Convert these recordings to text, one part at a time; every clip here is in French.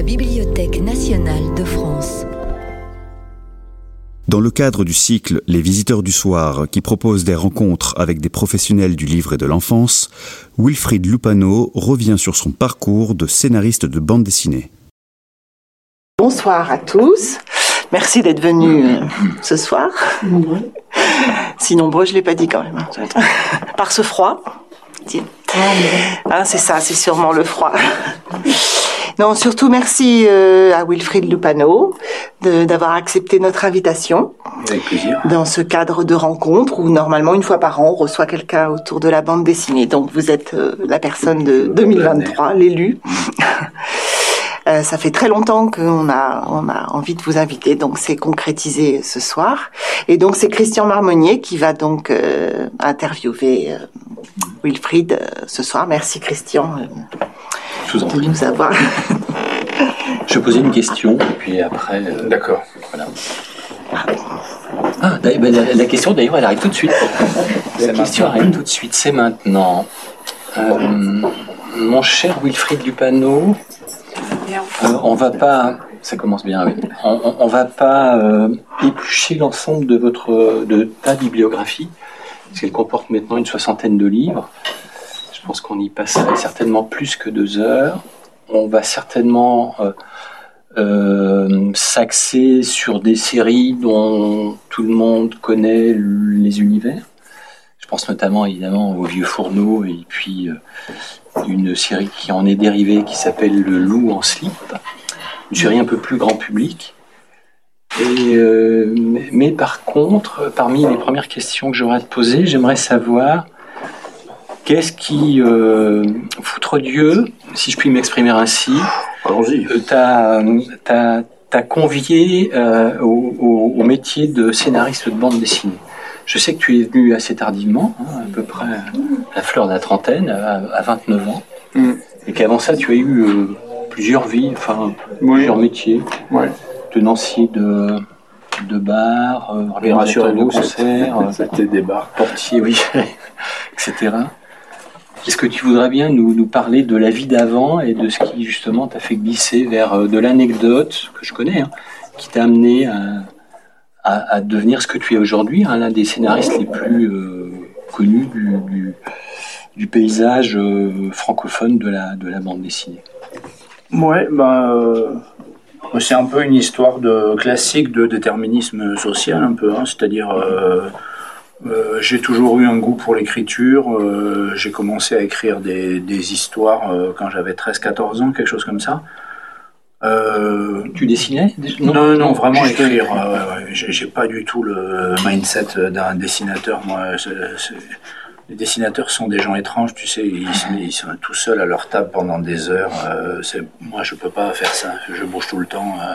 la Bibliothèque nationale de France. Dans le cadre du cycle Les Visiteurs du Soir, qui propose des rencontres avec des professionnels du livre et de l'enfance, Wilfried Lupano revient sur son parcours de scénariste de bande dessinée. Bonsoir à tous. Merci d'être venus euh, ce soir. Si nombreux, je l'ai pas dit quand même. hein. Par ce froid. Ah, c'est ça, c'est sûrement le froid. Non, surtout merci euh, à Wilfried Lupano d'avoir accepté notre invitation Avec plaisir. dans ce cadre de rencontre où normalement une fois par an on reçoit quelqu'un autour de la bande dessinée. Donc vous êtes euh, la personne de 2023, l'élu. Euh, ça fait très longtemps qu'on a, on a envie de vous inviter, donc c'est concrétisé ce soir. Et donc c'est Christian Marmonnier qui va donc euh, interviewer euh, Wilfried euh, ce soir. Merci Christian euh, Je vous en de prie. nous avoir. Je poser une question, et puis après. euh, D'accord. Voilà. Ah, d'ailleurs, ben, la, la question, d'ailleurs, elle arrive tout de suite. La C'est question maintenant. arrive tout de suite, c'est maintenant. Euh, mon cher Wilfried Lupano, euh, on va pas. Ça commence bien. On, va pas euh, éplucher l'ensemble de votre de ta bibliographie, parce qu'elle comporte maintenant une soixantaine de livres. Je pense qu'on y passerait certainement plus que deux heures. On va certainement euh, s'axer sur des séries dont tout le monde connaît les univers. Je pense notamment évidemment aux vieux fourneaux et puis une série qui en est dérivée qui s'appelle Le Loup en slip, une série un peu plus grand public. Et, euh, mais, par contre, parmi les premières questions que j'aurais à te poser, j'aimerais savoir qu'est-ce qui, euh, foutre Dieu, si je puis m'exprimer ainsi, euh, t'as t'as- t'as convié euh, au, au- au métier de scénariste de bande dessinée. Je sais que tu es venu assez tardivement, hein, à peu près à la fleur de la trentaine, à, à 29 ans, Mm. et qu'avant ça, tu as eu euh, plusieurs vies, enfin Oui. plusieurs métiers, Ouais. tenancier de, de bar, euh, de euh, c'était des bars. portier, oui, etc. Est-ce que tu voudrais bien nous, nous parler de la vie d'avant et de ce qui justement t'a fait glisser vers euh, de l'anecdote que je connais, hein, qui t'a amené à, à- devenir ce que tu es aujourd'hui, hein, l'un des scénaristes les plus euh, connus du, paysage euh, francophone de la, de la bande dessinée Ouais, ben, euh, c'est un peu une histoire de classique de déterminisme social, un peu. hein, C'est-à-dire, euh, j'ai toujours eu un goût pour l'écriture. j'ai commencé à écrire des, histoires quand j'avais 13-14 ans, quelque chose comme ça. Euh, Tu dessinais déjà Non, non, vraiment écrire. ouais, ouais. J'ai pas du tout le mindset d'un dessinateur. Moi, les dessinateurs sont des gens étranges, tu sais. Ils, sont tout seuls à leur table pendant des heures. euh, moi, je peux pas faire ça. Je bouge tout le temps. euh.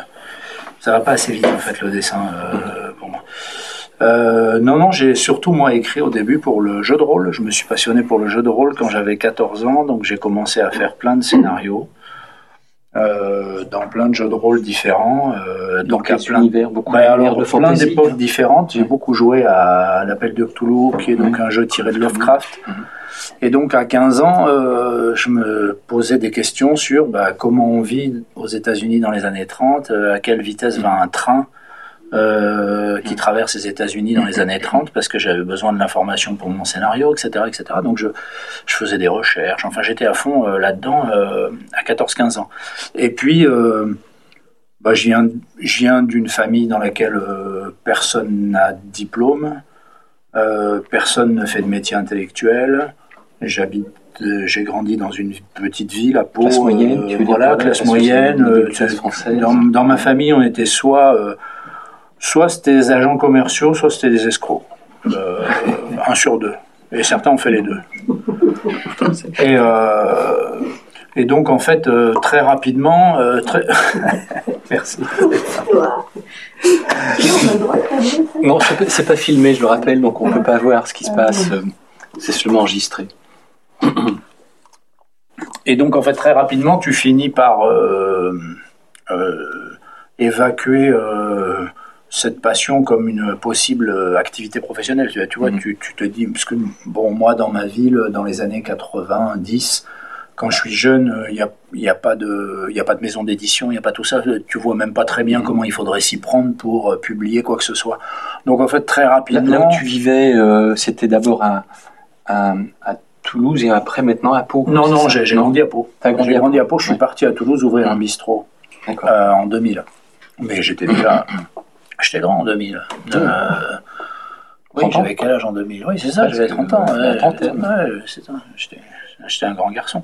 ça va pas assez vite en fait le dessin euh, pour moi. Euh, non, non, j'ai surtout moi écrit au début pour le jeu de rôle. Je me suis passionné pour le jeu de rôle quand j'avais 14 ans, donc j'ai commencé à faire plein de scénarios euh, dans plein de jeux de rôle différents. euh, donc à plein, univers Beaucoup bah, d'univers alors, de plein d'époques différentes. J'ai beaucoup joué à l'appel de Cthulhu, qui est donc un jeu tiré de Lovecraft. Et donc à 15 ans, euh, je me posais des questions sur bah, comment on vit aux États-Unis dans les années 30, euh, à quelle vitesse va un train euh, qui traverse les États-Unis dans les années 30, parce que j'avais besoin de l'information pour mon scénario, etc., etc. Donc je, je faisais des recherches. Enfin, j'étais à fond euh, là-dedans euh, à 14-15 ans. Et puis bah, je viens, je viens d'une famille dans laquelle personne n'a de diplôme, personne ne fait de métier intellectuel. J'habite, j'ai grandi dans une petite ville à Pau. Classe moyenne, tu veux voilà, classe moyenne. classe française. Dans, dans ma famille, on était soit, soit c'était des agents commerciaux, soit c'était des escrocs. Euh, un sur deux. Et certains ont fait les deux. Et, euh, et donc, en fait, euh, très rapidement, euh, très... merci. Non, c'est pas filmé, je le rappelle, donc on peut pas voir ce qui se passe. euh, C'est seulement enregistré. Et donc, en fait, très rapidement, tu finis par euh, euh, évacuer euh, cette passion comme une possible euh, activité professionnelle. Tu vois, Mhm. tu, tu te dis, parce que, bon, moi, dans ma ville, dans les années 90, quand je suis jeune, il n'y a, y a, pas de, y a pas de maison d'édition, il n'y a pas tout ça. Tu vois même pas très bien comment il faudrait s'y prendre pour publier quoi que ce soit. Donc en fait, très rapidement. Là, où tu vivais, c'était d'abord à, à, à, Toulouse et après maintenant à Pau. Non, non, j'ai grandi à Pau. J'ai grandi à Pau. Je suis parti à Toulouse ouvrir un bistrot en 2000. Mais j'étais déjà. J'étais grand en 2000. Euh, oui, j'avais quel âge en 2000 Oui, c'est ça, j'avais 30 ans. Ouais. J'étais un grand garçon.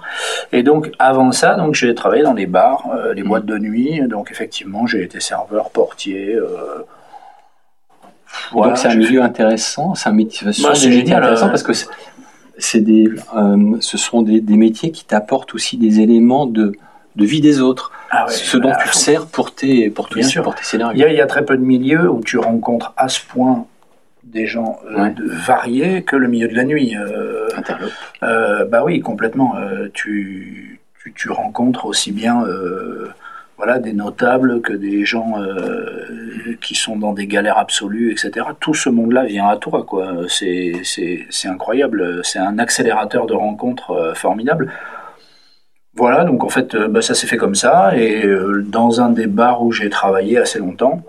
Et donc, avant ça, donc j'ai travaillé dans les bars, euh, les boîtes de nuit. Donc, effectivement, j'ai été serveur, portier. Euh, donc, c'est un milieu intéressant. C'est un métier, bah, intéressant parce que c'est des, ce sont des, des métiers qui t'apportent aussi des éléments de, de vie des autres. Ah ce dont tu sers pour tes, pour, tes, pour tes scénarios. Il y, a, très peu de milieux où tu rencontres à ce point des gens euh, variés que le milieu de la nuit. Euh, euh bah oui, complètement. Euh, tu, tu, rencontres aussi bien voilà, des notables que des gens qui sont dans des galères absolues, etc. Tout ce monde-là vient à toi. quoi. C'est incroyable. C'est un accélérateur de rencontres formidable. Voilà, donc en fait, euh, bah, ça s'est fait comme ça. Et euh, dans un des bars où j'ai travaillé assez longtemps,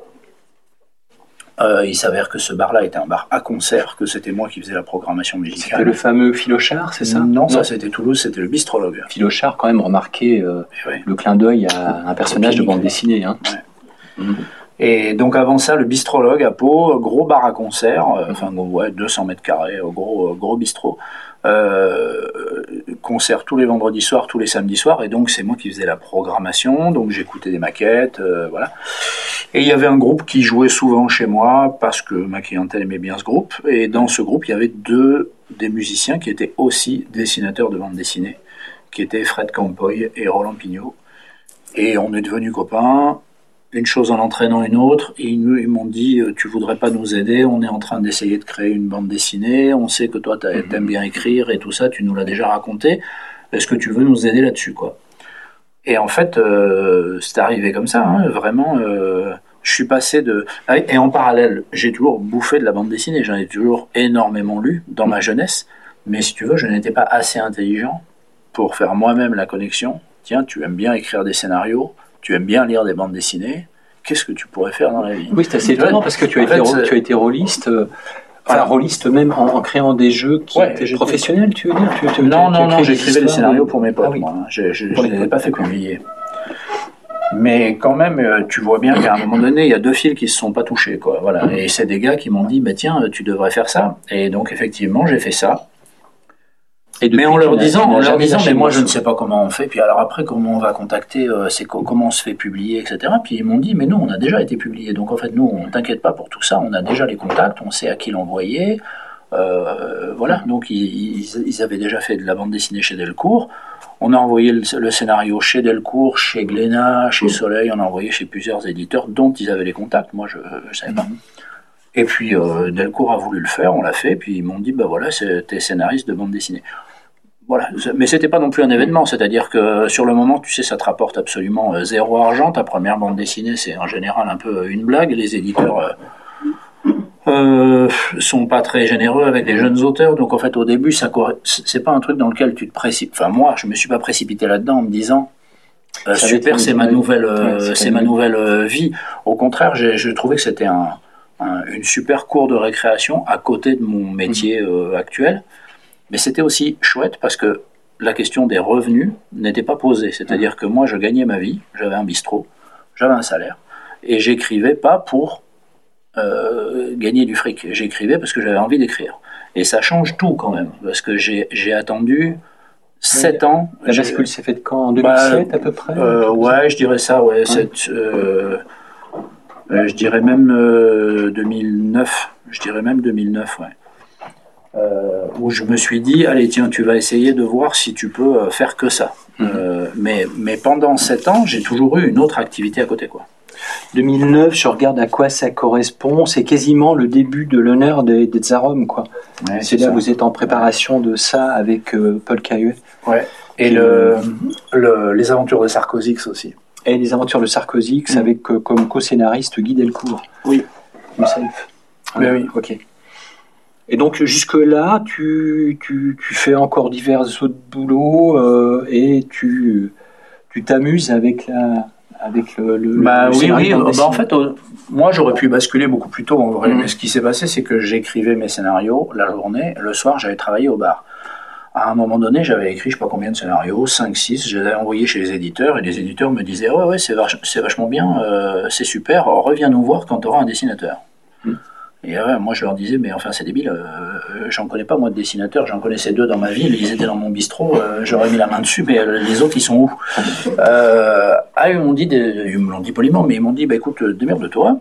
euh, il s'avère que ce bar-là était un bar à concert, que c'était moi qui faisais la programmation musicale. C'était le fameux Philochard, c'est ça? Non, ça c'était Toulouse, c'était le bistrologue. Philochard, quand même, remarqué eh le clin d'œil à un personnage de bande dessinée. Hein. Mhm. Et donc avant ça, le bistrologue à Pau, gros bar à concert, enfin ouais, 200 mètres carrés, gros, gros bistrot. Euh, concert tous les vendredis soirs, tous les samedis soirs, et donc c'est moi qui faisais la programmation, donc j'écoutais des maquettes, euh, voilà. Et il y avait un groupe qui jouait souvent chez moi parce que ma clientèle aimait bien ce groupe, et dans ce groupe il y avait deux des musiciens qui étaient aussi dessinateurs de bande dessinée, qui étaient Fred Campoy et Roland Pignot. Et on est devenus copains, une chose en entraînant une autre. Et ils, m'ont dit, euh, tu voudrais pas nous aider On est en train d'essayer de créer une bande dessinée. On sait que toi, tu mhm. aimes bien écrire et tout ça. Tu nous l'as déjà raconté. Est-ce que tu veux nous aider là-dessus, quoi? Et en fait, euh, c'est arrivé comme ça. Hein, vraiment, euh, je suis passé de. Ah et en parallèle, j'ai toujours bouffé de la bande dessinée. J'en ai toujours énormément lu dans ma jeunesse. Mais si tu veux, je n'étais pas assez intelligent pour faire moi-même la connexion. Tiens, tu aimes bien écrire des scénarios tu aimes bien lire des bandes dessinées, qu'est-ce que tu pourrais faire dans la vie? Oui, c'est assez étonnant parce que tu as, été, tu as été rôliste. Euh, enfin, rôliste même en, créant des jeux qui étaient professionnels, tu veux dire? Non, non, non, j'écrivais des scénarios pour mes potes, ah moi. Hein. Je ne les ai pas fait publier. Mais quand même, euh, tu vois bien qu'à un moment donné, il y a deux fils qui se sont pas touchés, quoi. Voilà. Et c'est des gars qui m'ont dit, bah tiens, tu devrais faire ça. Et donc effectivement, j'ai fait ça mais en leur disant, en leur disant, mais moi je ne sais pas comment on fait. Puis alors après, comment on va contacter, euh, c'est comment on se fait publier, etc. Puis ils m'ont dit, mais nous, on a déjà été publié. Donc en fait, nous, on t'inquiète pas pour tout ça. On a déjà les contacts, on sait à qui l'envoyer. Euh, voilà. Donc ils, ils, avaient déjà fait de la bande dessinée chez Delcourt. On a envoyé le, scénario chez Delcourt, chez Glénat, chez Soleil. On a envoyé chez plusieurs éditeurs dont ils avaient les contacts. Moi, je ne savais pas. Et puis euh, Delcourt a voulu le faire, on l'a fait, puis ils m'ont dit bah voilà, t'es scénariste de bande dessinée. Voilà, mais c'était pas non plus un événement, c'est-à-dire que sur le moment, tu sais, ça te rapporte absolument euh, zéro argent. Ta première bande dessinée, c'est en général un peu une blague. Les éditeurs euh, euh sont pas très généreux avec les jeunes auteurs, donc en fait, au début, ça c'est pas un truc dans lequel tu te précipites. Enfin, moi, je me suis pas précipité là-dedans en me disant. Euh, super, c'est ma nouvelle, c'est ma nouvelle vie. Au contraire, j'ai trouvé que c'était un, une super cour de récréation à côté de mon métier mmh. actuel. Mais c'était aussi chouette parce que la question des revenus n'était pas posée. C'est-à-dire que moi, je gagnais ma vie, j'avais un bistrot, j'avais un salaire, et j'écrivais pas pour euh, gagner du fric. J'écrivais parce que j'avais envie d'écrire. Et ça change tout quand même, parce que j'ai attendu 7 ans. La bascule s'est faite quand? En 2007 bah, à peu près? euh, Ouais, je dirais ça, ouais. Euh, je dirais même 2009. Je dirais même 2009, ouais. Euh, où je me suis dit, allez tiens, tu vas essayer de voir si tu peux euh, faire que ça. Mhm. Euh, mais, mais pendant sept ans, j'ai toujours eu une autre activité à côté. quoi. 2009, je regarde à quoi ça correspond. C'est quasiment le début de l'honneur des, des Tsarom, quoi. c'est là vous êtes en préparation de ça avec Paul Caillouet. Ouais. Et le, le, les aventures de Sarkozix aussi. Et les aventures de Sarkozix mhm. avec comme co-scénariste Guy Delcourt. Oui. Himself. Oui, oui. Ok. Et donc jusque-là, tu, tu, tu, fais encore divers autres boulots euh, et tu tu t'amuses avec la avec le, le bah oui oui bah, en fait euh, moi j'aurais pu basculer beaucoup plus tôt. En vrai mm. mais ce qui s'est passé c'est que j'écrivais mes scénarios la journée. Le soir j'avais travaillé au bar. À un moment donné, j'avais écrit je sais pas combien de scénarios, 5, 6, je les avais envoyés chez les éditeurs et les éditeurs me disaient Ouais, ouais, c'est vachement bien, euh, c'est super, reviens nous voir quand tu auras un dessinateur. Et euh, moi, je leur disais, mais enfin, c'est débile, euh, j'en connais pas, moi, de dessinateurs, j'en connaissais deux dans ma ville, ils étaient dans mon bistrot, euh, j'aurais mis la main dessus, mais les autres, ils sont où? Ah, ils m'ont dit, ils me l'ont dit poliment, mais ils m'ont dit, bah écoute, démerde-toi,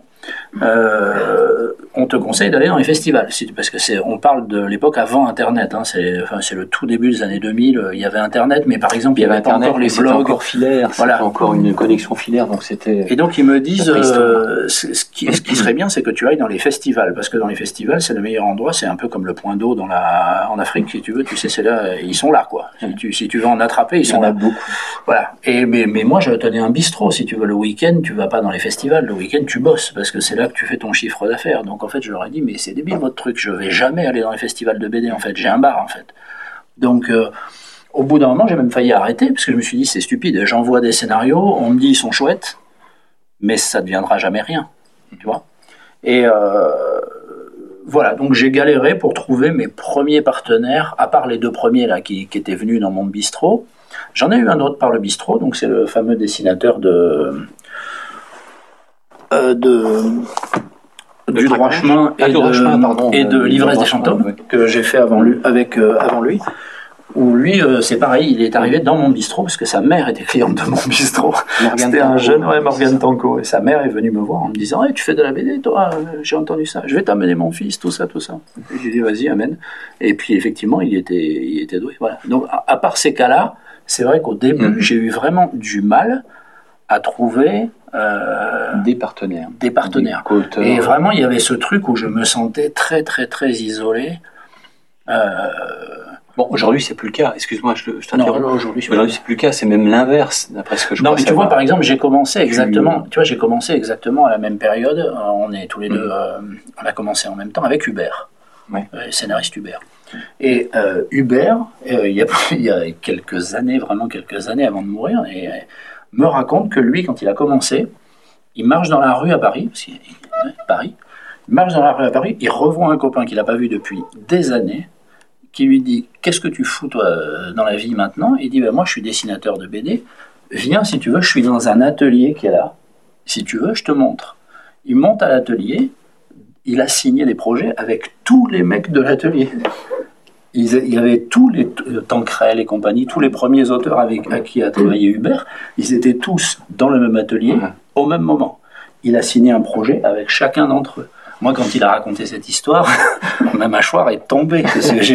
euh, on te conseille d'aller dans les festivals, parce que c'est, on parle de l'époque avant Internet. Hein, c'est, enfin, c'est le tout début des années 2000. Il y avait Internet, mais par exemple, il y, avait, Internet, encore les blogs, encore filaire, voilà, encore une connexion filaire, donc c'était. Et donc ils me disent, euh, ce, qui, ce qui serait bien, c'est que tu ailles dans les festivals, parce que dans les festivals, c'est le meilleur endroit. C'est un peu comme le point d'eau dans la, en Afrique, si tu veux. Tu sais, c'est là, ils sont là, quoi. Si tu, si tu veux en attraper, ils sont là. beaucoup. Voilà. Et mais, mais moi, je tenais un bistrot. Si tu veux le week-end, tu vas pas dans les festivals. Le week-end, tu bosses, parce que c'est là que tu fais ton chiffre d'affaires. Donc en fait, je leur ai dit, mais c'est débile votre truc, je vais jamais aller dans les festivals de BD en fait, j'ai un bar en fait. Donc euh, au bout d'un moment, j'ai même failli arrêter parce que je me suis dit, c'est stupide, j'envoie des scénarios, on me dit ils sont chouettes, mais ça ne deviendra jamais rien, tu vois? Et euh, voilà, donc j'ai galéré pour trouver mes premiers partenaires, à part les deux premiers là qui, qui étaient venus dans mon bistrot. J'en ai eu un autre par le bistrot, donc c'est le fameux dessinateur de euh, de du droit chemin et, de, et de euh, l'ivresse des chanteurs que j'ai fait avant lui, avec euh, avant lui où lui c'est pareil il est arrivé dans mon bistrot parce que sa mère était cliente de mon bistrot. C'était un jeune ouais Morgan Tanko. Et sa mère est venue me voir en me disant hey, tu fais de la BD toi j'ai entendu ça. Je vais t'amener mon fils tout ça tout ça. J'ai dit vas-y amène. Et puis effectivement il était il était doué. Voilà. Donc à, part ces cas là c'est vrai qu'au début mm. j'ai eu vraiment du mal à trouver euh, des partenaires. Des partenaires. et vraiment, il y avait ce truc où je me sentais très, très, très isolé. Euh, bon, aujourd'hui, c'est plus le cas. Excuse-moi, je, je t'interromps. Aujourd'hui, aujourd'hui c'est plus le cas. C'est même l'inverse, d'après ce que je Non, mais tu vois, par exemple, j'ai commencé exactement. Tu vois, j'ai commencé exactement à la même période. Euh, on est tous les deux. Mm. on a commencé en même temps avec Hubert, ouais. scénariste Hubert. Et Hubert, il, y a, il y a quelques années, vraiment quelques années avant de mourir, et me raconte que lui, quand il a commencé, il marche dans la rue à Paris, qu'il Paris, il marche dans la rue à Paris, il revoit un copain qu'il n'a pas vu depuis des années, qui lui dit Qu'est-ce que tu fous, toi, dans la vie maintenant? Il dit ben, Moi, je suis dessinateur de BD, viens si tu veux, je suis dans un atelier qui est là. Si tu veux, je te montre. Il monte à l'atelier, il a signé des projets avec tous les mecs de l'atelier il y avait tous les euh, Tancrel et compagnie, tous les premiers auteurs avec à qui a travaillé Hubert, ils étaient tous dans le même atelier au même moment. Il a signé un projet avec chacun d'entre eux. Moi, quand il a raconté cette histoire, ma mâchoire est tombée.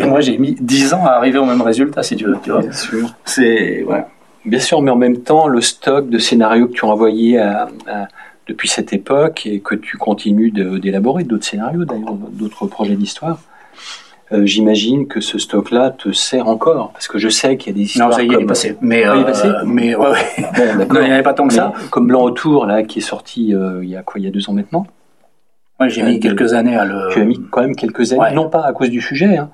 moi, j'ai mis dix ans à arriver au même résultat, si tu veux. Tu vois Bien sûr. C'est Bien sûr, mais en même temps, le stock de scénarios que tu as envoyé depuis cette époque et que tu continues d'élaborer, d'autres scénarios d'ailleurs, d'autres projets d'histoire, euh, j'imagine que ce stock-là te sert encore, parce que je sais qu'il y a des histoires. Non, ça y est, il est passé. Mais, ah, il est passé euh, mais ouais, ouais. non, il n'y avait pas tant que ça. Comme Blanc Autour, là, qui est sorti euh, il y a quoi, il y a deux ans maintenant Ouais, j'ai mis quelques années à le. Tu as mis quand même quelques années, non pas à cause du sujet, hein,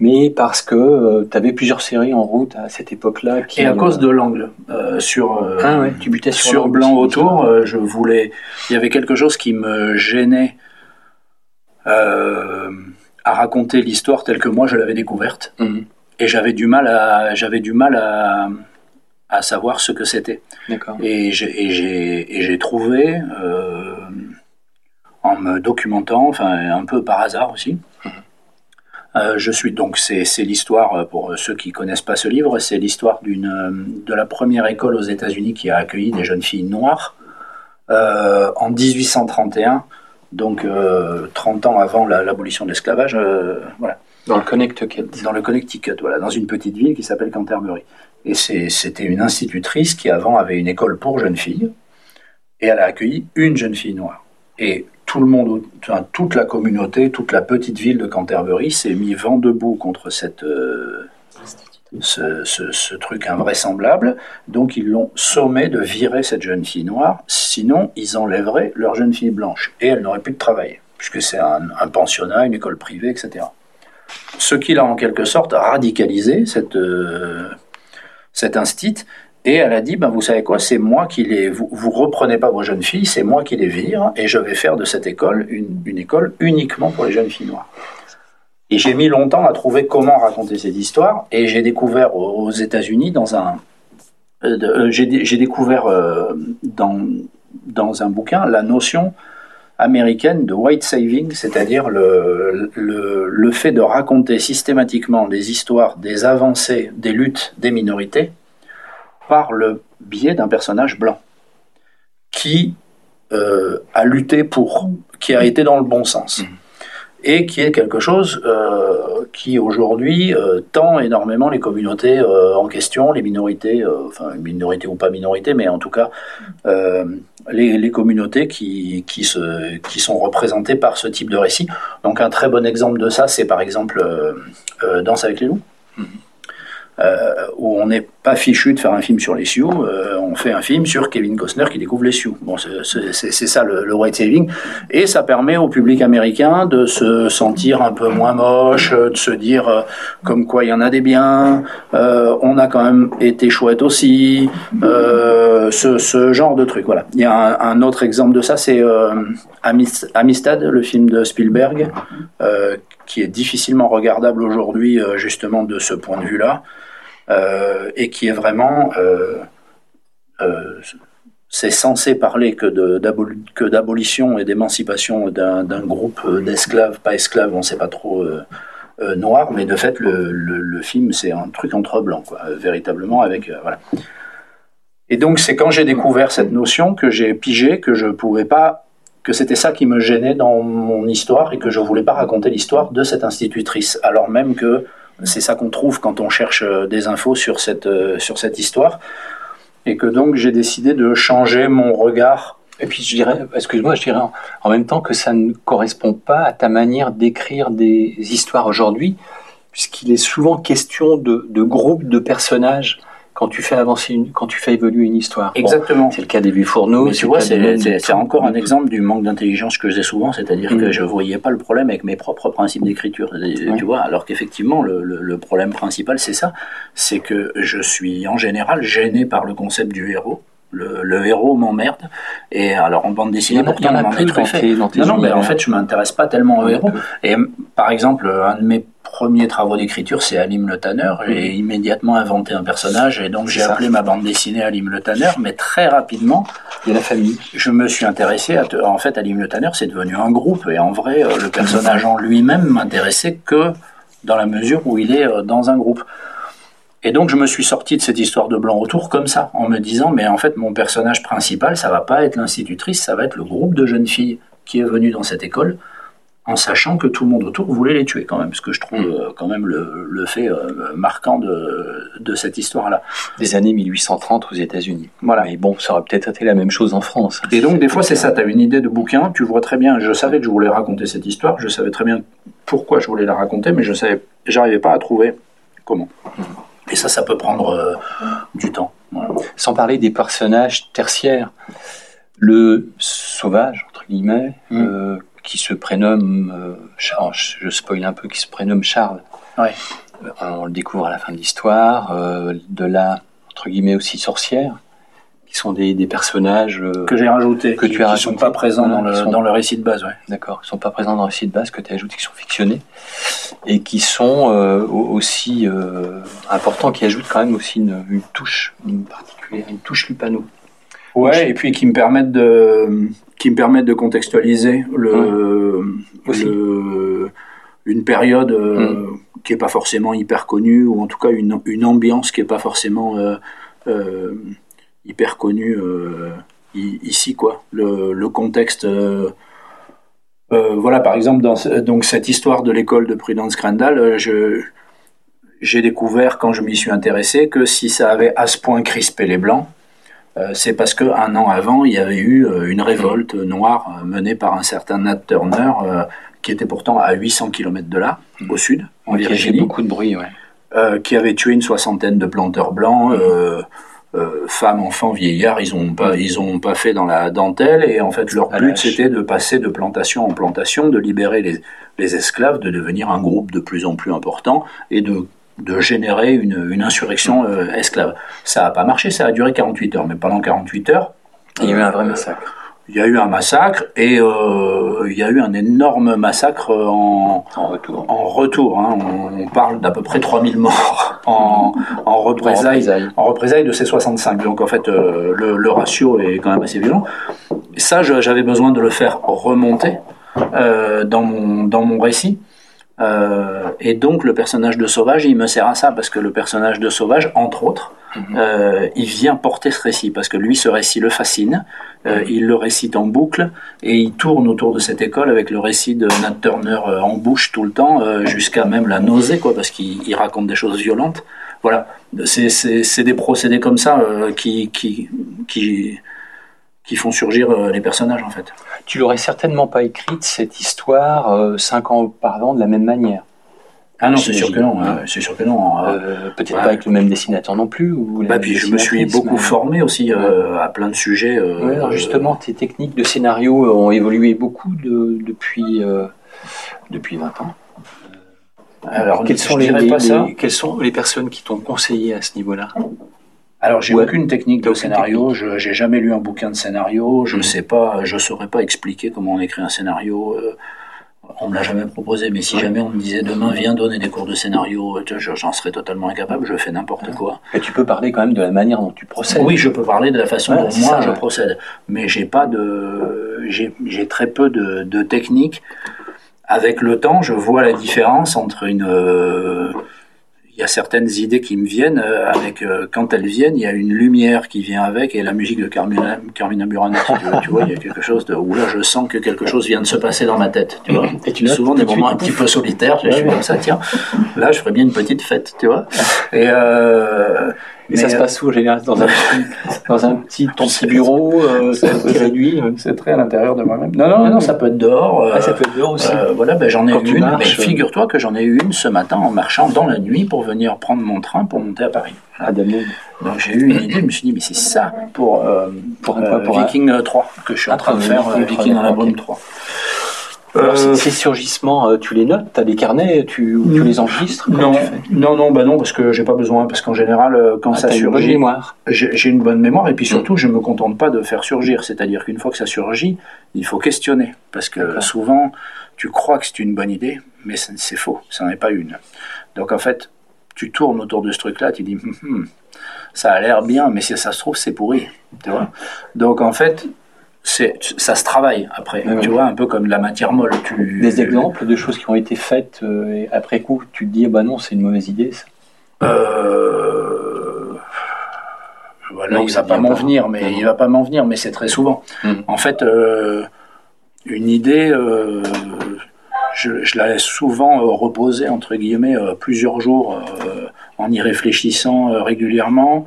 mais parce que tu avais plusieurs séries en route à cette époque-là. Qui, Et à cause de l'angle. sur, ah tu butais sur, sur Blanc Autour, je voulais. Il y avait quelque chose qui me gênait. Euh, à raconter l'histoire telle que moi je l'avais découverte. Mhm. Et j'avais du mal à, j'avais du mal à, à savoir ce que c'était. Et j'ai trouvé, euh, en me documentant, enfin un peu par hasard aussi, mhm. euh, je suis donc c'est l'histoire pour ceux qui connaissent pas ce livre, c'est l'histoire d'une de la première école aux États-Unis qui a accueilli des jeunes filles noires euh, en 1831 donc 30 euh, ans avant l'abolition de l'esclavage, euh, voilà. Dans le Connecticut. Dans le Connecticut, voilà, dans une petite ville qui s'appelle Canterbury. Et c'était une institutrice qui avant avait une école pour jeunes filles, et elle a accueilli une jeune fille noire. Et tout le monde, toute la communauté, toute la petite ville de Canterbury s'est mis vent debout contre cette, euh, ce, truc invraisemblable. Donc ils l'ont sommé de virer cette jeune fille noire, sinon ils enlèveraient leur jeune fille blanche et elle n'aurait plus de travail, puisque c'est un, pensionnat, une école privée, etc. ce qui l'a en quelque sorte radicalisé, cette, euh, cet instit. Et elle a dit, ben, vous savez quoi, c'est moi qui les... Vous, vous reprenez pas vos jeunes filles, c'est moi qui les vire, et je vais faire de cette école une, une école uniquement pour les jeunes filles noires. Et j'ai mis longtemps à trouver comment raconter cette histoire, et j'ai découvert aux États-Unis dans un... Euh, euh, j'ai découvert euh, dans, dans un bouquin la notion américaine de white saving, c'est-à-dire le, le, le, fait de raconter systématiquement des histoires, des avancées, des luttes des minorités par le biais d'un personnage blanc qui a lutté pour, qui a été dans le bon sens. Mmh et qui est quelque chose euh, qui aujourd'hui euh, tend énormément les communautés euh, en question, les minorités, enfin minorités ou pas minorités, mais en tout cas les, les, communautés qui, qui, se, qui sont représentées par ce type de récit. Donc un très bon exemple de ça, c'est par exemple Danse avec les loups. Mm-hmm. Où on n'est pas fichu de faire un film sur les Sioux, euh, on fait un film sur Kevin Costner qui découvre les Sioux. Bon, c'est ça le, white saving, et ça permet au public américain de se sentir un peu moins moche, de se dire euh, comme quoi il y en a des biens, euh, on a quand même été chouette aussi, euh, ce, genre de truc. Voilà. Il y a un, autre exemple de ça, c'est Amistad, le film de Spielberg, qui est difficilement regardable aujourd'hui justement de ce point de vue-là euh, et qui est vraiment euh, euh, c'est censé parler que d'abolition et d'émancipation d'un groupe d'esclaves, pas esclaves, on ne sait pas trop, euh, euh, noirs, mais de fait, le, film, c'est un truc entre blancs, véritablement, avec... Euh. Et donc, c'est quand j'ai découvert cette notion que j'ai pigé que je pouvais pas, que c'était ça qui me gênait dans mon histoire et que je voulais pas raconter l'histoire de cette institutrice, alors même que c'est ça qu'on trouve quand on cherche euh, des infos sur cette, euh, sur cette histoire. Et que donc j'ai décidé de changer mon regard. Et puis je dirais, excuse-moi, je dirais en, même temps que ça ne correspond pas à ta manière d'écrire des histoires aujourd'hui, puisqu'il est souvent question de, de groupes de personnages quand tu fais avancer une, quand tu fais évoluer une histoire. Exactement. Bon, c'est le cas des fourneaux. Mais tu vois, c'est encore un exemple du manque d'intelligence que j'ai souvent, c'est-à-dire mmh. que je voyais pas le problème avec mes propres principes d'écriture. Tu vois, alors qu'effectivement, le, le, le, problème principal, c'est ça, c'est que je suis en général gêné par le concept du héros. Le, le, héros m'emmerde. Et alors en bande dessinée, pourtant, on m'en est trop fait. Non, non, mais en fait, je m'intéresse pas tellement au héros. Et par exemple, un de mes premiers travaux d'écriture, c'est Alim le Tanner. J'ai immédiatement inventé un personnage et donc j'ai appelé ma bande dessinée Alim le Tanner. Mais très rapidement, il y a la famille. Je me suis intéressé à. Te... En fait, Alim le Tanner, c'est devenu un groupe et en vrai, euh, le personnage en lui-même m'intéressait que dans la mesure où il est euh, dans un groupe. Et donc je me suis sorti de cette histoire de blanc autour comme ça, en me disant mais en fait mon personnage principal, ça va pas être l'institutrice, ça va être le groupe de jeunes filles qui est venu dans cette école, en sachant que tout le monde autour voulait les tuer quand même, ce que je trouve euh, quand même le, le fait euh, marquant de, de cette histoire-là. Des années 1830 aux États-Unis. Voilà. Mais bon, ça aurait peut-être été la même chose en France. Et donc des fois c'est ça, tu as une idée de bouquin, tu vois très bien, je savais que je voulais raconter cette histoire, je savais très bien pourquoi je voulais la raconter, mais je savais, j'arrivais pas à trouver comment. Mmh. Et ça, ça peut prendre euh, du temps. Voilà. Sans parler des personnages tertiaires. Le sauvage, entre guillemets, mmh. euh, qui se prénomme, euh, Charles, je spoil un peu, qui se prénomme Charles. Ouais. On le découvre à la fin de l'histoire. De là, entre guillemets, aussi sorcière qui sont des, des personnages euh, que j'ai rajoutés, que qui, tu as qui sont pas présents dans le, sont, dans le récit de base, ouais. D'accord, ils sont pas présents dans le récit de base que tu as ajouté, qui sont fictionnés et qui sont euh, aussi euh, importants, qui ajoutent quand même aussi une, une touche une particulière, une touche lupano. Ouais, Donc, et puis qui me permettent de qui me permettent de contextualiser le, une période mm. qui est pas forcément hyper connue ou en tout cas une, une ambiance qui est pas forcément hyper connu euh, ici quoi le, le contexte euh, euh, voilà par exemple dans donc cette histoire de l'école de Prudence Crandall je j'ai découvert quand je m'y suis intéressé que si ça avait à ce point crispé les blancs euh, c'est parce que un an avant il y avait eu une révolte noire menée par un certain Nat Turner qui était pourtant à 800 km de là au sud en Virginie beaucoup de bruit ouais. qui avait tué une soixantaine de planteurs blancs euh, femmes, enfants, vieillards, ils ont pas, ils ont pas fait dans la dentelle et en fait leur but c'était de passer de plantation en plantation, de libérer les, les esclaves, de devenir un groupe de plus en plus important et de de générer une, une insurrection euh, esclave. Ça n'a pas marché, ça a duré 48 heures, mais pendant 48 heures, il y a eu un vrai massacre il y a eu un massacre et euh, il y a eu un énorme massacre en, en retour. En retour hein. on, parle d'à peu près 3000 morts en, en représailles, en représailles de ces 65. Donc en fait, euh, le, le, ratio est quand même assez violent. Et ça, j'avais besoin de le faire remonter euh, dans, mon, dans mon récit. Euh, et donc le personnage de Sauvage, il me sert à ça, parce que le personnage de Sauvage, entre autres, mhm. euh, il vient porter ce récit, parce que lui, ce récit le fascine, euh, mhm. il le récite en boucle, et il tourne autour de cette école avec le récit de Nat Turner euh, en bouche tout le temps, euh, jusqu'à même la nausée, quoi, parce qu'il raconte des choses violentes. Voilà, c'est des procédés comme ça euh, qui, qui, qui qui font surgir euh, les personnages en fait. Tu l'aurais certainement pas écrite cette histoire euh, cinq ans auparavant de la même manière. Ah non, c'est sûr que non. Hein, c'est sûr que non. Hein. Euh, Peut-être pas avec le même dessinateur non plus. Ou bah, puis je me suis beaucoup formé aussi à plein de sujets. Alors justement, tes techniques de scénario ont évolué beaucoup de, depuis depuis 20 ans. Alors, quelles sont les, les, quelles sont les personnes qui t'ont conseillé à ce niveau-là? Alors j'ai aucune technique de scénario, je j'ai jamais lu un bouquin de scénario, je ne sais pas, je saurais pas expliquer comment on écrit un scénario. Euh, on me l'a jamais proposé, mais si jamais on me disait demain viens donner des cours de scénario, j'en serais totalement incapable, je fais n'importe quoi. Et tu peux parler quand même de la manière dont tu procèdes. Oui, je peux parler de la façon dont moi je procède, mais j'ai pas de, j'ai très peu de, de techniques. Avec le temps, je vois la différence entre une euh, il y a certaines idées qui me viennent euh, avec euh, quand elles viennent, il y a une lumière qui vient avec et la musique de Carmina, Carmina Burana. Tu, vois, il y a quelque chose de où là je sens que quelque chose vient de se passer dans ma tête. Tu vois. Et tu souvent des moments un petit peu solitaires. Je suis comme ça, tiens. Là, je ferais bien une petite fête, tu vois. Et euh, et ça se passe où, en général? Dans un petit, dans un petit, ton petit bureau euh, C'est réduit C'est très à l'intérieur de moi-même. Non, non, non, ça peut être dehors. Euh, ah, ça peut être dehors aussi. Euh, voilà, ben, j'en ai eu une. mais figure-toi que j'en ai eu une ce matin en marchant dans la nuit pour venir prendre mon train pour monter à Paris. Ah, Donc j'ai eu une idée, je me suis dit, mais c'est ça pour, euh, pour, pour Viking 3 que je suis en train de faire, Viking dans la brume 3. Alors, ces, ces, surgissements, euh, tu les notes Tu as des carnets tu, tu les enregistres Non, non, non, bah non, parce que j'ai pas besoin. Parce qu'en général, euh, quand ah, ça surgit. Une mémoire. J'ai une bonne mémoire. Et puis surtout, mm. je me contente pas de faire surgir. C'est-à-dire qu'une fois que ça surgit, il faut questionner. Parce que souvent, tu crois que c'est une bonne idée, mais c'est faux. Ça n'en est pas une. Donc en fait, tu tournes autour de ce truc-là, tu dis, hum, hum, ça a l'air bien, mais si ça se trouve, c'est pourri. Tu vois? Donc en fait, ça se travaille après. tu vois, un peu comme la matière molle. Tu... Des exemples de choses qui ont été faites euh, et après coup, tu te dis, bah non, c'est une mauvaise idée. Ça. Euh... Voilà, il va pas m'en venir, mais il va pas m'en venir, mais c'est très souvent. Mm. En fait, euh, une idée, euh, je, je, la laisse souvent reposer entre guillemets plusieurs jours en y réfléchissant régulièrement.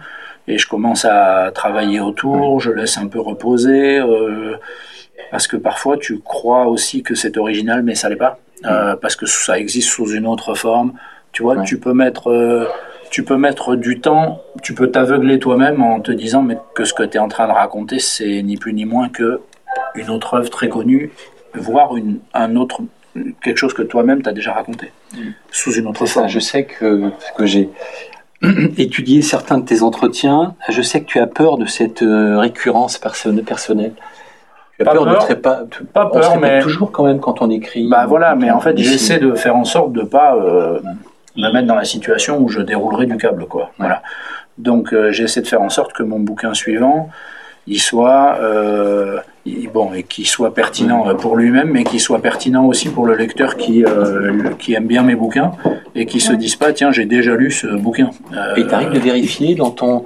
Et je commence à travailler autour, je laisse un peu reposer, euh, parce que parfois tu crois aussi que c'est original, mais ça l'est pas, euh, parce que ça existe sous une autre forme. Tu vois, tu peux mettre, euh, tu peux mettre du temps, tu peux t'aveugler toi-même en te disant mais que ce que tu es en train de raconter, c'est ni plus ni moins que une autre œuvre très connue, voire une, un autre quelque chose que toi-même t'as déjà raconté sous une autre forme. Ça, je sais que, que j'ai étudier certains de tes entretiens. Je sais que tu as peur de cette euh, récurrence personnelle. Tu as peur, de très pas, pas peur, mais toujours quand même quand on écrit. Bah voilà, mais en fait, j'essaie de faire en sorte de pas euh, me mettre dans la situation où je déroulerai du câble, quoi. Voilà. Donc, euh, j'essaie de faire en sorte que mon bouquin suivant, il soit euh, bon et qui soit pertinent pour lui-même, mais qui soit pertinent aussi pour le lecteur qui euh, qui aime bien mes bouquins et qui se dise pas tiens j'ai déjà lu ce bouquin. Euh, et tu arrives de vérifier dans ton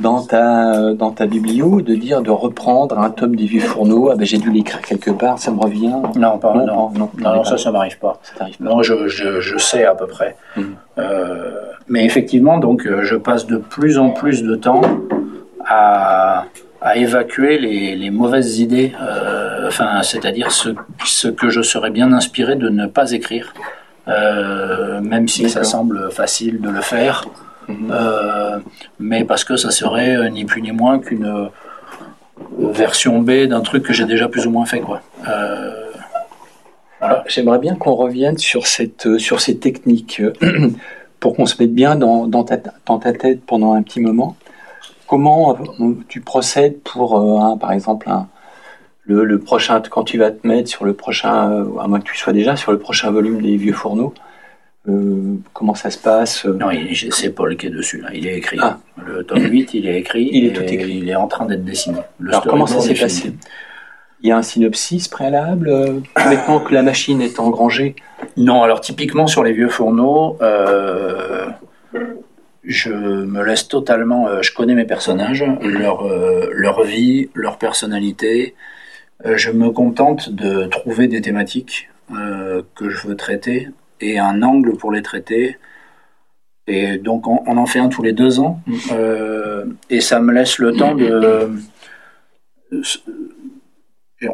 dans ta dans ta biblio de dire de reprendre un tome des vieux fourneaux ah ben j'ai dû l'écrire quelque part ça me revient? Non pas non non, non, non, ça ça m'arrive pas. pas non je, je, je, sais à peu près mmh. euh, mais effectivement donc je passe de plus en plus de temps à à évacuer les, les mauvaises idées, euh, enfin, c'est-à-dire ce, ce, que je serais bien inspiré de ne pas écrire, euh, même si ça semble facile de le faire. Mhm. mais parce que ça serait ni plus ni moins qu'une version B d'un truc que j'ai déjà plus ou moins fait. Quoi. Voilà. J'aimerais bien qu'on revienne sur, cette, sur ces techniques pour qu'on se mette bien dans, dans, ta, dans ta tête pendant un petit moment. Comment tu procèdes pour, un, par exemple, un, le, prochain, quand tu vas te mettre sur le prochain, euh, à moins que tu sois déjà sur le prochain volume des Vieux Fourneaux, euh, comment ça se passe euh? Non, c'est Paul qui est dessus, là. il est écrit. Ah. Le tome 8, il est écrit. Il est tout écrit. Il est en train d'être dessiné. Alors comment ça s'est passé? Il y a un synopsis préalable maintenant que la machine est engrangée? Non, alors typiquement sur les Vieux Fourneaux, je me laisse totalement. je connais mes personnages, leur, leur vie, leur personnalité. Euh, je me contente de trouver des thématiques euh, que je veux traiter et un angle pour les traiter. Et donc on, en fait un tous les deux ans. Euh, et ça me laisse le temps de...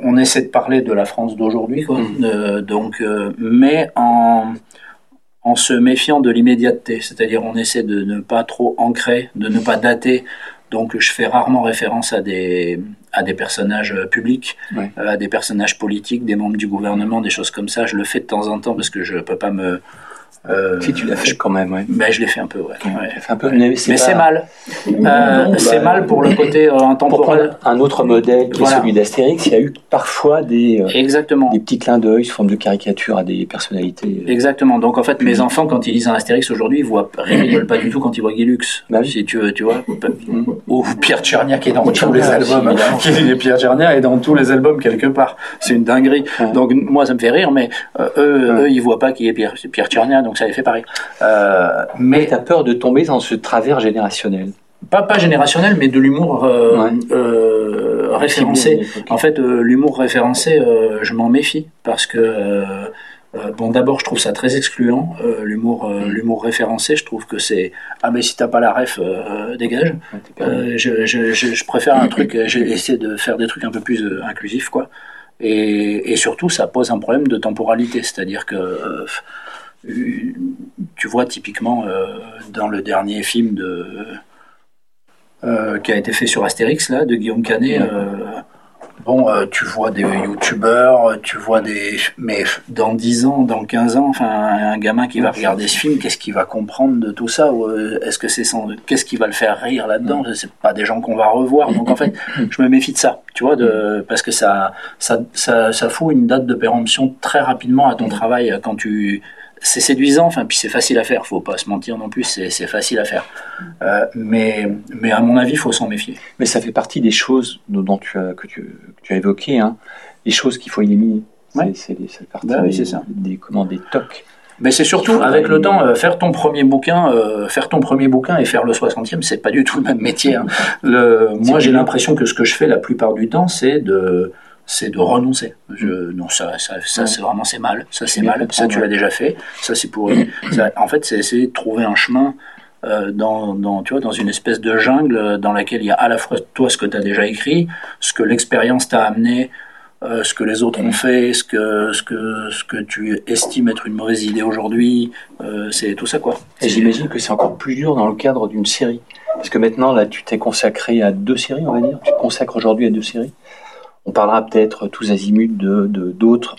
On essaie de parler de la France d'aujourd'hui, mm. donc, mais en, en se méfiant de l'immédiateté. C'est-à-dire on essaie de ne pas trop ancrer, de ne pas dater donc je fais rarement référence à des, à des personnages euh, publics, euh, à des personnages politiques, des membres du gouvernement, des choses comme ça. Je le fais de temps en temps parce que je ne peux pas me, euh, si tu l'as fait quand même, ouais. Ben, je l'ai fait un peu, ouais. un peu, mais c'est mal. Euh, c'est bah, mal pour le côté euh, intemporel. un autre modèle qui est celui d'Astérix, il y a eu parfois des, euh, Exactement. des petits clins d'œil sous forme de caricature à des personnalités. Exactement. Donc en fait, mes enfants, quand ils lisent un Astérix aujourd'hui, ils voient, rigolent pas du tout quand ils voient Guilux. Bah si tu veux, tu vois. Ou Pierre Tchernia qui est dans tous les albums. Pierre Tchernia est dans tous les albums quelque part. C'est une dinguerie. Donc moi, ça me fait rire, mais eux, eux, ils voient pas qui est Pierre, Pierre Tchernia. Donc ça avait fait pareil. Euh, mais tu as peur de tomber dans ce travers générationnel? Pas, pas générationnel, mais de l'humour euh, euh, référencé. En fait, l'humour référencé, je m'en méfie parce que bon, d'abord, je trouve ça très excluant. l'humour, l'humour référencé, je trouve que c'est ah mais si t'as pas la ref, dégage. Je, je, je, préfère un truc. J'ai essayé de faire des trucs un peu plus inclusifs, quoi. Et, et, surtout, ça pose un problème de temporalité, c'est-à-dire que tu vois typiquement euh, dans le dernier film euh, qui a été fait sur Astérix là, de Guillaume Canet. Euh, bon, tu vois des youtubeurs, tu vois des. Mais dans 10 ans, dans 15 ans, enfin, un gamin qui va regarder ce film, qu'est-ce qu'il va comprendre de tout ça Est-ce que c'est sans... Qu'est-ce qui va le faire rire là-dedans C'est pas des gens qu'on va revoir. Donc en fait, je me méfie de ça, tu vois, parce que ça, ça, ça, ça fout une date de péremption très rapidement à ton travail quand tu c'est séduisant, enfin, puis c'est facile à faire, faut pas se mentir non plus, c'est facile à faire. Euh, mais, mais à mon avis, il faut s'en méfier. Mais ça fait partie des choses dont tu as, que, tu, tu as évoquées, hein, les choses qu'il faut éliminer. C'est partie bah des, ça. des, comment, des tocs. Mais c'est surtout avec le temps, euh, faire ton premier bouquin, euh, faire ton premier bouquin et faire le 60e, c'est pas du tout le même métier. Hein. Le, moi, j'ai l'impression que ce que je fais la plupart du temps, c'est de c'est de renoncer. Je, non, ça, ça, ça c'est vraiment c'est mal. Ça c'est mal. Ça tu l'as déjà fait. Ça c'est pour. en fait, c'est essayer de trouver un chemin euh, dans, dans, tu vois, dans une espèce de jungle dans laquelle il y a à la fois toi ce que tu as déjà écrit, ce que l'expérience t'a amené, euh, ce que les autres ont fait, ce que, ce que, ce que tu estimes être une mauvaise idée aujourd'hui, euh, c'est tout ça quoi. Et j'imagine que c'est encore plus dur dans le cadre d'une série. Parce que maintenant, là, tu t'es consacré à deux séries, on va dire. Tu te consacres aujourd'hui à deux séries. On parlera peut-être tous azimuts de d'autres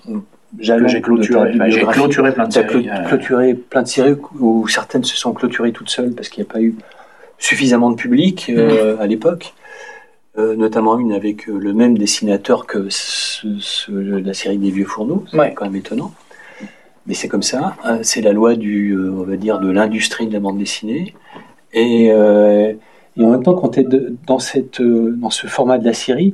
j'ai clôturé, j'ai clôturé plein de séries. clôturé plein de séries où certaines se sont clôturées toutes seules parce qu'il n'y a pas eu suffisamment de public euh, mm. à l'époque. Euh, notamment une avec euh, le même dessinateur que la série des vieux fourneaux, c'est quand même étonnant. Mais c'est comme ça, hein. c'est la loi du, on va dire, de l'industrie de la bande dessinée. Et, et en même temps, quand tu es dans, cette, dans ce format de la série,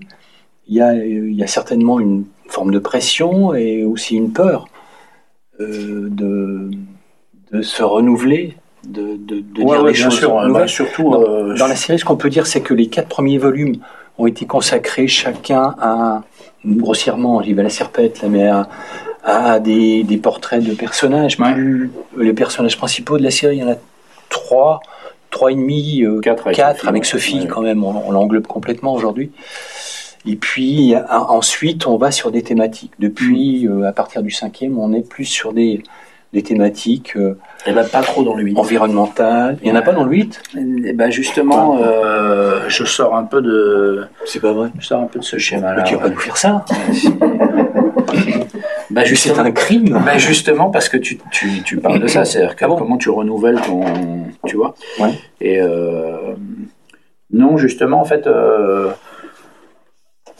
il y a, il y a certainement une forme de pression et aussi une peur euh, de, de se renouveler, de, de, de dire des choses sûr, bah, surtout, dans, euh, dans, la série, ce qu'on peut dire, c'est que les quatre premiers volumes ont été consacrés chacun à, grossièrement, j'y vais la serpette, là, mais à, des, des, portraits de personnages. Plus, les personnages principaux de la série, il y en a trois, trois et demi, euh, quatre, avec, Sophie, quand même, on, on l'englobe complètement aujourd'hui. Et puis ensuite, on va sur des thématiques. Depuis, mm. euh, à partir du cinquième, on est plus sur des, les thématiques euh, Et ben pas trop dans le 8. environnementales. Il n'y en a pas dans le 8 Et ben justement, euh, je sors un peu de, C'est pas vrai. je sors un peu de ce schéma-là. Mais tu vas pas nous faire ça. Bah C'est un crime. bah justement parce que tu, tu, tu parles de ça, c'est-à-dire Ah bon? comment tu renouvelles ton, tu vois? Ouais. Et euh, non, justement, en fait, euh,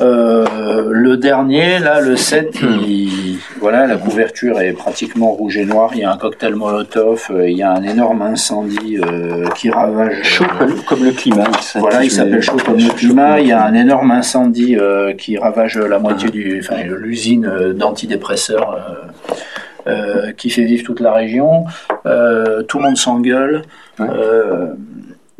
euh, le dernier, là, le 7, il- voilà, la couverture est pratiquement rouge et noir. Il y a un cocktail Molotov, euh, il y a un énorme incendie euh, qui ravage. Chaud comme, comme le climat. il Voilà, il s'appelle Chaud comme le climat. Il y a un énorme incendie qui ravage la moitié du, enfin, l'usine d'antidépresseurs qui fait vivre toute la région. Tout le monde s'engueule. Ouais.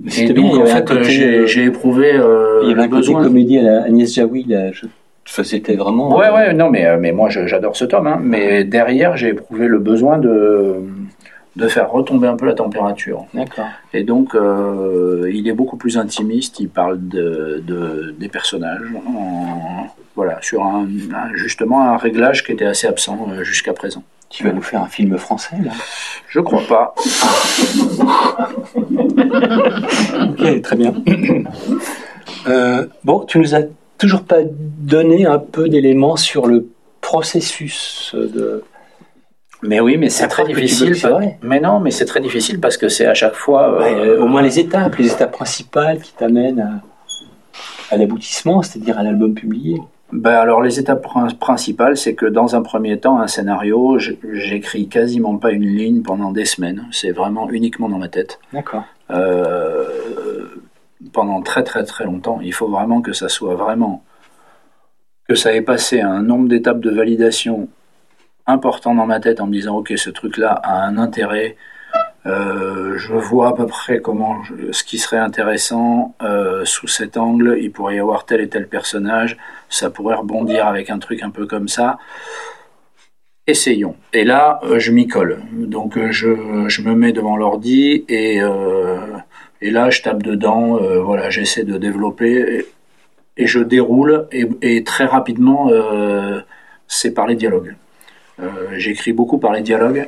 Et bien, donc, en fait, j'ai euh, j'ai éprouvé euh, Il y avait un le côté besoin. comédie à la Agnès Jaoui. Là. Je... Enfin, c'était vraiment. Ouais, euh, ouais, non, mais, euh, mais moi j'adore ce tome. Hein. Mais derrière, j'ai éprouvé le besoin de, de faire retomber un peu la température. D'accord. Et donc, euh, il est beaucoup plus intimiste. Il parle de, de- des personnages. en- voilà, sur un, justement un réglage qui était assez absent jusqu'à présent. Tu vas nous faire un film français là? Je crois pas. Ok, très bien. Euh, bon, tu nous as toujours pas donné un peu d'éléments sur le processus de. Mais oui, mais c'est très difficile. Mais non, mais c'est très difficile parce que c'est à chaque fois. Ouais, euh, euh, au moins les étapes, les étapes principales qui t'amènent à, à l'aboutissement, c'est-à-dire à l'album publié. Ben alors les étapes prin- principales, c'est que dans un premier temps, un scénario, j'écris quasiment pas une ligne pendant des semaines. C'est vraiment uniquement dans ma tête. D'accord. Euh, pendant très très très longtemps. Il faut vraiment que ça soit vraiment que ça ait passé un nombre d'étapes de validation important dans ma tête en me disant ok ce truc là a un intérêt. Euh, je vois à peu près comment ce qui serait intéressant euh, sous cet angle. Il pourrait y avoir tel et tel personnage. Ça pourrait rebondir avec un truc un peu comme ça. Essayons. Et là, euh, je m'y colle. Donc je, me mets devant l'ordi et, là, je tape dedans. voilà, j'essaie de développer et, je déroule. Et, très rapidement, c'est par les dialogues. J'écris beaucoup par les dialogues.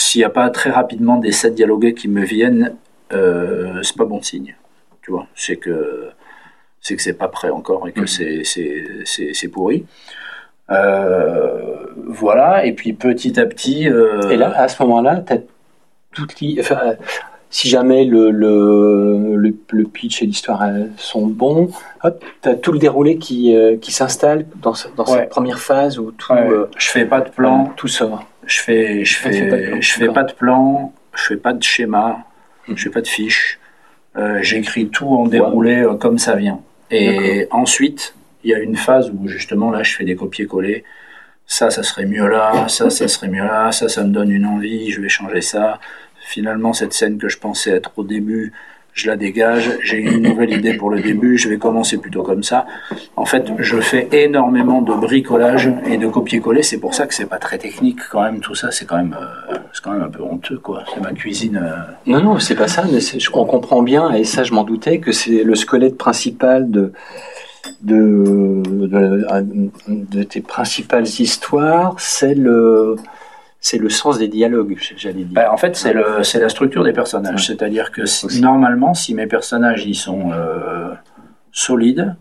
S'il n'y a pas très rapidement des sept dialogués qui me viennent, euh, c'est pas bon signe. Tu vois, c'est que c'est que c'est pas prêt encore et que Mhm. c'est c'est c'est c'est pourri. Euh, voilà, et puis petit à petit. euh, Et là, à ce moment-là, tu as toutes les. Enfin, si jamais le, le, le, le pitch et l'histoire euh, sont bons, hop, tu as tout le déroulé qui, qui s'installe dans, ce- dans Ouais. cette première phase où tout, ouais, je fais pas de plan, tout sort. Je fais je Ah, fais pas de fais plan, je fais pas de plan, je fais pas de schéma, Mhm. je fais pas de fiche. Euh, J'écris tout en déroulé euh, comme ça vient. Et ensuite, il y a une phase où justement là, je fais des copier-coller. Ça, ça serait mieux là, ça, ça serait mieux là, ça, ça me donne une envie, je vais changer ça. Finalement, cette scène que je pensais être au début, je la dégage, j'ai une nouvelle idée pour le début, je vais commencer plutôt comme ça. En fait, je fais énormément de bricolage et de copier-coller, c'est pour ça que c'est pas très technique quand même, tout ça, c'est quand même, euh, c'est quand même un peu honteux, quoi. C'est ma cuisine. euh, Non, non, c'est pas ça, mais on comprend bien, et ça je m'en doutais, que c'est le squelette principal de, de tes principales histoires, c'est le, c'est le sens des dialogues, j'allais dire. Bah, en fait, c'est le, c'est la structure des personnages. C'est-à-dire que si- normalement, si mes personnages ils sont euh, solides,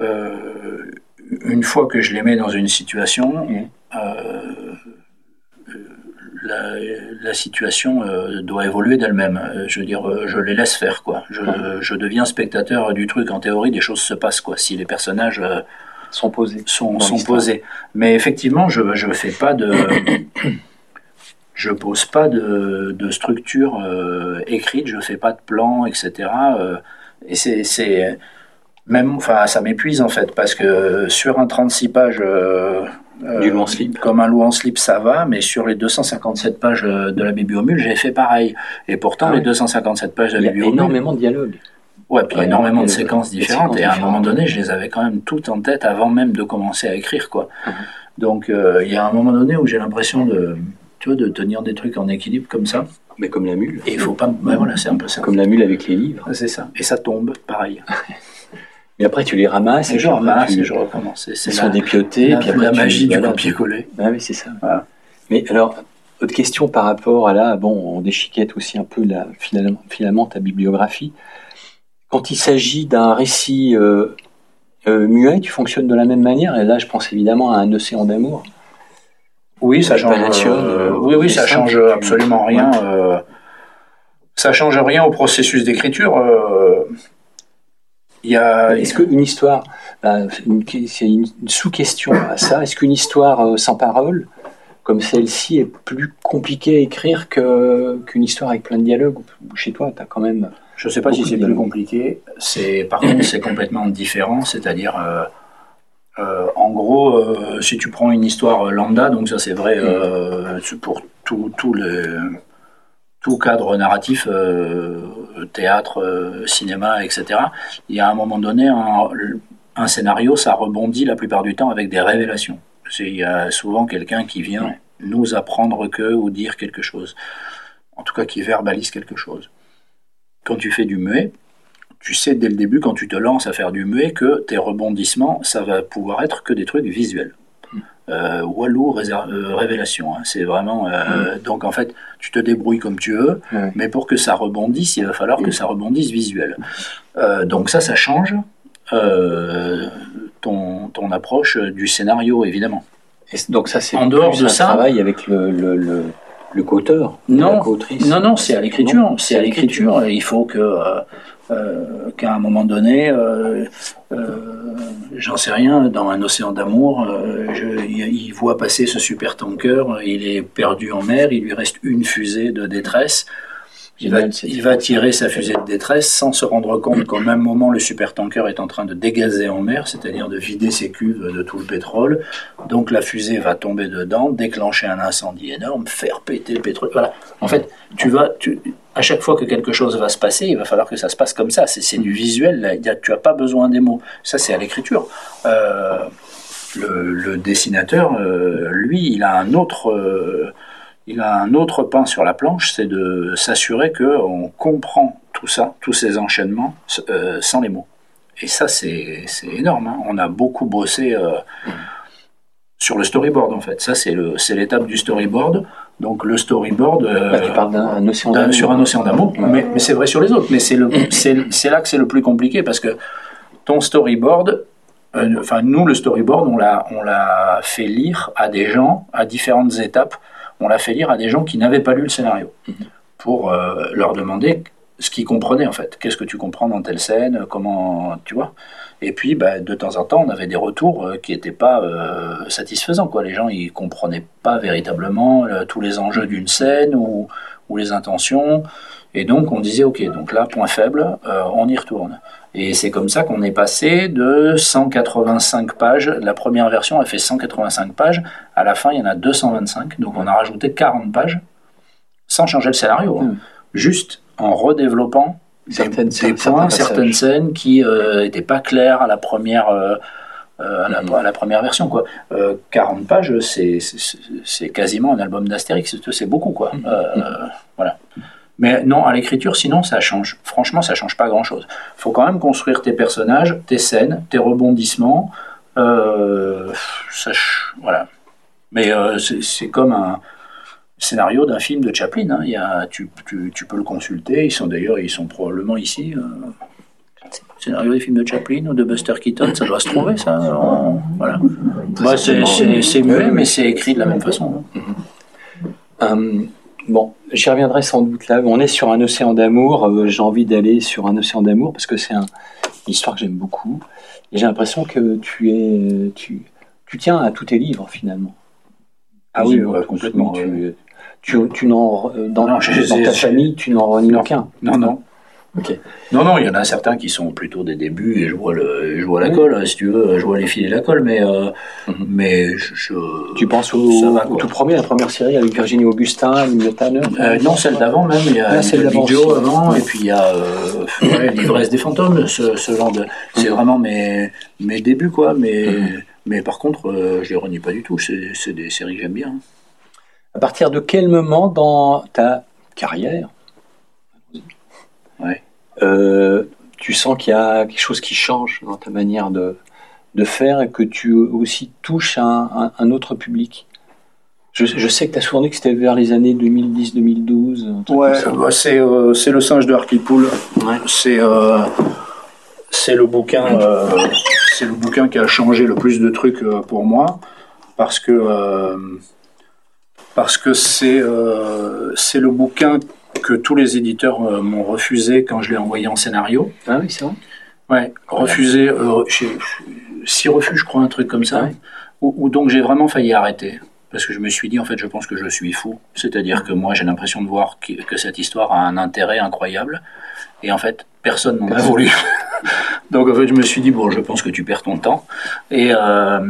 euh, une fois que je les mets dans une situation, Mhm. euh, la, la situation euh, doit évoluer d'elle-même. Euh, Je veux dire, euh, je les laisse faire, quoi. Je, je deviens spectateur du truc. En théorie, des choses se passent, quoi. Si les personnages sont posés. sont, sont posés. Mais effectivement, je je fais pas de je pose pas de, de structure euh, écrite, je fais pas de plan, etc. euh, et c'est c'est même enfin ça m'épuise en fait parce que sur un 36 pages euh, euh, Du slip. comme un loup en slip ça va mais sur les 257 pages euh, de la bibliomule j'ai fait pareil et pourtant Ah les ouais. 257 pages de Il y la a bibliomule énormément de dialogues. Ouais, puis il y a énormément de séquences différentes. et à un moment donné, je les avais quand même toutes en tête avant même de commencer à écrire, quoi. Mhm. Donc, euh, il y a un moment donné où j'ai l'impression de, tu vois, de tenir des trucs en équilibre comme ça. Mais comme la mule. Et il faut pas. Ouais, voilà, c'est un peu ça. Comme la mule avec les livres. C'est ça. Et ça tombe, pareil. Mais après, tu les ramasses Et je ramasse tu- et je recommence. Ils sont la, dépiotés. la, puis après, la tu- magie du copier-coller. Ah oui, c'est ça. Voilà. Mais alors, autre question par rapport à là, bon, on déchiquette aussi un peu la, finalement, finalement ta bibliographie. Quand il s'agit d'un récit euh, euh, muet, tu fonctionnes de la même manière. Et là, je pense évidemment à un océan d'amour. Oui, ça change. Euh, oui, oui, ça change absolument rien. ça change rien au processus d'écriture. Il y a. Est-ce qu'une histoire, bah, c'est une, sous-question à ça. Est-ce qu'une histoire sans parole comme celle-ci est plus compliquée à écrire qu'une histoire avec plein de dialogues? Chez toi, tu as quand même je ne sais pas si c'est plus compliqué. C'est par contre c'est complètement différent. C'est-à-dire, euh, euh, en gros, euh, si tu prends une histoire lambda, donc ça c'est vrai pour tout, tout le tout cadre narratif, théâtre, cinéma, etc. Il y a à un moment donné un, un, scénario, ça rebondit la plupart du temps avec des révélations. Il y a souvent quelqu'un qui vient nous apprendre que ou dire quelque chose. En tout cas, qui verbalise quelque chose quand tu fais du muet, tu sais dès le début, quand tu te lances à faire du muet, que tes rebondissements, ça va pouvoir être que des trucs visuels. Hmm. Euh, Walou euh, révélation, hein. c'est vraiment. Euh, hmm. Donc en fait, tu te débrouilles comme tu veux, mais pour que ça rebondisse, il va falloir que ça rebondisse visuel. Donc ça, ça change ton, ton, approche du scénario, évidemment. Et donc ça, c'est en dehors de ça, travail avec le, le le co-auteur Non, non, non, c'est à l'écriture. C'est à l'écriture. Il faut que euh, euh, qu'à un moment donné, euh, j'en sais rien, dans un océan d'amour, il voit passer ce super tanker, il est perdu en mer, il lui reste une fusée de détresse. Il va, tirer sa fusée de détresse sans se rendre compte qu'au même moment, le supertanker est en train de dégazer en mer, c'est-à-dire de vider ses cuves de tout le pétrole. Donc la fusée va tomber dedans, déclencher un incendie énorme, faire péter le pétrole. Voilà. En fait, tu vas, tu, à chaque fois que quelque chose va se passer, il va falloir que ça se passe comme ça. C'est du visuel. Tu n'as pas besoin des mots. Ça, c'est à l'écriture. Euh, le, dessinateur, euh, lui, il a un autre. Euh, il a un autre pain sur la planche, c'est de s'assurer qu'on comprend tout ça, tous ces enchaînements, euh, sans les mots. Et ça, c'est énorme. Hein. On a beaucoup bossé euh, sur le storyboard, en fait. Ça, c'est l'étape du storyboard. Donc, le storyboard. Euh, tu parles d'un océan d'amour. Sur un océan d'amour. Mais, mais c'est vrai sur les autres. Mais c'est là que c'est le plus compliqué parce que ton storyboard, enfin, nous, le storyboard, on l'a fait lire à des gens à différentes étapes on l'a fait lire à des gens qui n'avaient pas lu le scénario, mhm. pour euh, leur demander ce qu'ils comprenaient en fait. Qu'est-ce que tu comprends dans telle scène? Comment tu vois? Et puis, bah, de temps en temps, on avait des retours euh, qui n'étaient pas euh, satisfaisants. Quoi. Les gens, ils comprenaient pas véritablement tous les enjeux d'une scène ou, ou, les intentions. Et donc, on disait, ok, donc là, point faible, on y retourne. Et c'est comme ça qu'on est passé de 185 pages. La première version a fait 185 pages. À la fin, il y en a 225. Donc on a rajouté 40 pages sans changer le scénario. Hein. Hmm. Juste en redéveloppant certaines, des, points, certaines scènes qui n'étaient euh, pas claires à la première. Euh, euh, hmm. à, la, première version quoi. 40 pages c'est quasiment un album d'Astérix c'est beaucoup quoi hmm. Mais non, à l'écriture, sinon, ça change. Franchement, ça change pas grand-chose. Il faut quand même construire tes personnages, tes scènes, tes rebondissements. Euh, voilà. Mais euh, c'est comme un scénario d'un film de Chaplin. Hein. Il y a, tu, tu, tu, peux le consulter. Ils sont d'ailleurs, ils sont probablement ici. Euh, scénario des films de Chaplin ou de Buster Keaton, ça doit se trouver, ça. voilà. Bah, c'est muet, mais c'est écrit de la même façon. Hein. Bon, j'y reviendrai sans doute là. On est sur un océan d'amour. Euh, j'ai envie d'aller sur un océan d'amour parce que c'est une histoire que j'aime beaucoup. Et j'ai l'impression que tu es, tu, tu tiens à tous tes livres finalement. Ah oui, complètement. Tu, tu, tu n'en, dans, dans ta famille, tu n'en renies aucun. Non, non. Non, non, il y en a certains qui sont plutôt des débuts et je vois, le, je vois la colle, si tu veux, je vois les fils et la colle, mais, euh, mhm. mais je, Tu penses au, tout premier, la première série avec Virginie Augustin, Emile Tanner euh, Non, celle d'avant même, il y a ah, celle Joe avant, et puis il y a euh, L'ivresse des fantômes, ce, ce genre de. C'est vraiment mes, mes débuts, quoi, mais, mhm. mais par contre, euh, je les renie pas du tout, c'est des séries que j'aime bien. À partir de quel moment dans ta carrière ouais. Euh, tu sens qu'il y a quelque chose qui change dans ta manière de, de faire et que tu aussi touches un, un, autre public Je, sais que tu as souvent dit que c'était vers les années 2010-2012. Ouais, bah, c'est euh, c'est le singe de Hartlepool. Ouais. C'est euh, le bouquin euh, c'est le bouquin qui a changé le plus de trucs pour moi parce que parce que c'est c'est le bouquin que tous les éditeurs m'ont refusé quand je l'ai envoyé en scénario. Ah oui, c'est vrai. Ouais, refusé. six refus, je crois, un truc comme ça. Ou donc j'ai vraiment failli arrêter parce que je me suis dit, en fait, je pense que je suis fou. C'est-à-dire que moi, j'ai l'impression de voir que, cette histoire a un intérêt incroyable. Et en fait, personne n'en a voulu. Donc, en fait, je me suis dit, bon, je pense que tu perds ton temps. Et, euh,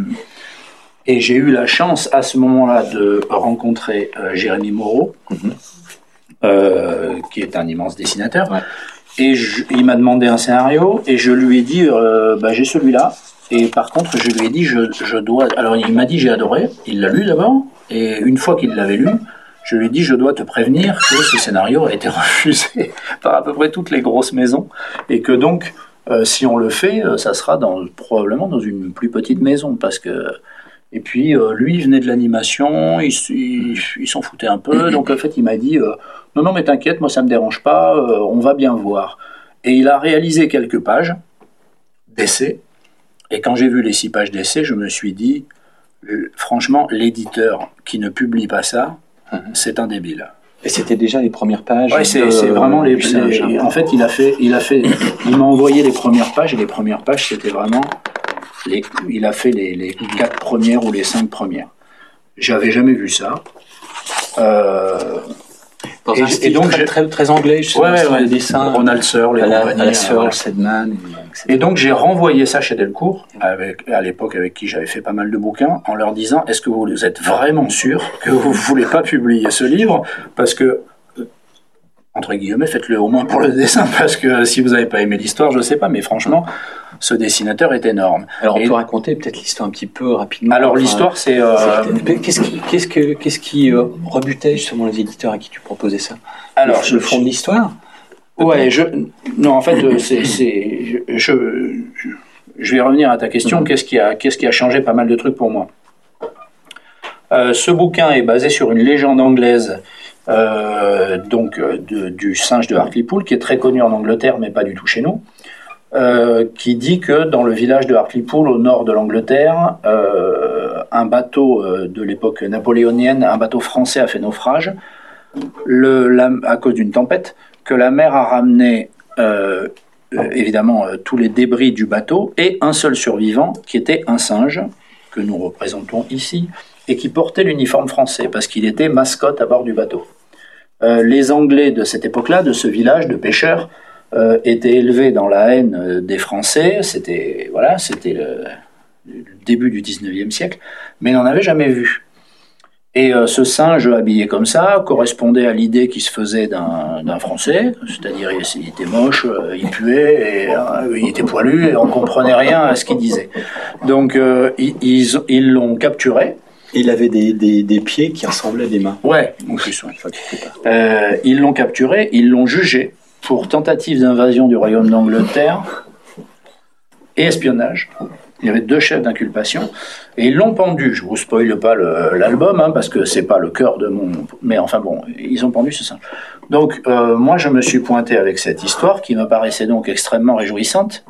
et j'ai eu la chance, à ce moment-là, de rencontrer euh, Jérémy Moreau, mhm. Euh, qui est un immense dessinateur. Et il m'a demandé un scénario, et je lui ai dit, bah, j'ai celui-là, et par contre, je lui ai dit, je, je dois. Alors, il m'a dit, j'ai adoré. Il l'a lu d'abord. Et une fois qu'il l'avait lu, je lui ai dit, je dois te prévenir que ce scénario a été refusé par à peu près toutes les grosses maisons. Et que donc, euh, si on le fait, euh, ça sera dans, probablement dans une plus petite maison. Parce que. Et puis, euh, lui, il venait de l'animation, il, il, s'en foutait un peu. Donc, en fait, il m'a dit, non, non, mais t'inquiète, moi, ça me dérange pas, on va bien voir. Et il a réalisé quelques pages d'essais et quand j'ai vu les six pages d'essai, je me suis dit, franchement, l'éditeur qui ne publie pas ça, mhm. c'est un débile. Et c'était déjà les premières pages. Oui, c'est vraiment les, En fait, il a fait, il a fait, il m'a envoyé les premières pages et les premières pages, c'était vraiment les, il a fait les, les, quatre premières ou les cinq premières. J'avais jamais vu ça. Euh, dans et, un style donc très, très, très, anglais, je sais ouais, ouais, les dessins. Ronald Searle, les la, la Searle, Sedman. Et, et donc j'ai renvoyé ça chez Delcourt, avec, à l'époque avec qui j'avais fait pas mal de bouquins, en leur disant est-ce que vous êtes vraiment sûr que vous voulez pas publier ce livre? Parce que entre guillemets, faites-le au moins pour le dessin, parce que si vous n'avez pas aimé l'histoire, je ne sais pas, mais franchement, ce dessinateur est énorme. Alors, on peut raconter peut-être l'histoire un petit peu rapidement. Alors, l'histoire, c'est... Euh... Qu'est-ce qui, qu'est-ce que, qu'est-ce qui euh, rebutait justement les éditeurs à qui tu proposais ça? Alors, le, fond de l'histoire? Ouais, je... Non, en fait, euh, c'est... c'est je, je, vais revenir à ta question. Mhm. Qu'est-ce qui, a, qu'est-ce qui a changé pas mal de trucs pour moi? Euh, Ce bouquin est basé sur une légende anglaise euh, donc du singe de Hartlepool, qui est très connu en Angleterre, mais pas du tout chez nous, euh, qui dit que dans le village de Hartlepool, au nord de l'Angleterre, un bateau de l'époque napoléonienne, un bateau français a fait naufrage à cause d'une tempête, que la mer a ramené évidemment tous les débris du bateau et un seul survivant qui était un singe que nous représentons ici et qui portait l'uniforme français parce qu'il était mascotte à bord du bateau. Euh, les Anglais de cette époque-là, de ce village de pêcheurs, euh, étaient élevés dans la haine euh, des Français. C'était voilà, c'était le, début du 19e siècle, mais n'en avait jamais vu. Et ce singe habillé comme ça correspondait à l'idée qui se faisait d'un Français, c'est-à-dire il, était moche, il puait, et, il était poilu, et on comprenait rien à ce qu'il disait. Donc ils l'ont capturé, il avait des, des, pieds qui ressemblaient à des mains. Ouais, en plus. Euh, ils l'ont capturé, ils l'ont jugé pour tentative d'invasion du royaume d'Angleterre et espionnage. Il y avait deux chefs d'inculpation et ils l'ont pendu. Je vous spoile pas l'album hein, parce que c'est pas le cœur de mon. Mais enfin bon, ils ont pendu ce singe. Donc euh, moi je me suis pointé avec cette histoire qui me paraissait donc extrêmement réjouissante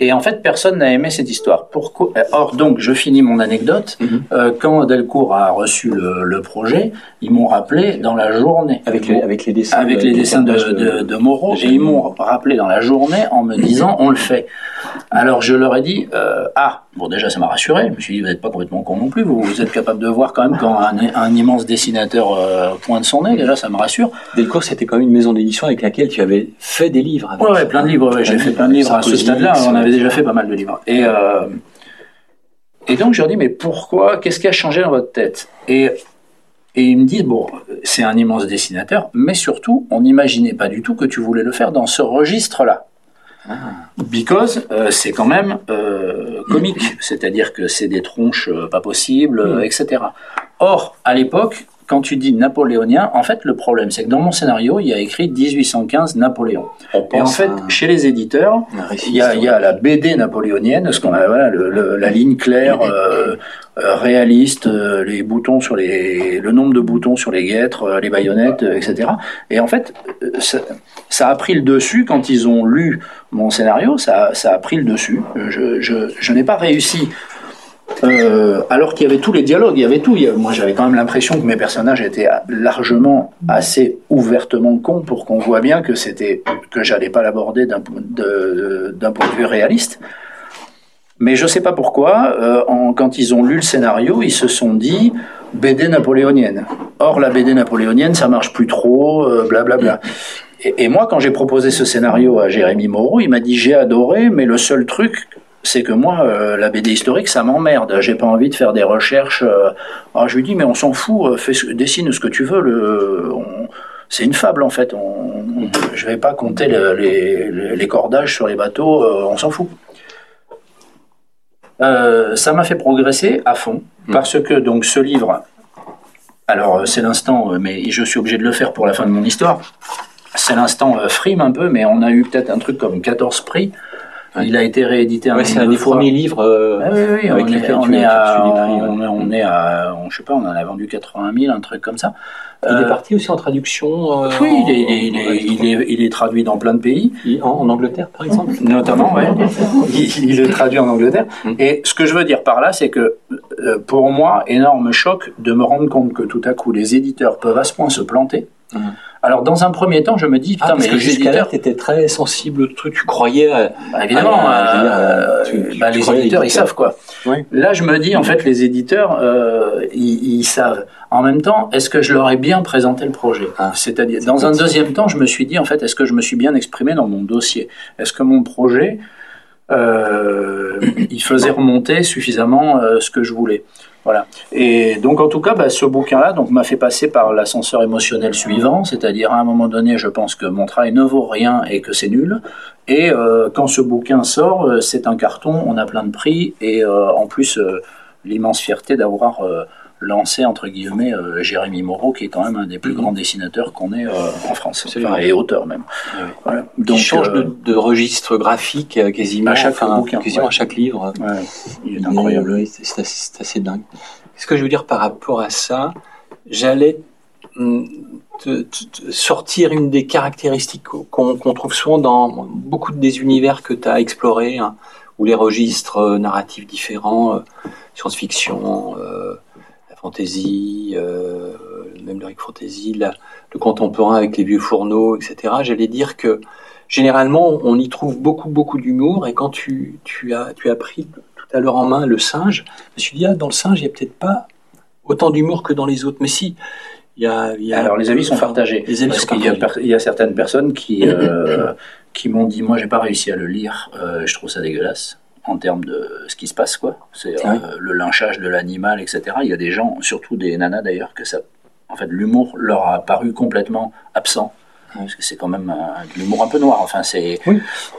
et en fait, personne n'a aimé cette histoire. Pourquoi Or, donc, je finis mon anecdote. Mhm. euh, quand Delcourt a reçu le, le projet, ils m'ont rappelé dans la journée. Avec les, avec les dessins, avec les dessins de, de, de, Moreau. Et ils m'ont rappelé dans la journée en me disant on le fait. Alors, je leur ai dit euh, ah, bon, déjà, ça m'a rassuré. Je me suis dit vous n'êtes pas complètement con non plus. Vous, vous, êtes capable de voir quand même quand un, un immense dessinateur euh, pointe son nez. Déjà, ça me rassure. Delcourt, c'était quand même une maison d'édition avec laquelle tu avais fait des livres. Avec ouais, plein de livres. Ouais, J'ai fait plein de livres à ce stade-là déjà fait pas mal de livres. Et, euh, et donc, je leur dis, mais pourquoi Qu'est-ce qui a changé dans votre tête? Et, et ils me disent, bon, c'est un immense dessinateur, mais surtout, on n'imaginait pas du tout que tu voulais le faire dans ce registre-là. Because euh, c'est quand même euh, comique, c'est-à-dire que c'est des tronches pas possibles, mm. etc. Or, à l'époque, quand tu dis napoléonien, en fait, le problème, c'est que dans mon scénario, il y a écrit 1815 Napoléon. et en fait, chez les éditeurs, il y, a, il y, a, la BD napoléonienne, ce qu'on a, voilà, le, la ligne claire, euh, euh, réaliste, euh, les boutons sur les, le nombre de boutons sur les guêtres, les baïonnettes, etc. Et en fait, ça, ça, a pris le dessus quand ils ont lu mon scénario, ça, ça a pris le dessus. Je, je, je n'ai pas réussi euh, alors qu'il y avait tous les dialogues, il y avait tout. moi, j'avais quand même l'impression que mes personnages étaient largement assez ouvertement cons pour qu'on voit bien que c'était que j'allais pas l'aborder d'un point de vue réaliste. Mais je sais pas pourquoi, euh, quand ils ont lu le scénario, ils se sont dit BD napoléonienne. Or, la BD napoléonienne, ça marche plus trop, blablabla. Euh, bla, bla. et, et, moi, quand j'ai proposé ce scénario à Jérémy Moreau, il m'a dit j'ai adoré, mais le seul truc c'est que moi, euh, la BD historique, ça m'emmerde. J'ai pas envie de faire des recherches. Euh. Alors je lui dis, mais on s'en fout, euh, fais, dessine ce que tu veux. Le, c'est une fable en fait. On, je vais pas compter les, cordages sur les bateaux, on s'en fout. ça m'a fait progresser à fond mmh. parce que donc ce livre, alors c'est l'instant, mais je suis obligé de le faire pour la fin de mon histoire. C'est l'instant frime un peu, mais on a eu peut-être un truc comme 14 prix. Il a été réédité un C'est un des premiers livres euh, ah oui, oui, on, est, on, est à, on, est à, je sais pas, on en a vendu 80 000, un truc comme ça. Il est euh, parti aussi en traduction. Euh, oui, il est, il, est, il, est, il est, traduit dans plein de pays. En, Angleterre, par exemple. Notamment, oui. il, est traduit en Angleterre. Mm. Et ce que je veux dire par là, c'est que pour moi, énorme choc de me rendre compte que tout à coup, les éditeurs peuvent à ce point se planter. Mm. Alors dans un premier temps, je me dis putain, ah, mais les éditeurs, étaient très sensibles au truc, tu croyais bah, évidemment, euh, bah, les éditeurs ils savent quoi. Là, je me dis en fait les éditeurs euh, ils, savent. En même temps, est-ce que je leur ai bien présenté le projet? Ah, C'est-à-dire dans un deuxième temps, je me suis dit en fait, est-ce que je me suis bien exprimé dans mon dossier? Est-ce que mon projet euh, il faisait remonter suffisamment ce que je voulais voilà. Et donc, en tout cas, bah, ce bouquin-là donc m'a fait passer par l'ascenseur émotionnel suivant, c'est-à-dire à un moment donné, je pense que mon travail ne vaut rien et que c'est nul. Et euh, quand ce bouquin sort, euh, c'est un carton, on a plein de prix et euh, en plus l'immense fierté d'avoir lancé entre guillemets Jérémy Moreau, qui est quand même un des plus grands dessinateurs qu'on ait en France, enfin, et auteur même. Voilà. Donc, il change de, registre graphique quasiment à chaque bouquin, quasiment à chaque livre. Il est incroyable. c'est assez, dingue. Ce que je veux dire par rapport à ça, j'allais hum, sortir une des caractéristiques qu'on trouve souvent dans beaucoup des univers que tu as explorés, hein, ou les registres euh, narratifs différents, euh, science-fiction, euh, fantasy, même l'heroic fantasy, le contemporain avec les vieux fourneaux, etc. J'allais dire que généralement on y trouve beaucoup beaucoup d'humour et quand tu, tu, as, tu as pris tout à l'heure en main le singe, je me suis dit ah, dans le singe il n'y a peut-être pas autant d'humour que dans les autres, mais si alors les avis sont partagés. Les avis parce qu'il y, a certaines personnes qui, euh, qui m'ont dit, moi j'ai pas réussi à le lire, euh, je trouve ça dégueulasse en termes de ce qui se passe quoi. C'est euh, le lynchage de l'animal, etc. Il y a des gens, surtout des nanas d'ailleurs, que ça, en fait, l'humour leur a paru complètement absent. Parce que c'est quand même de l'humour un peu noir. Enfin, c'est.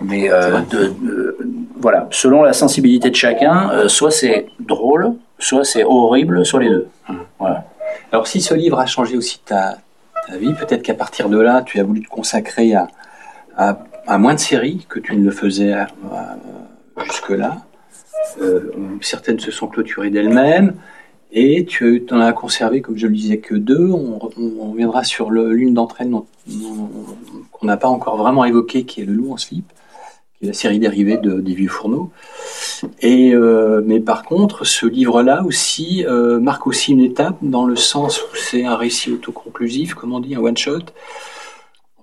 Mais de, voilà, selon la sensibilité de chacun, soit c'est drôle, soit c'est horrible, soit les deux. Hum. Voilà. Alors si ce livre a changé aussi ta, vie, peut-être qu'à partir de là, tu as voulu te consacrer à, à, moins de séries que tu ne le faisais euh, jusque-là. Euh, certaines se sont clôturées d'elles-mêmes. Et tu en as conservé, comme je le disais, que deux. On, reviendra sur l'une d'entre elles qu'on n'a pas encore vraiment évoquée, qui est Le Loup en slip qui est la série dérivée de, des Vieux Fourneaux. Et, euh, mais par contre, ce livre-là aussi euh, marque aussi une étape dans le sens où c'est un récit autoconclusif, comme on dit, un one-shot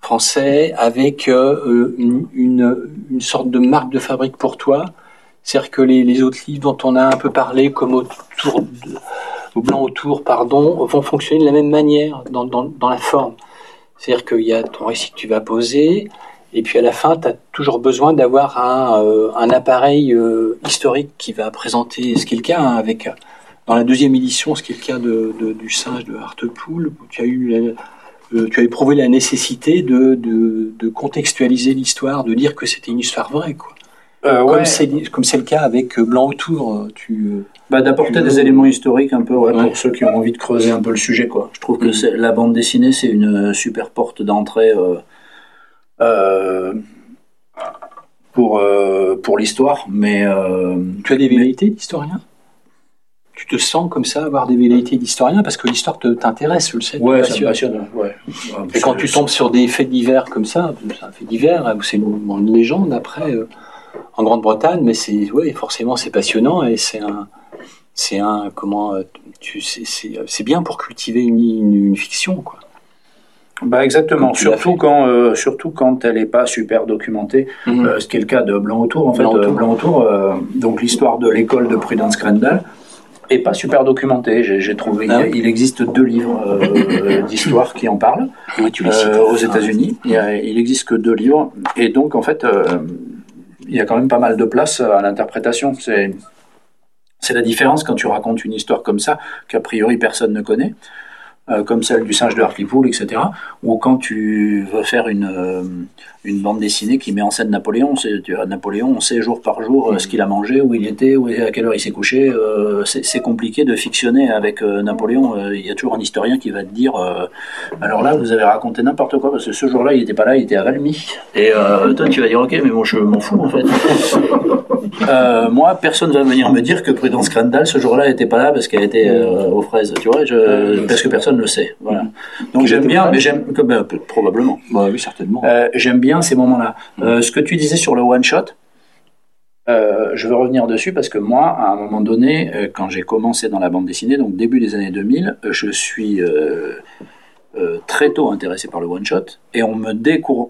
français, avec euh, une, une, une, sorte de marque de fabrique pour toi. C'est-à-dire que les, les, autres livres dont on a un peu parlé, comme autour de, au blanc autour, pardon, vont fonctionner de la même manière dans, dans, dans la forme. C'est-à-dire qu'il y a ton récit que tu vas poser, et puis à la fin, tu as toujours besoin d'avoir un, euh, un, appareil euh, historique qui va présenter ce qui est le cas hein, avec dans la deuxième édition, ce qui est le de, du singe de Hartlepool, où tu as eu euh, tu as éprouvé la nécessité de, de, de contextualiser l'histoire, de dire que c'était une histoire vraie, quoi. Euh, ouais. Comme c'est le cas avec euh, Blanc autour, euh, tu Bah, d'apporter Tu des éléments historiques un peu ouais, Ouais. pour ceux qui ont envie de creuser un peu le sujet quoi. Je trouve que Mhm. la bande dessinée c'est une super porte d'entrée euh, euh, pour pour l'histoire, mais tu as des velléités d'historien Tu te sens comme ça avoir des velléités d'historien parce que l'histoire te t'intéresse, je le sais. ouais, ça me passionne. Ouais. Et quand tu tombes sur des faits divers comme ça, c'est un fait divers, hein, c'est une, une légende après euh, en Grande-Bretagne, mais c'est ouais, forcément c'est passionnant et c'est un c'est un comment euh, tu c'est bien pour cultiver une, une, une fiction quoi. Bah exactement. Surtout quand euh, surtout quand elle est pas super documentée. Euh, ce qui est le cas de Blanc autour en fait. Blanc Euh, autour. Blanc autour, euh, donc l'histoire de l'école de Prudence Crandall est pas super documentée. J'ai trouvé Ah il, il existe deux livres euh, d'histoire qui en parlent. Ouais, tu les euh, aux États-Unis. Il, y a- il existe que deux livres, et donc en fait, euh, il y a quand même pas mal de place à l'interprétation. C'est c'est la différence quand tu racontes une histoire comme ça qu'a priori personne ne connaît. Euh, comme celle du singe de Hartlepool, etc. Ou quand tu veux faire une, euh, une bande dessinée qui met en scène Napoléon, tu vois, Napoléon, on sait jour par jour euh, ce qu'il a mangé, où il était, où, à quelle heure il s'est couché. c'est compliqué de fictionner avec Napoléon. Il y a toujours un historien qui va te dire alors là, vous avez raconté n'importe quoi parce que ce jour-là, il n'était pas là, il était à Valmy. Et toi, tu vas dire ok, mais moi, je m'en fous en fait. Euh, moi, personne va venir me dire que Prudence Crandall ce jour-là n'était pas là parce qu'elle était euh, aux fraises, tu vois, je, parce que personne ne le sait. Voilà. Donc j'aime bien, mais j'aime ben, probablement. Bah oui certainement. Euh, j'aime bien ces moments-là. Euh, ce que tu disais sur le one shot, euh, je veux revenir dessus parce que moi, à un moment donné, quand j'ai commencé dans la bande dessinée, donc début des années 2000, euh, je suis euh, très tôt intéressé par le one shot et on me,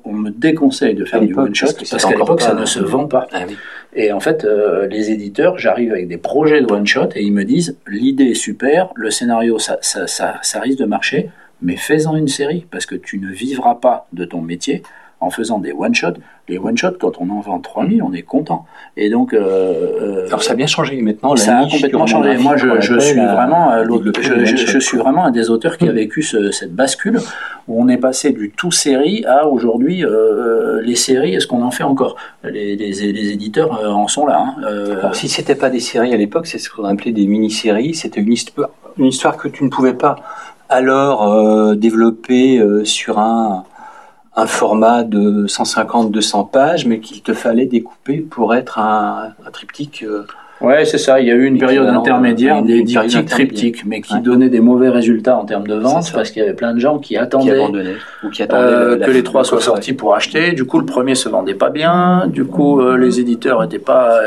on me déconseille de faire du one shot parce qu'à l'époque ça ne se vend pas. Ah oui. Et en fait, euh, les éditeurs, j'arrive avec des projets de one shot et ils me disent l'idée est super, le scénario ça, ça, ça, ça risque de marcher, mais fais-en une série parce que tu ne vivras pas de ton métier en faisant des one shots. Les one shots, quand on en vend 3000, on est content. Et donc, euh, euh, Alors ça a bien changé maintenant. La ça a complètement changé. Moi, je, suis vraiment, euh, je, je- suis vraiment un des auteurs qui a vécu ce- cette bascule où on est passé du tout série à aujourd'hui euh, les séries. Est-ce qu'on en fait encore les, les, les éditeurs en sont là. hein. Euh, Alors, si c'était pas des séries à l'époque, c'est ce qu'on appelait des mini-séries. C'était une histoire, une histoire que tu ne pouvais pas alors développer sur un, un format de 150-200 pages, mais qu'il te fallait découper pour être un, un triptyque. euh, Ouais, c'est ça. Il y a eu une période intermédiaire, des diptyques, triptyques, mais qui Ouais. donnaient des mauvais résultats en termes de vente parce qu'il y avait plein de gens qui attendaient abandonnaient ou qui attendaient euh, la- que les le trois soient sortis pour acheter. Du coup, le premier se vendait pas bien. Du coup, euh, les éditeurs étaient pas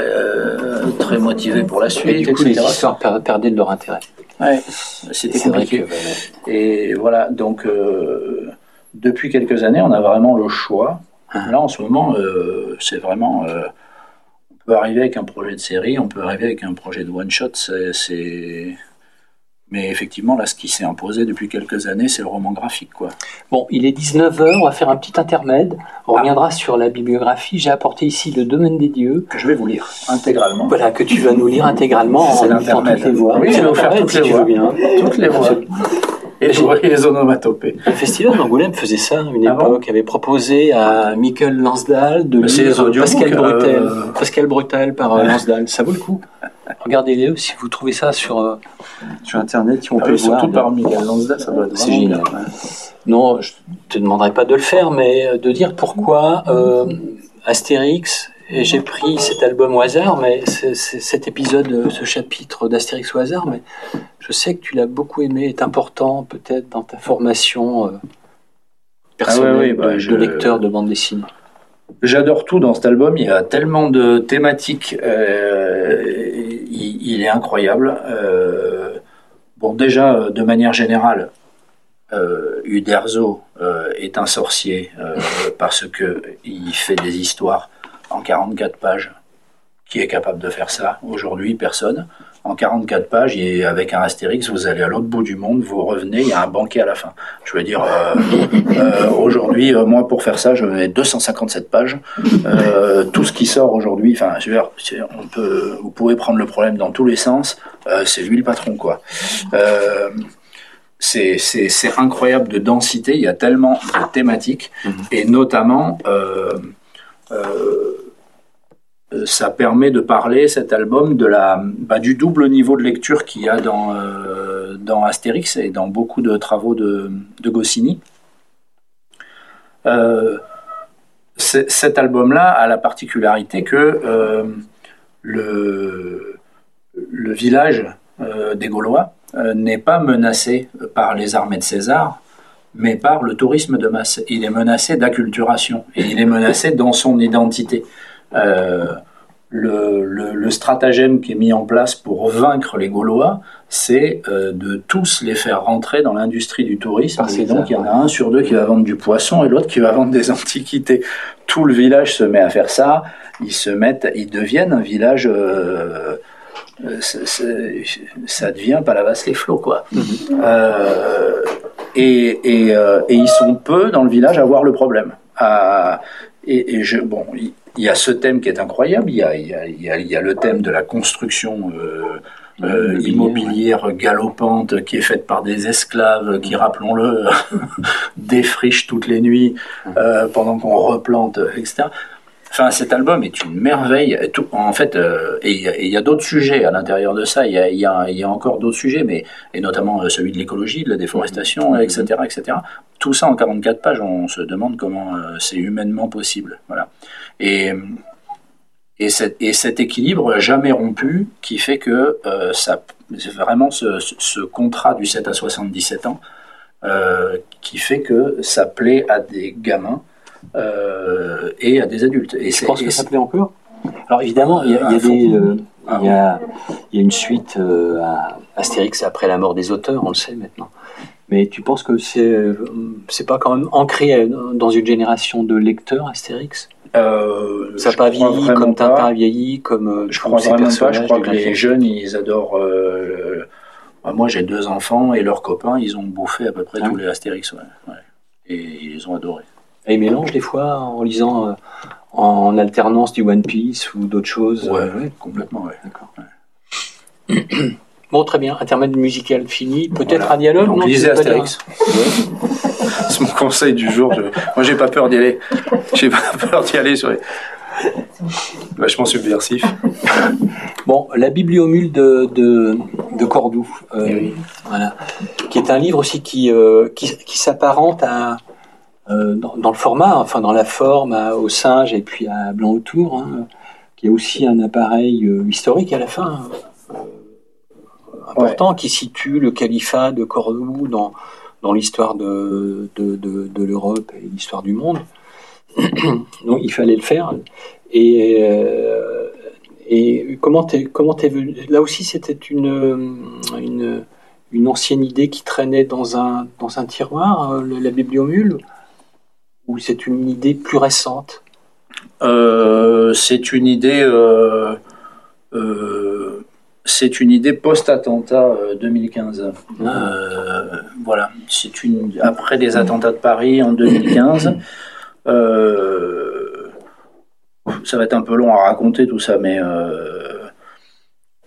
très motivés pour la Et suite, du coup, les etc. histoires per- perdaient de leur intérêt. Ouais, c'était compliqué. que Et voilà, donc euh, depuis quelques années, on a vraiment le choix. Ah. Là, en ce moment, euh, c'est vraiment. euh, on peut arriver avec un projet de série, on peut arriver avec un projet de one shot. c'est-. Mais effectivement, là, ce qui s'est imposé depuis quelques années, c'est le roman graphique, quoi. Bon, il est 19h, on va faire un petit intermède. On reviendra sur la bibliographie. J'ai apporté ici le domaine des dieux. Que je vais vous lire intégralement. Voilà, que tu vas nous lire intégralement C'est en imitant toutes les voix. Oui, je vais vous faire toutes les voix. Toutes les voix. Et je voyais les onomatopées. Le festival d'Angoulême faisait ça à une Ah bon époque, avait proposé à Michael Lansdal de lire audiobooks, Pascal Brutel, euh. Pascal Brutel par euh, Lansdal. Ça vaut le coup. Regardez-les si vous trouvez ça sur, euh, sur internet, si on Ah peut oui, voir. surtout par ça doit être C'est génial. bien. Non, je te demanderai pas de le faire, mais euh, de dire pourquoi euh, Astérix. Et j'ai pris cet album au hasard, mais cet épisode, ce chapitre d'Astérix au hasard, mais je sais que tu l'as beaucoup aimé, est important peut-être dans ta formation euh, personnelle Ah bah, de, je- de lecteur de bande dessinée. J'adore tout dans cet album. Il y a tellement de thématiques. euh, il, il est incroyable. Euh, bon, déjà, de manière générale, euh, Uderzo euh, est un sorcier euh, parce que il fait des histoires en 44 pages. Qui est capable de faire ça Aujourd'hui, personne. En 44 pages, et avec un Astérix, vous allez à l'autre bout du monde, vous revenez, il y a un banquet à la fin. Je veux dire, euh, euh, aujourd'hui, euh, moi, pour faire ça, je mets 257 pages. Tout ce qui sort aujourd'hui, enfin, je veux dire, c'est- on peut, vous pouvez prendre le problème dans tous les sens. C'est lui le patron, quoi. C'est incroyable de densité. Il y a tellement de thématiques, Mhm. et notamment. euh, ça permet de parler cet album de la, bah, du double niveau de lecture qu'il y a dans, dans Astérix et dans beaucoup de travaux de, de Goscinny. cet album-là a la particularité que le, le village des Gaulois n'est pas menacé par les armées de César, mais par le tourisme de masse. Il est menacé d'acculturation et il est menacé dans son identité. Euh, le, le, stratagème qui est mis en place pour vaincre les Gaulois, c'est euh, de tous les faire rentrer dans l'industrie du tourisme. et donc il y en a un sur deux qui va vendre du poisson et l'autre qui va vendre des antiquités. Tout le village se met à faire ça. Ils se mettent, ils deviennent un village. Euh, ça devient Palavas les flots quoi. Mhm. et, et, et, ils sont peu dans le village à voir le problème. Et, et je, bon, il y a ce thème qui est incroyable, il y a, y a, y a, le thème de la construction euh, euh, immobilière galopante qui est faite par des esclaves qui, rappelons-le, défrichent toutes les nuits euh, pendant qu'on replante, etc. Enfin, cet album est une merveille. Tout, en fait, euh, et il y a, d'autres sujets à l'intérieur de ça. Il y a, y, a, y a, encore d'autres sujets, mais et notamment euh, celui de l'écologie, de la déforestation, etc., mm-hmm. etc. Tout ça en 44 pages. On se demande comment euh, c'est humainement possible. Voilà. Et et, cet, et cet équilibre jamais rompu qui fait que ça, vraiment ce, ce, contrat du 7 à 77 ans qui fait que ça plaît à des gamins euh, et à des adultes. Et je pense que ça plaît encore? Alors évidemment, il y a, des, euh, il, y a, il y a une suite euh, à Astérix après la mort des auteurs, on le sait maintenant. Mais tu penses que c'est c'est pas quand même ancré dans une génération de lecteurs Astérix? Euh, ça n'a pas vieilli comme Tintin a vieilli, comme je crois vraiment pas. Je crois que les jeunes ils adorent. Euh, moi j'ai deux enfants et leurs copains ils ont bouffé à peu près ah tous les Astérix, ouais, ouais. et ils ont adoré. Et ils mélangent des fois en lisant euh, en alternance du One Piece ou d'autres choses Ouais, ouais complètement, ouais. D'accord. Bon, très bien. Intermède musical fini. Peut-être un dialogue Donc, lisez Astérix. C'est mon conseil du jour. Je... Moi, j'ai pas peur d'y aller. J'ai pas peur d'y aller sur les... Vachement subversif. Bon, la bibliomule de, de, de Cordoue, euh, eh voilà, qui est un livre aussi qui, euh, qui, qui s'apparente à, euh, dans, le format, enfin dans la forme, au singe et puis à blanc autour, hein, qui est aussi un appareil euh, historique à la fin euh, important qui situe le califat de Cordoue dans, dans l'histoire de, de, de, l'Europe et l'histoire du monde. Donc il fallait le faire. Et, et comment t'es comment es venu Là aussi, c'était une, une, une ancienne idée qui traînait dans un dans un tiroir, la bibliomule ou c'est une idée plus récente? Euh, C'est une idée. Euh, euh, c'est idée post-attentat 2015. voilà, c'est une après les attentats de Paris en 2015. ça va être un peu long à raconter tout ça, mais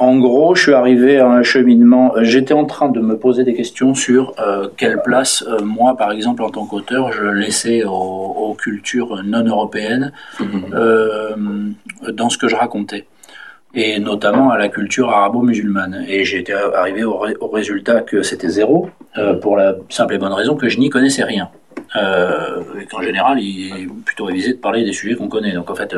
en gros, je suis arrivé à un cheminement. Euh, j'étais en train de me poser des questions sur euh, quelle place, euh, moi, par exemple, en tant qu'auteur, je laissais aux, cultures non européennes mhm. dans ce que je racontais, et notamment à la culture arabo-musulmane. Et j'étais arrivé au, résultat que c'était zéro, pour la simple et bonne raison que je n'y connaissais rien. et qu'en général, il est plutôt révisé de parler des sujets qu'on connaît. Donc en fait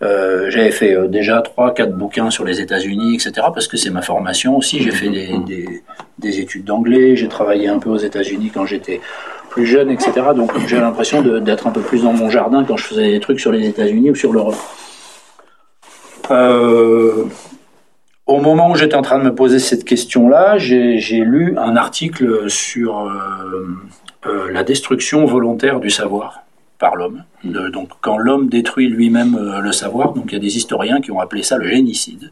euh, j'avais fait euh, déjà trois, quatre bouquins sur les États-Unis, etc. Parce que c'est ma formation aussi. J'ai fait des, des, des études d'anglais. J'ai travaillé un peu aux États-Unis quand j'étais plus jeune, etc. Donc j'ai l'impression d'être un peu plus dans mon jardin quand je faisais des trucs sur les États-Unis ou sur l'Europe. Euh, au moment où j'étais en train de me poser cette question-là, j'ai lu un article sur la destruction volontaire du savoir par l'homme. Donc quand l'homme détruit lui-même euh, le savoir, donc il y a des historiens qui ont appelé ça le génicide.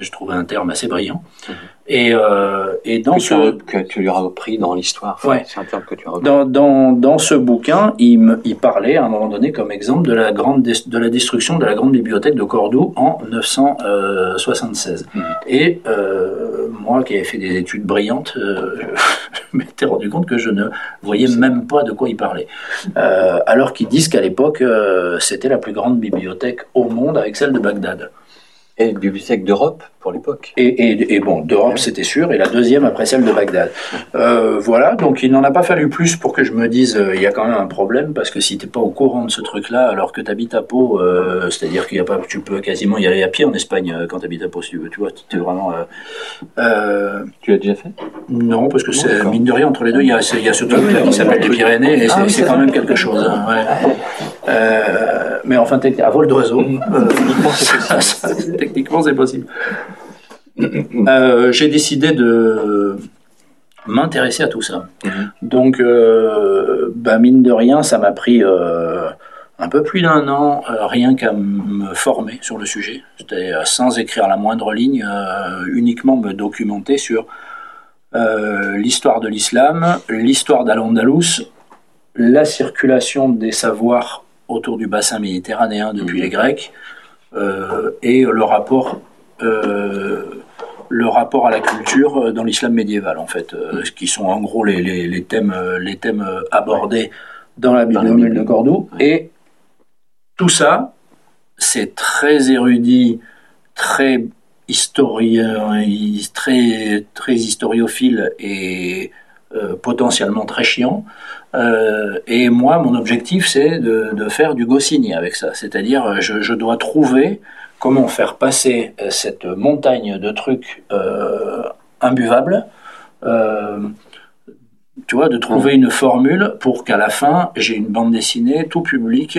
Je trouve un terme assez brillant. Mhm. Et, euh, et dans que ce que tu lui as repris dans l'histoire. ouais. C'est un terme que tu as repris. Dans, dans, dans ce bouquin, il, me, il parlait à un moment donné comme exemple de la grande de la destruction de la grande bibliothèque de Cordoue en 976. Mhm. Et euh, moi qui avais fait des études brillantes, je m'étais rendu compte que je ne voyais même pas de quoi il parlait. alors qu'ils disent qu'à l'époque, c'était la plus grande bibliothèque au monde avec celle de Bagdad. Et une bibliothèque d'Europe pour l'époque. Et, et, bon, d'Europe c'était sûr, et la deuxième après celle de Bagdad. Euh, voilà, donc il n'en a pas fallu plus pour que je me dise euh, il y a quand même un problème, parce que si tu n'es pas au courant de ce truc-là, alors que tu habites à Pau, euh, c'est-à-dire qu'il y a pas, tu peux quasiment y aller à pied en Espagne quand tu habites à Pau si tu veux, tu vois, tu es vraiment. tu l'as déjà fait? Non, parce que c'est mine de rien entre les deux, il y a, y a ce truc-là qui s'appelle les Pyrénées, et c'est ah quand même quelque chose. Hein, ouais. Mais enfin, à vol d'oiseau, techniquement c'est possible. Euh, j'ai décidé de m'intéresser à tout ça. Mhm. Donc, euh, bah, mine de rien, ça m'a pris euh, un peu plus d'un an, rien qu'à me former sur le sujet. C'était sans écrire la moindre ligne, uniquement me documenter sur l'histoire de l'islam, l'histoire d'Al-Andalus, la circulation des savoirs autour du bassin méditerranéen depuis mhm. les Grecs, et le rapport le rapport à la culture euh, dans l'islam médiéval, en fait, euh, ce qui sont en gros les, les, thèmes, euh, les thèmes abordés dans la Bible de Cordoue. Et tout ça, c'est très érudit, très historien, très, très historiophile et potentiellement très chiant. et moi, mon objectif, c'est de, de, faire du Goscinny avec ça. C'est-à-dire, je, je, dois trouver comment faire passer euh, cette montagne de trucs euh, imbuvables, euh, tu vois, de trouver une formule pour qu'à la fin, j'ai une bande dessinée tout public.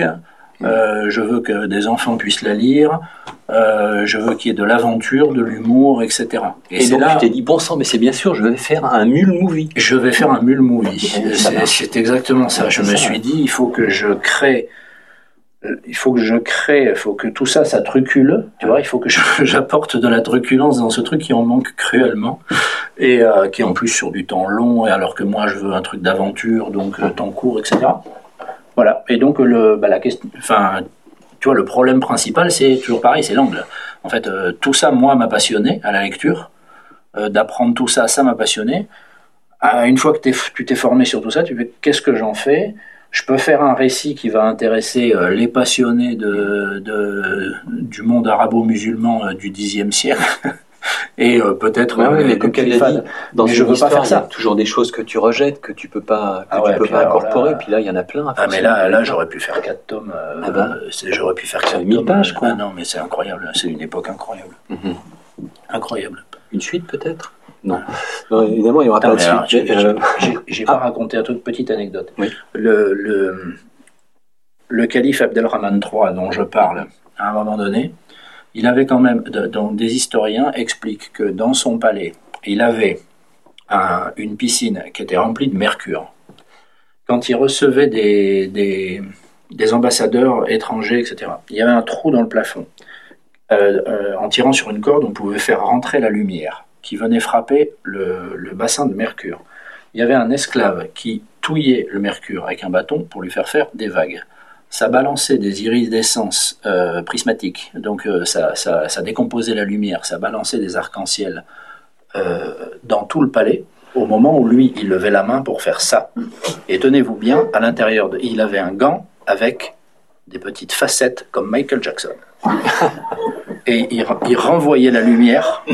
Je veux que des enfants puissent la lire. je veux qu'il y ait de l'aventure, de l'humour, etc. Et, donc là, tu t'es dit bon sang, mais c'est bien sûr, je vais faire un mule movie. Je vais faire un mule movie. C'est exactement ça. Je me suis dit, il faut que je crée il faut que je crée, il faut que tout ça, ça trucule, tu vois, il faut que j'apporte de la truculence dans ce truc qui en manque cruellement, et euh, qui est en plus sur du temps long, et alors que moi je veux un truc d'aventure, donc le temps court, etc. Voilà, et donc le, bah, la question, enfin, tu vois, le problème principal, c'est toujours pareil, c'est l'angle. En fait, euh, tout ça, moi, m'a passionné à la lecture, euh, d'apprendre tout ça, ça m'a passionné. une fois que tu t'es formé sur tout ça, tu fais qu'est-ce que j'en fais? Je peux faire un récit qui va intéresser euh, les passionnés de, du monde arabo-musulman du Xe siècle. et euh, peut-être ouais, ouais, mais comme tu l'as dit, dans je veux pas faire ça. toujours des choses que tu rejettes, que tu peux pas, que ah tu peux pas incorporer. puis là, il y en a plein. ah mais là, là, j'aurais pu faire quatre tomes. ah ben, j'aurais pu faire quatre 1000 pages, quoi. Ah non, mais c'est incroyable. C'est une époque incroyable. Mhm. Incroyable. Une suite, peut-être? Non. évidemment, il n'y aura pas de suite. J'ai pas ah. raconté une toute petite anecdote. Le, le, le calife Abdelrahman III dont je parle, à un moment donné, il avait quand même, donc des historiens expliquent que dans son palais, il avait une piscine qui était remplie de mercure. Quand il recevait des, ambassadeurs étrangers, etc., il y avait un trou dans le plafond. Euh, euh, en tirant sur une corde, on pouvait faire rentrer la lumière qui venait frapper le, bassin de mercure. Il y avait un esclave qui touillait le mercure avec un bâton pour lui faire faire des vagues. Ça balançait des iridescences euh, prismatiques, donc euh, ça, ça, décomposait la lumière, ça balançait des arcs-en-ciel euh, dans tout le palais, au moment où lui, il levait la main pour faire ça. Et tenez-vous bien, à l'intérieur, de, il avait un gant avec des petites facettes comme Michael Jackson. Et il, il renvoyait la lumière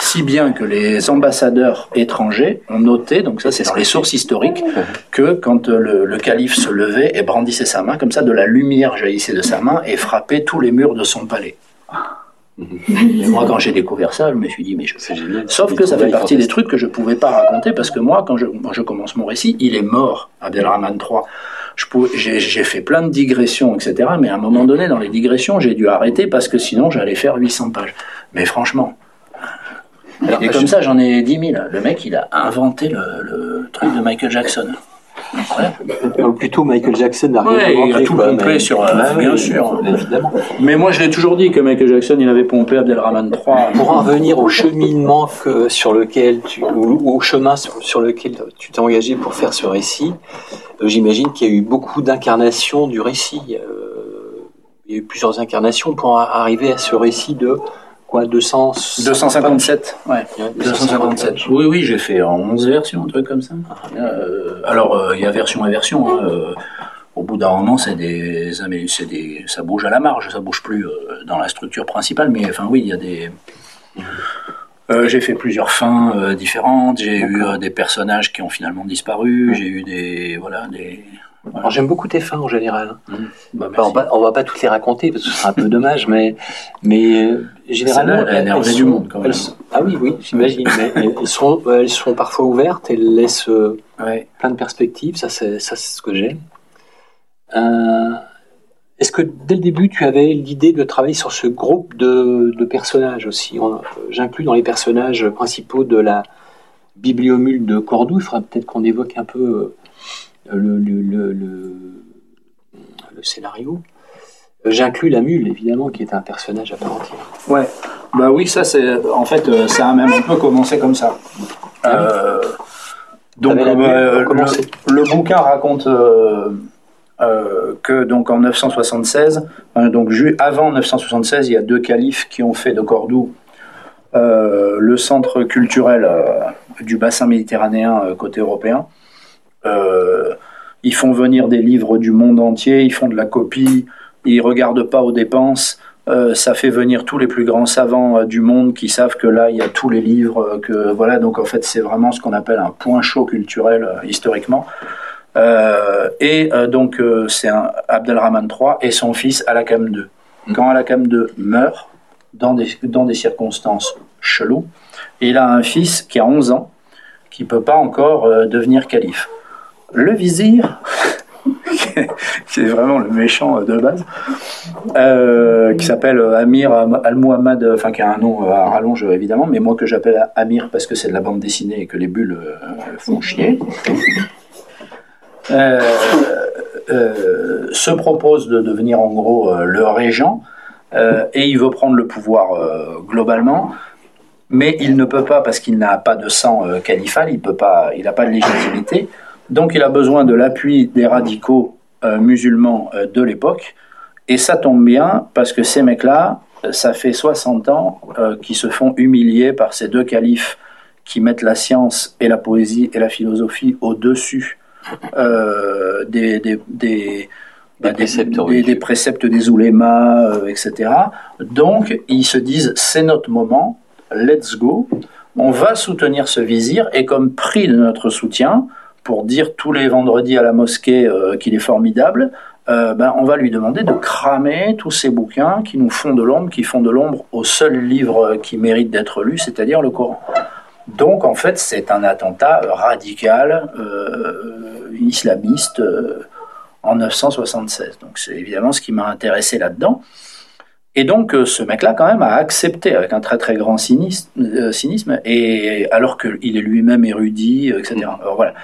si bien que les ambassadeurs étrangers ont noté, donc ça c'est dans les sources historiques, que quand le, calife se levait et brandissait sa main, comme ça de la lumière jaillissait de sa main et frappait tous les murs de son palais. moi, quand j'ai découvert ça, je me suis dit, mais je... Sauf que ça fait partie des trucs que je ne pouvais pas raconter parce que moi, quand je, je commence mon récit, il est mort, Abdelrahman III. J'ai fait plein de digressions, etc. Mais à un moment donné, dans les digressions, j'ai dû arrêter parce que sinon, j'allais faire 800 pages. Mais franchement, et comme ça, j'en ai 10 000. Le mec, il a inventé le, truc de Michael Jackson. Ou plutôt Michael Jackson a ouais, il a tout pompé sur. Euh, bah bien sûr, évidemment. Mais moi, je l'ai toujours dit que Michael Jackson, il avait pompé Abdelrahman III. Pour en revenir au cheminement que, sur lequel tu, ou au chemin sur, lequel tu t'es engagé pour faire ce récit, euh, j'imagine qu'il y a eu beaucoup d'incarnations du récit. Euh, il y a eu plusieurs incarnations pour arriver à ce récit de quoi 200 257 ouais. 257 oui oui j'ai fait en 11 versions un truc comme ça. Euh, alors euh, il y a version et version hein, euh, au bout d'un moment c'est des, c'est des ça bouge à la marge ça bouge plus dans la structure principale mais enfin oui il y a des j'ai fait plusieurs fins différentes. J'ai eu des personnages qui ont finalement disparu j'ai eu des voilà des J'aime beaucoup tes fins en général. Mmh. Bah, on, va, va pas toutes les raconter parce que ce sera un peu dommage, mais, mais euh, généralement. elles, elles, du monde quand même. ah oui, oui, j'imagine. elles sont, elles sont parfois ouvertes, elles laissent euh, plein de perspectives, ça c'est ce que j'aime. Euh, Est-ce que dès le début tu avais l'idée de travailler sur ce groupe de, de personnages aussi? J'inclus dans les personnages principaux de la bibliomule de Cordoue, il faudra peut-être qu'on évoque un peu euh, le, le, le, scénario. J'inclus la mule, évidemment, qui est un personnage à part entière. Ouais, bah oui, ça c'est. En fait, euh, ça a même un peu commencé comme ça. Ah euh, donc, euh, le, bouquin raconte que donc en 976, donc avant 976, il y a deux califes qui ont fait de Cordoue le centre culturel du bassin méditerranéen côté européen. Euh, ils font venir des livres du monde entier, ils font de la copie, ils regardent pas aux dépenses. Euh, ça fait venir tous les plus grands savants euh, du monde qui savent que là il y a tous les livres voilà. Donc en fait c'est vraiment ce qu'on appelle un point chaud culturel historiquement. Et donc c'est Abdelrahman III et son fils Alakam II quand Alakam II meurt dans des, dans des circonstances cheloues il a un fils qui a 11 ans qui peut pas encore devenir calife le vizir, qui est vraiment le méchant de base, euh, qui s'appelle Amir Al-Muhammad, enfin qui a un nom à rallonge évidemment, mais moi que j'appelle Amir parce que c'est de la bande dessinée et que les bulles euh, font chier, euh, se propose de devenir en gros le régent et il veut prendre le pouvoir globalement mais il ne peut pas parce qu'il n'a pas de sang califal, il peut pas, il n'a pas de légitimité. Donc il a besoin de l'appui des radicaux euh, musulmans euh, de l'époque. Et ça tombe bien parce que ces mecs-là, ça fait 60 ans euh, qu'ils se font humilier par ces deux califes qui mettent la science et la poésie et la philosophie au-dessus des, des, des, bah, des, préceptes des oulémas, etc. Donc ils se disent c'est notre moment, let's go, on va soutenir ce vizir et comme prix de notre soutien, pour dire tous les vendredis à la mosquée euh, qu'il est formidable, euh, ben, on va lui demander de cramer tous ces bouquins qui nous font de l'ombre, qui font de l'ombre au seul livre qui mérite d'être lu, c'est-à-dire le Coran. Donc en fait, c'est un attentat radical, euh, islamiste, en 976. Donc c'est évidemment ce qui m'a intéressé là-dedans. Et donc ce mec-là, quand même, a accepté avec un très très grand cynisme, cynisme et alors qu'il est lui-même érudit, etc. Alors, voilà.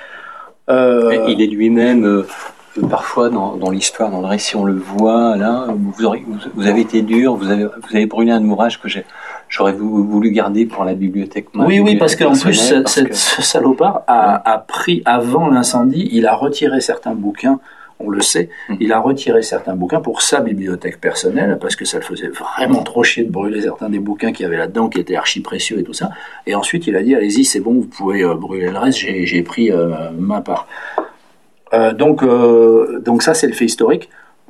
Euh, il est lui-même euh, parfois dans, l'histoire, dans le récit, on le voit. Là, vous, vous avez été dur, vous avez, vous avez brûlé un ouvrage que j'aurais voulu garder pour la bibliothèque. Oui, oui, parce qu'en plus, ce salopard a, a, pris avant l'incendie, il a retiré certains bouquins on le sait, hum. il a retiré certains bouquins pour sa bibliothèque personnelle, parce que ça le faisait vraiment trop chier de brûler certains des bouquins qu'il y avait là-dedans, qui étaient archi précieux et tout ça. Et ensuite, il a dit, allez-y, c'est bon, vous pouvez euh, brûler le reste, j'ai pris euh, ma part. Euh, donc, donc ça, c'est le fait historique.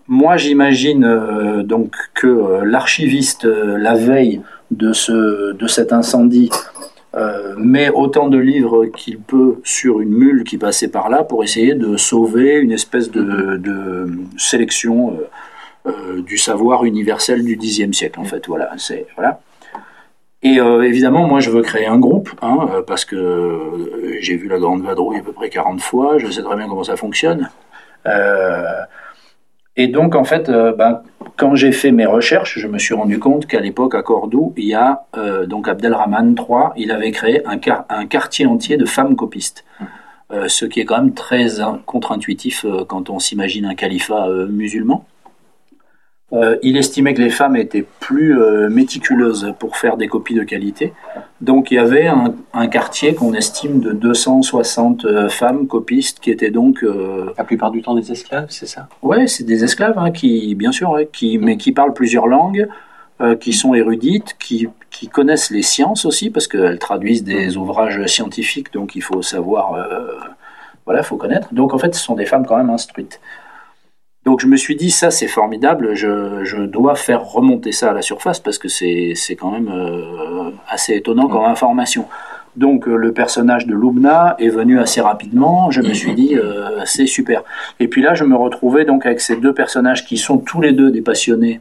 Moi, j'imagine donc que l'archiviste, la veille de, ce, de cet incendie, euh, met autant de livres qu'il peut sur une mule qui passait par là pour essayer de sauver une espèce de, sélection euh, euh, du savoir universel du Xe siècle. En fait, voilà, c'est voilà. Et évidemment, moi, je veux créer un groupe, hein, parce que j'ai vu la Grande Vadrouille à peu près 40 fois, je sais très bien comment ça fonctionne. Et donc, en fait, euh, ben, quand j'ai fait mes recherches, je me suis rendu compte qu'à l'époque, à Cordoue, il y a euh, donc Abdelrahman III, il avait créé un, un quartier entier de femmes copistes. Euh, ce qui est quand même très contre-intuitif quand on s'imagine un califat musulman. Euh, il estimait que les femmes étaient plus euh, méticuleuses pour faire des copies de qualité. Donc il y avait un, quartier qu'on estime de 260 euh, femmes copistes qui étaient donc... La plupart du temps des esclaves, c'est ça? Ouais, c'est des esclaves, hein, qui, bien sûr, qui, mais qui parlent plusieurs langues, qui sont érudites, qui, qui, connaissent les sciences aussi, parce qu'elles traduisent des ouvrages scientifiques, donc il faut savoir, voilà, il faut connaître. Donc en fait, ce sont des femmes quand même instruites. Donc je me suis dit, ça c'est formidable, je, je, dois faire remonter ça à la surface, parce que c'est quand même euh, assez étonnant comme information. Donc le personnage de Lubna est venu assez rapidement. Je me suis dit euh, c'est super. Et puis là je me retrouvais donc avec ces deux personnages qui sont tous les deux des passionnés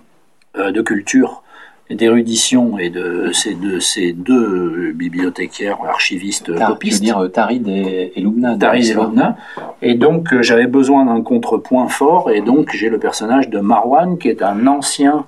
euh, de culture d'érudition et de ces deux, ces deux bibliothécaires, archivistes, Tar, copistes. dire Tarid et, et Lubna. Tarid et Lubna. Et donc euh, j'avais besoin d'un contrepoint fort, et donc j'ai le personnage de Marwan, qui est un ancien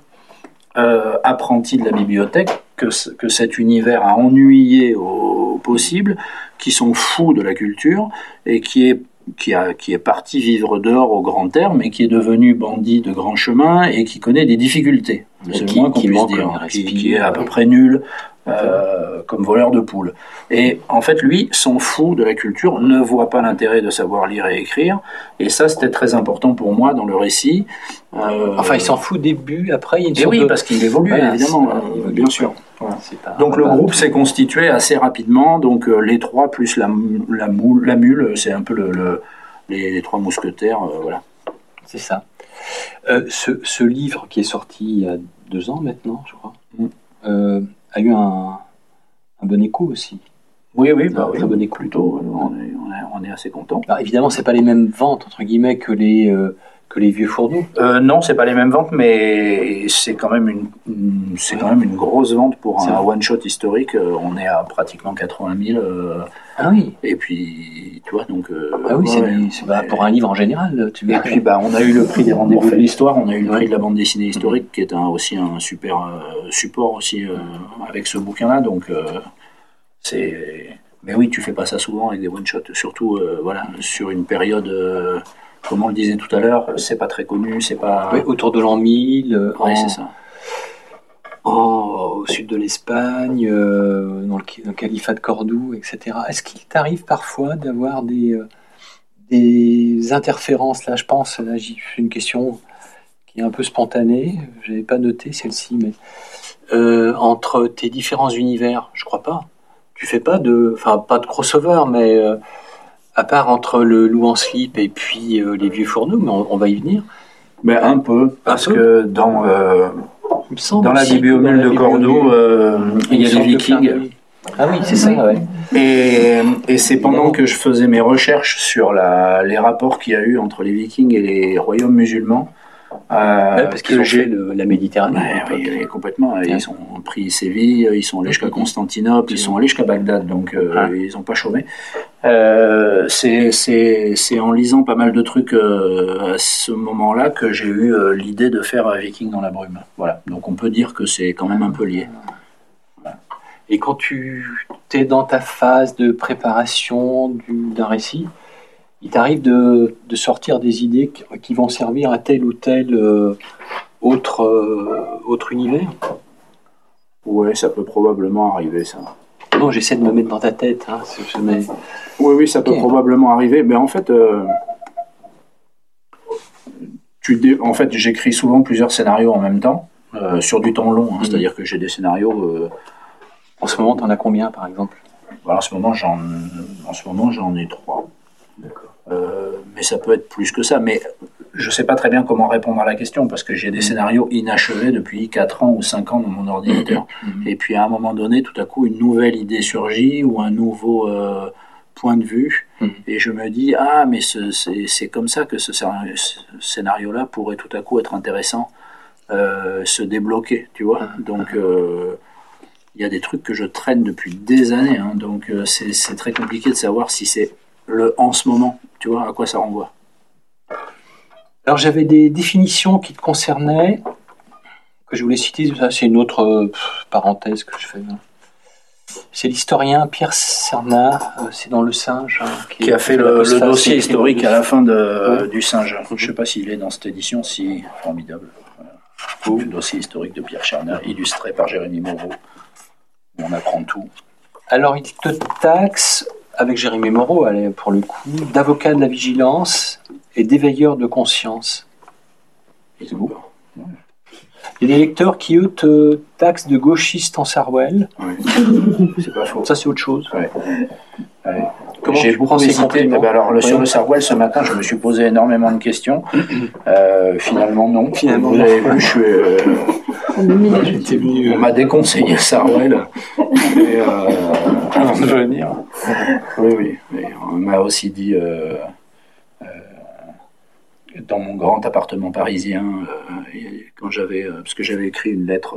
euh, apprenti de la bibliothèque, que, que cet univers a ennuyé au possible, qui sont fous de la culture, et qui est qui, a, qui est parti vivre dehors au grand air, mais qui est devenu bandit de grand chemin et qui connaît des difficultés. C'est le moins qu'on puisse dire. Qui, qui, est à peu près nul euh, comme voleur de poules. Et en fait, lui, son fou de la culture, ne voit pas l'intérêt de savoir lire et écrire. Et ça, c'était très important pour moi dans le récit. Euh, enfin, il s'en fout au début, après, il Et oui, parce qu'il évolue, évidemment, bien sûr. donc le groupe s'est constitué assez rapidement. Donc euh, les trois plus la, la, moule, la mule, c'est un peu le, le les, les, trois mousquetaires, voilà. C'est ça. Ce, ce, livre qui est sorti il y a deux ans maintenant, je crois. Mm a eu un, un bon écho aussi. Oui, oui, bah, un très bon écho. Plutôt, on est, on est, on est assez content. Alors, évidemment, c'est pas les mêmes ventes entre guillemets que les euh, que les vieux fourneaux. Euh, non, c'est pas les mêmes ventes, mais c'est quand même une, une c'est quand même une grosse vente pour un one shot historique. Euh, on est à pratiquement 80 000. Euh, ah oui. Et puis, tu vois, donc. Euh, ah oui, ouais, c'est bah, pour un livre en général. Tu et puis, bah, on a eu le prix des rendez-vous de l'histoire, on a eu le prix de la bande dessinée historique, qui est un, aussi un super support aussi avec ce bouquin-là. Donc, c'est. Mais oui, tu fais pas ça souvent avec des one shots, surtout voilà sur une période comme on le disait tout à l'heure, c'est pas très connu, c'est pas. Oui, autour de l'an 1000. Euh, oui, c'est ça. En, au sud de l'Espagne, euh, dans, le, dans, le, califat de Cordoue, etc. Est-ce qu'il t'arrive parfois d'avoir des, euh, des interférences? Là, je pense, là, j'ai une question qui est un peu spontanée. Je n'avais pas noté celle-ci, mais euh, entre tes différents univers, je crois pas. Tu fais pas de, enfin, pas de crossover, mais à part entre le loup en slip et puis euh, les vieux fourneaux, mais on, on va y venir. Mais un peu, parce un peu. que dans, euh, dans la bibliomule de Cordoue, euh, il y a des vikings. Ah oui, c'est ça, ouais. Et, et c'est pendant que je faisais mes recherches sur la, les rapports qu'il y a eu entre les vikings et les royaumes musulmans euh, parce qu'ils ont fait le, la Méditerranée. Ouais, oui, oui, complètement. Ouais. Ils ont pris Séville, ils sont allés jusqu'à Constantinople, ils sont allés jusqu'à Bagdad, donc euh, ils n'ont pas chômé. Euh, c'est en lisant pas mal de trucs à ce moment-là que j'ai eu l'idée de faire Viking dans la brume. Voilà. Donc on peut dire que c'est quand même un peu lié. Voilà. Et quand tu es dans ta phase de préparation d'un récit, il t'arrive de, de, sortir des idées qui, qui, vont servir à tel ou tel euh, autre, euh, autre univers? Ouais, ça peut probablement arriver, ça. Non, j'essaie de me mettre dans ta tête. Hein, mais... Oui, oui, ça okay. peut probablement arriver. Mais en fait, euh, tu dé... en fait j'écris souvent plusieurs scénarios en même temps, sur du temps long. Hein, mmh. C'est-à-dire que j'ai des scénarios. En ce moment, tu en as combien, par exemple? J'en, en ce moment, j'en ai trois. Euh, mais ça peut être plus que ça. Mais je ne sais pas très bien comment répondre à la question parce que j'ai des scénarios inachevés depuis 4 ans ou 5 ans dans mon ordinateur. Mhm. Et puis à un moment donné, tout à coup, une nouvelle idée surgit ou un nouveau euh, point de vue. Et je me dis, ah, mais c'est comme ça que ce scénario-là pourrait tout à coup être intéressant, euh, se débloquer, tu vois. Donc. Euh, il y a des trucs que je traîne depuis des années, hein, donc c'est très compliqué de savoir si c'est le en ce moment, tu vois, à quoi ça renvoie. Alors j'avais des définitions qui te concernaient, que je voulais citer, ça c'est une autre euh, parenthèse que je fais. C'est l'historien Pierre Cernat, euh, c'est dans Le Singe. Hein, qui, qui, a fait, fait le, le, dossier historique à la fin de, ouais. du Singe. Je ne sais pas s'il est dans cette édition, si formidable. Voilà. Le dossier historique de Pierre Cernat, illustré par Jérémy Moreau. On apprend tout. Alors il te taxe avec Jérémy Moreau, pour le coup, d'avocat de la vigilance et d'éveilleur de conscience. C'est beau. Ouais. Il y a des lecteurs qui, eux, te taxent de gauchiste en Sarwell. Oui. c'est pas faux. Ça, c'est autre chose. Ouais. Ouais. Comment J'ai tu beaucoup prends ces hésité. Eh ben alors, le- sur le Sarwell, ce matin, je me suis posé énormément de questions. Euh, finalement, non. Finalement, Vous avez vu, je suis, euh, J'étais venu. on m'a déconseillé Sarwell et, euh, avant de venir. Oui, oui. Et on m'a aussi dit, euh, euh, dans mon grand appartement parisien, euh, quand j'avais, euh, parce que j'avais écrit une lettre.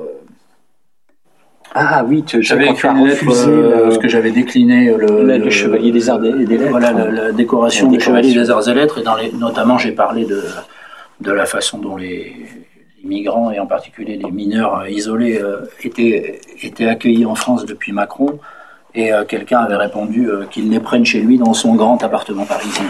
Ah oui, J'avais écrit une lettre refusé euh, parce que j'avais décliné le, chevalier des arts et des lettres. Voilà, la, la décoration du chevalier des arts et lettres, et dans les, notamment j'ai parlé de, de la façon dont les, les migrants, et en particulier les mineurs euh, isolés, euh, étaient, étaient accueillis en France depuis Macron. Et euh, quelqu'un avait répondu qu'il les prenne chez lui dans son grand appartement parisien.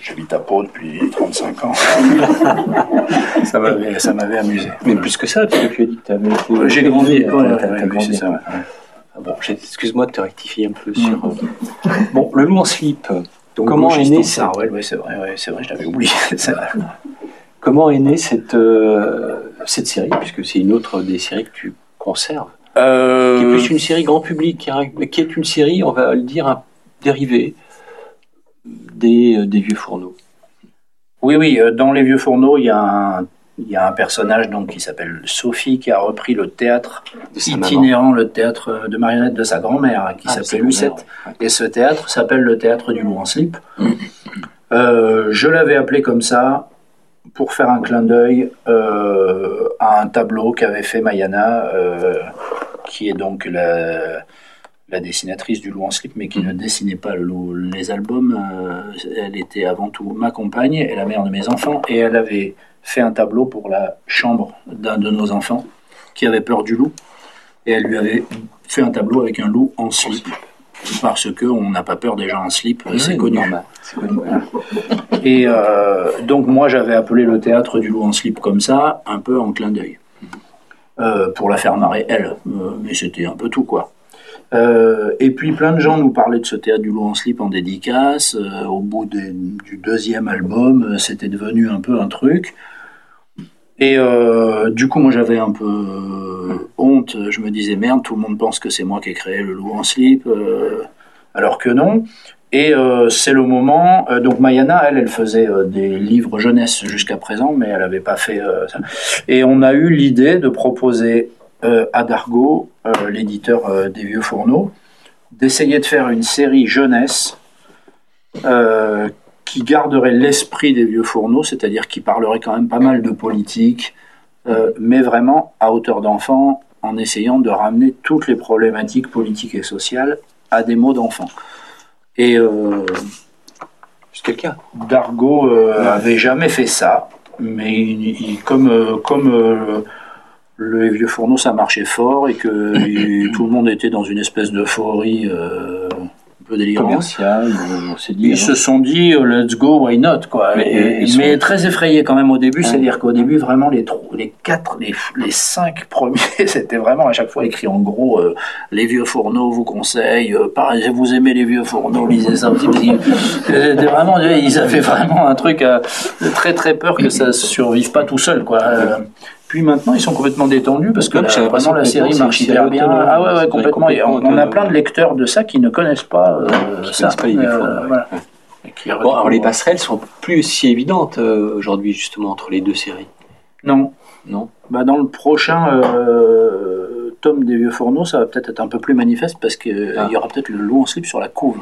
J'habite à Pau depuis 35 ans. ça m'avait ça m'avait amusé. Mais plus que ça, parce que tu as dit que tu avais été. J'ai grandi. Ouais, ouais, c'est ça, ouais. Ah Bon, excuse-moi de te rectifier un peu Mm. sur. euh, Bon, le loup en slip. Donc, Comment est né cette- Sarwell, oui, c'est vrai, ouais, c'est vrai, je l'avais oublié. Comment est née cette, euh, cette série, puisque c'est une autre des séries que tu conserves, qui est Euh, plus une série grand public, qui est une série, on va le dire, un dérivé des, euh, des vieux fourneaux. Oui, oui, euh, dans Les Vieux Fourneaux, il y a un, il y a un personnage donc, qui s'appelle Sophie qui a repris le théâtre maman. itinérant, le théâtre de marionnette de sa grand-mère, qui Ah, s'appelait Lucette. ouais. Et ce théâtre s'appelle le théâtre du loup en slip. Euh, je l'avais appelé comme ça pour faire un clin d'œil euh, à un tableau qu'avait fait Mayana, euh, qui est donc la, la dessinatrice du loup en slip, mais qui Mm. ne dessinait pas le les albums. Euh, elle était avant tout ma compagne et la mère de mes enfants, et elle avait fait un tableau pour la chambre d'un de nos enfants qui avait peur du loup, et elle lui avait fait un tableau avec un loup en slip. Parce que on n'a pas peur des gens en slip, c'est connu. voilà. Et euh, donc moi j'avais appelé le théâtre du loup en slip comme ça, un peu en clin d'œil, Euh, pour la faire marrer elle, mais c'était un peu tout quoi. Euh, et puis plein de gens nous parlaient de ce théâtre du loup en slip en dédicace. Euh, au bout du deuxième album, euh, c'était devenu un peu un truc. Et du coup, moi j'avais un peu honte. Je me disais merde, tout le monde pense que c'est moi qui ai créé le loup en slip, alors que non. Et c'est le moment. donc Mayana, elle, elle faisait des livres jeunesse jusqu'à présent, mais elle n'avait pas fait ça. Et on a eu l'idée de proposer à Dargo, euh, l'éditeur euh, des vieux fourneaux, d'essayer de faire une série jeunesse euh, qui garderait l'esprit des vieux fourneaux, c'est-à-dire qui parlerait quand même pas mal de politique, euh, mais vraiment à hauteur d'enfant, en essayant de ramener toutes les problématiques politiques et sociales à des mots d'enfant. Et euh, cas. Dargo euh, avait jamais fait ça, mais il- il- comme, euh, comme euh, le vieux fourneau ça marchait fort et que tout le monde était dans une espèce d'euphorie euh, un peu délirante, Commercial, euh, on s'est dit. ils se sont dit euh, let's go, why not quoi. Mais, Et- euh, ils mais sont- très effrayés quand même au début, Ouais. c'est-à-dire qu'au début vraiment les tro- les quatre, les, les cinq premiers, c'était vraiment à chaque fois écrit en gros euh, les vieux fourneaux vous conseillent, euh, pareil, vous aimez les vieux fourneaux, lisez ça aussi. C'était vraiment, ils avaient vraiment un truc à, très très peur que ça survive pas tout seul quoi. Euh, puis maintenant, ils sont complètement détendus parce que j'ai l'impression vraiment la série marche hyper bien. Ah ouais, complètement. Et on, a plein de lecteurs de ça qui ne connaissent pas euh, Qui ça. connaissent pas les Euh, voilà. Bon, alors les passerelles sont plus si évidentes euh, aujourd'hui, justement, entre les deux séries. Non. Non? Bah, dans le prochain euh, tome des Vieux Fourneaux, ça va peut-être être un peu plus manifeste parce qu'il Ah. y aura peut-être le loup en slip sur la couve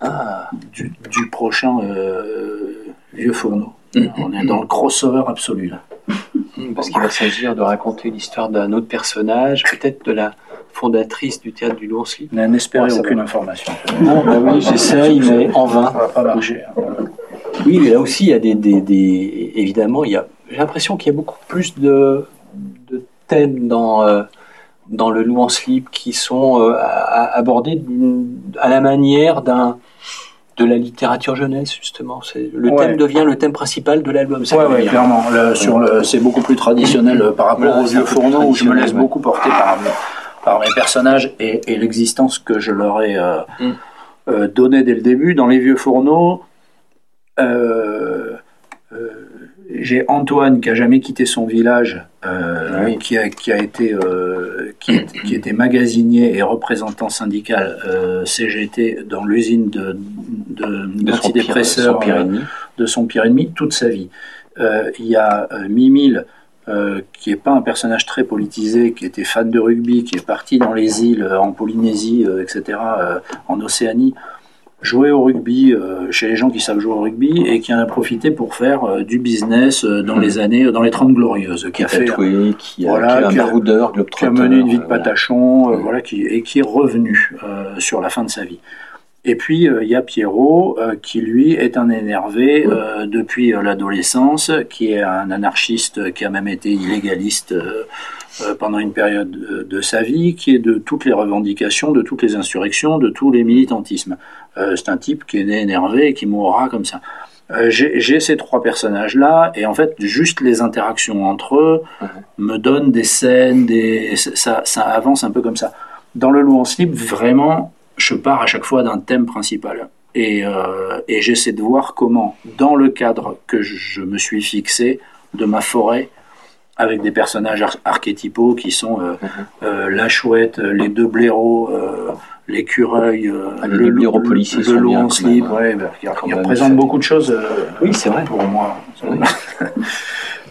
Ah, du, du prochain euh, Vieux Fourneau. On est dans le crossover absolu là. Hmm, parce qu'il va s'agir de raconter l'histoire d'un autre personnage, peut-être de la fondatrice du théâtre du en slip. N'espérez aucune va. information. Non, bah oui, j'essaye, mais en vain. hein. Oui, mais là aussi, il y a des, des, des- évidemment, il y a, j'ai l'impression qu'il y a beaucoup plus de, de thèmes dans, euh, dans le en slip qui sont euh, abordés à la manière d'un, de la littérature jeunesse, justement. C'est, le Ouais. thème devient le thème principal de l'album. ça Ouais, clairement. Le- sur le, c'est beaucoup plus traditionnel euh, par rapport Voilà, aux vieux fourneaux où je me laisse ouais. beaucoup porter par, par mes personnages et, et l'existence que je leur ai euh, Mm. euh, donnée dès le début. Dans les vieux fourneaux, euh, euh, j'ai Antoine qui a jamais quitté son village, euh, qui, a, qui a été euh, qui, qui, était magasinier et représentant syndical euh, CGT dans l'usine de, de, d'antidépresseurs de son pire ennemi toute sa vie. Il y a Mimile qui n'est pas un personnage très politisé, qui était fan de rugby, qui est parti dans les îles, en Polynésie, etc., en Océanie, jouer au rugby euh, chez les gens qui savent jouer au rugby et qui en a profité pour faire euh, du business euh, dans les années, dans les 30 glorieuses. Qui a fait, qui a, voilà, qui a, un qui a mené une vie de patachon, voilà, qui, et qui est revenu sur la fin de sa vie. Et puis il y a Pierrot qui lui est un énervé depuis l'adolescence, qui est un anarchiste qui a même été illégaliste pendant une période de, sa vie, qui est de toutes les revendications, de toutes les insurrections, de tous les militantismes. Euh, c'est un type qui est né énervé et qui mourra comme ça. Euh, j'ai ces trois personnages-là, et en fait, juste les interactions entre eux me donnent des scènes, des... Ça, ça, avance un peu comme ça. Dans Le en slip, vraiment, je pars à chaque fois d'un thème principal. Et, et j'essaie de voir comment, dans le cadre que je me suis fixé de ma forêt, avec des personnages archétypaux qui sont euh, mhm. euh, la chouette, euh, les deux blaireaux, l'écureuil, ah, le, blaireau policier, le loup en slip, ouais, bah, qui, représente beaucoup de choses oui, c'est vrai. pour moi.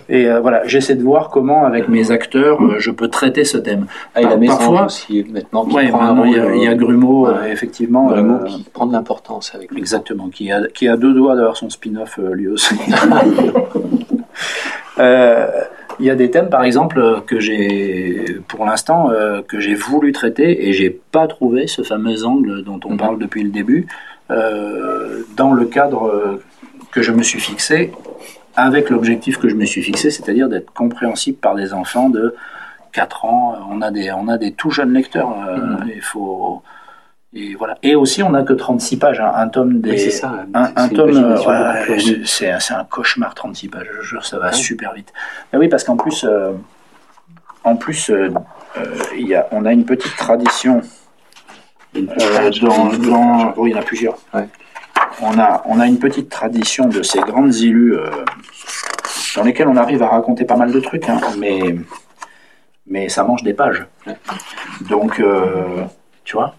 Et voilà, j'essaie de voir comment, avec mes acteurs, je peux traiter ce thème. Ah, il y a Parfois, aussi, maintenant, qui prend il, y a, il y a Grumeau, effectivement. Grumeau qui prend de l'importance avec lui. Exactement, qui a, qui a deux doigts d'avoir son spin-off lui aussi. euh, il y a des thèmes, par exemple, que j'ai, pour l'instant, euh, que j'ai voulu traiter et j'ai pas trouvé ce fameux angle dont on mhm. parle depuis le début euh, dans le cadre que je me suis fixé, avec l'objectif que je me suis fixé, c'est-à-dire d'être compréhensible par des enfants de 4 ans. On a des, on a des tout jeunes lecteurs. Euh, mhm. Il faut et voilà. Et aussi, on n'a que 36 pages. Hein. Un tome des. c'est ça. Un, tome. Euh, c'est un cauchemar, 36 pages. Je jure, ça va super vite. Mais oui, parce qu'en plus, euh, en plus, euh, il y a, on a une petite tradition. Dans, dans, oui, il y en a plusieurs. On a, on a une petite tradition de ces grandes illus dans lesquelles on arrive à raconter pas mal de trucs, hein, mais, mais ça mange des pages. Donc, tu vois.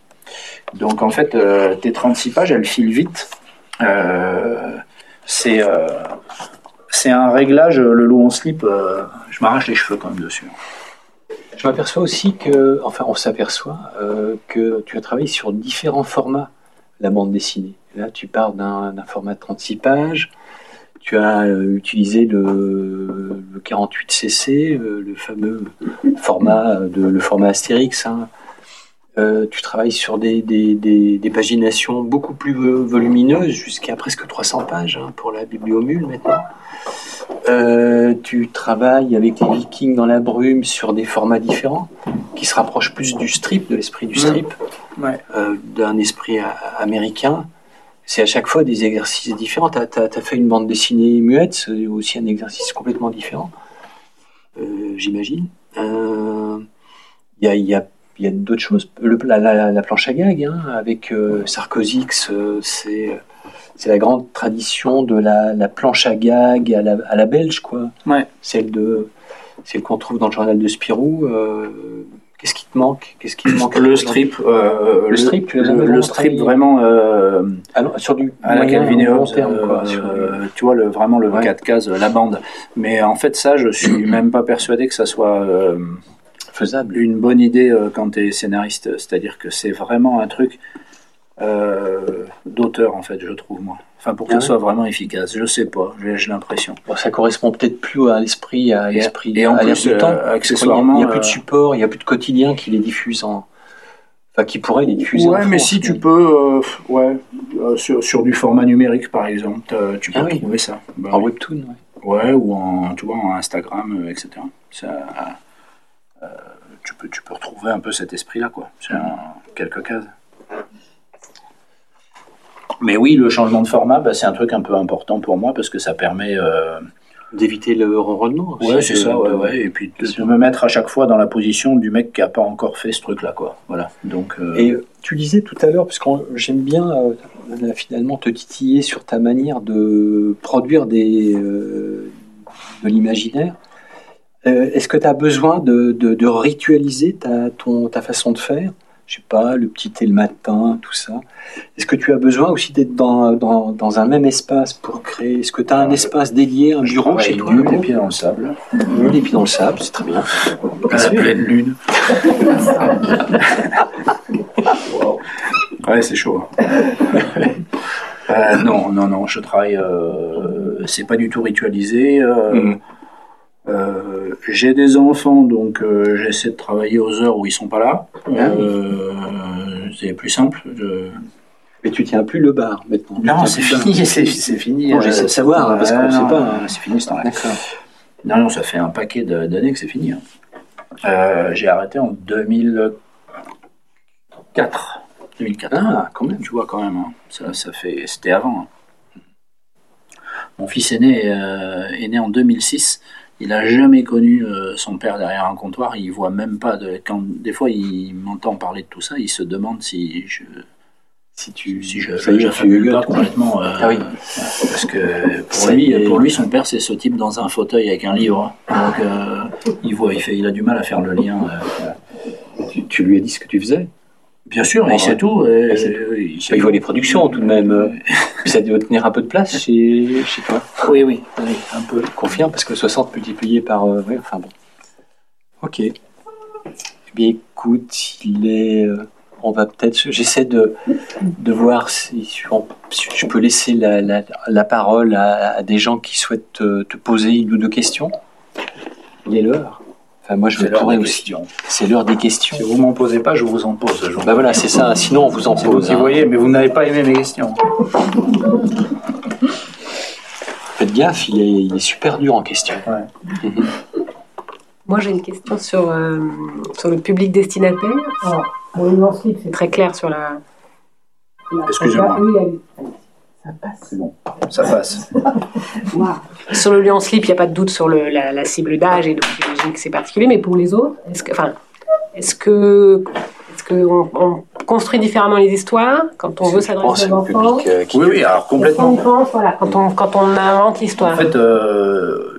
Donc en fait, euh, tes 36 pages, elles filent vite. Euh, c'est euh, c'est un réglage, le loup en slip, je m'arrache les cheveux quand même dessus. Je m'aperçois aussi que, enfin on s'aperçoit que tu as travaillé sur différents formats, la bande dessinée. Là tu pars d'un format de 36 pages, tu as utilisé le, 48cc, le fameux format, de, le format Astérix, hein, euh, tu travailles sur des, des, des, paginations beaucoup plus volumineuses, jusqu'à presque 300 pages hein, pour la bibliomule maintenant. Euh, tu travailles avec les Vikings dans la brume sur des formats différents, qui se rapprochent plus du strip, de l'esprit du strip, euh, d'un esprit américain. C'est à chaque fois des exercices différents. Tu as, fait une bande dessinée muette, c'est aussi un exercice complètement différent, j'imagine. Il y a, y a il y a d'autres choses. la, planche à gag, hein, avec euh, Sarkozy, c'est c'est la grande tradition de la, planche à gag à la, belge, quoi. Ouais. Celle de celle qu'on trouve dans le journal de Spirou. Euh, qu'est-ce qui te manque? Qu'est-ce qui manque Le strip, euh, le strip, le, strip vraiment ah sur du à la Calvin terme, quoi, tu vois le vraiment le 4 cases, la bande. Mais en fait ça, je suis même pas persuadé que ça soit faisable. Une bonne idée euh, quand tu es scénariste, c'est-à-dire que c'est vraiment un truc euh, d'auteur en fait, je trouve moi. Enfin, pour que ce ah soit vraiment efficace, je sais pas, j'ai l'impression. ça correspond peut-être plus à l'esprit, à l'esprit, et, en plus, temps. Euh, accessoirement, il n'y a, plus de support, il n'y a plus de quotidien qui les diffuse en, enfin, qui pourrait les diffuser. Ouais, mais si tu peux, ouais, sur, du format numérique par exemple, tu peux ah trouver ça. Bah en webtoon, ouais. Ouais, ou en, tu vois, en Instagram, etc. Ça, tu, peux, tu peux retrouver un peu cet esprit-là, quoi. C'est quelques cases. Mais oui, le changement de format, bah, c'est un truc un peu important pour moi parce que ça permet euh, d'éviter le ronronnement. Ouais, c'est ça, ouais, Et puis de, me mettre à chaque fois dans la position du mec qui n'a pas encore fait ce truc-là, quoi. Voilà. Donc. Euh, Et tu disais tout à l'heure, parce que j'aime bien finalement te titiller sur ta manière de produire des de l'imaginaire. Euh, est-ce que tu as besoin de, de, ritualiser ta, ton, ta façon de faire? Je sais pas, le petit thé le matin, tout ça. Est-ce que tu as besoin aussi d'être dans, dans, dans, un même espace pour créer? Est-ce que tu as un espace dédié, un bureau chez toi les pieds dans le sable. les pieds dans le sable, c'est très bien. À la pleine lune. ouais, c'est chaud. Hein. Euh, non, non, non, je travaille. Euh, c'est pas du tout ritualisé. Euh, mm. Euh, j'ai des enfants, donc euh, j'essaie de travailler aux heures où ils sont pas là. Euh, c'est plus simple. Mais tu tiens plus le bar maintenant. Non, c'est fini, c'est fini. j'essaie de savoir parce qu'on ne sait pas. C'est fini ce temps-là. Non, non, ça fait un paquet d'années que c'est fini. Hein. j'ai arrêté en 2004. 2004. Ah, quand même. Tu vois quand même. Hein. Ça, ça fait. C'était avant. Hein. Mon fils aîné est né en 2006. Il n'a jamais connu euh, son père derrière un comptoir. Il voit même pas de. Quand des fois il m'entend parler de tout ça, il se demande si je si tu si je j'affabule pas complètement. Euh, ah oui. Parce que pour lui, pour lui, son père c'est ce type dans un fauteuil avec un livre. Donc euh, il voit, il fait, il a du mal à faire le lien. tu, lui as dit ce que tu faisais? Bien sûr, il sait tout. il, voit les productions tout de même. ça doit tenir un peu de place chez, chez toi. Oui, oui, un peu. Confirme, parce que 60 multiplié par. Euh, enfin bon. Ok. Eh bien, écoute, il est. Euh, on va peut-être. J'essaie de, de voir si, je peux laisser la, la, parole à, des gens qui souhaitent te, te poser une ou deux questions. Il est l'heure. Enfin, moi, je pourrais aussi. C'est l'heure des questions. Si vous m'en posez pas, je vous en pose. bah voilà, c'est ça. Sinon, on vous en pose. Vous hein. voyez, mais vous n'avez pas aimé mes questions. Faites gaffe, il est, super dur en question. Moi, j'ai une question sur, euh, sur le public destinataire. Alors, pour c'est très clair sur la. Excusez-moi. Ça passe. C'est bon, ça passe. Sur le lieu en slip, il n'y a pas de doute sur le, la, cible d'âge et donc j'imagine que c'est particulier, mais pour les autres, est-ce que, enfin, est-ce que, est-ce qu'on on construit différemment les histoires quand on veut s'adresser aux enfants euh, Oui, oui, alors complètement. quand, on, quand on invente l'histoire. En fait, euh,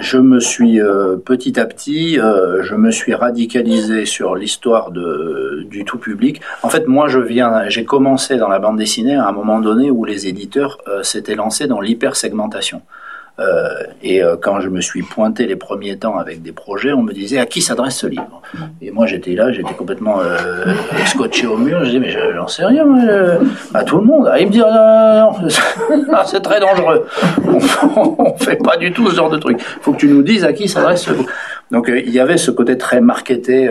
je me suis euh, petit à petit, euh, je me suis radicalisé sur l'histoire du tout public. En fait, moi, je viens, j'ai commencé dans la bande dessinée à un moment donné où les éditeurs euh, s'étaient lancés dans l'hypersegmentation. Euh, et euh, quand je me suis pointé les premiers temps avec des projets, on me disait à qui s'adresse ce livre? Et moi j'étais là, j'étais complètement euh, scotché au mur. Je disais mais j'en sais rien, à tout le monde. Ah, il me dit ah, ah, c'est très dangereux. On, ne fait pas du tout ce genre de truc. Il faut que tu nous dises à qui s'adresse ce livre. Donc il y avait ce côté très marketé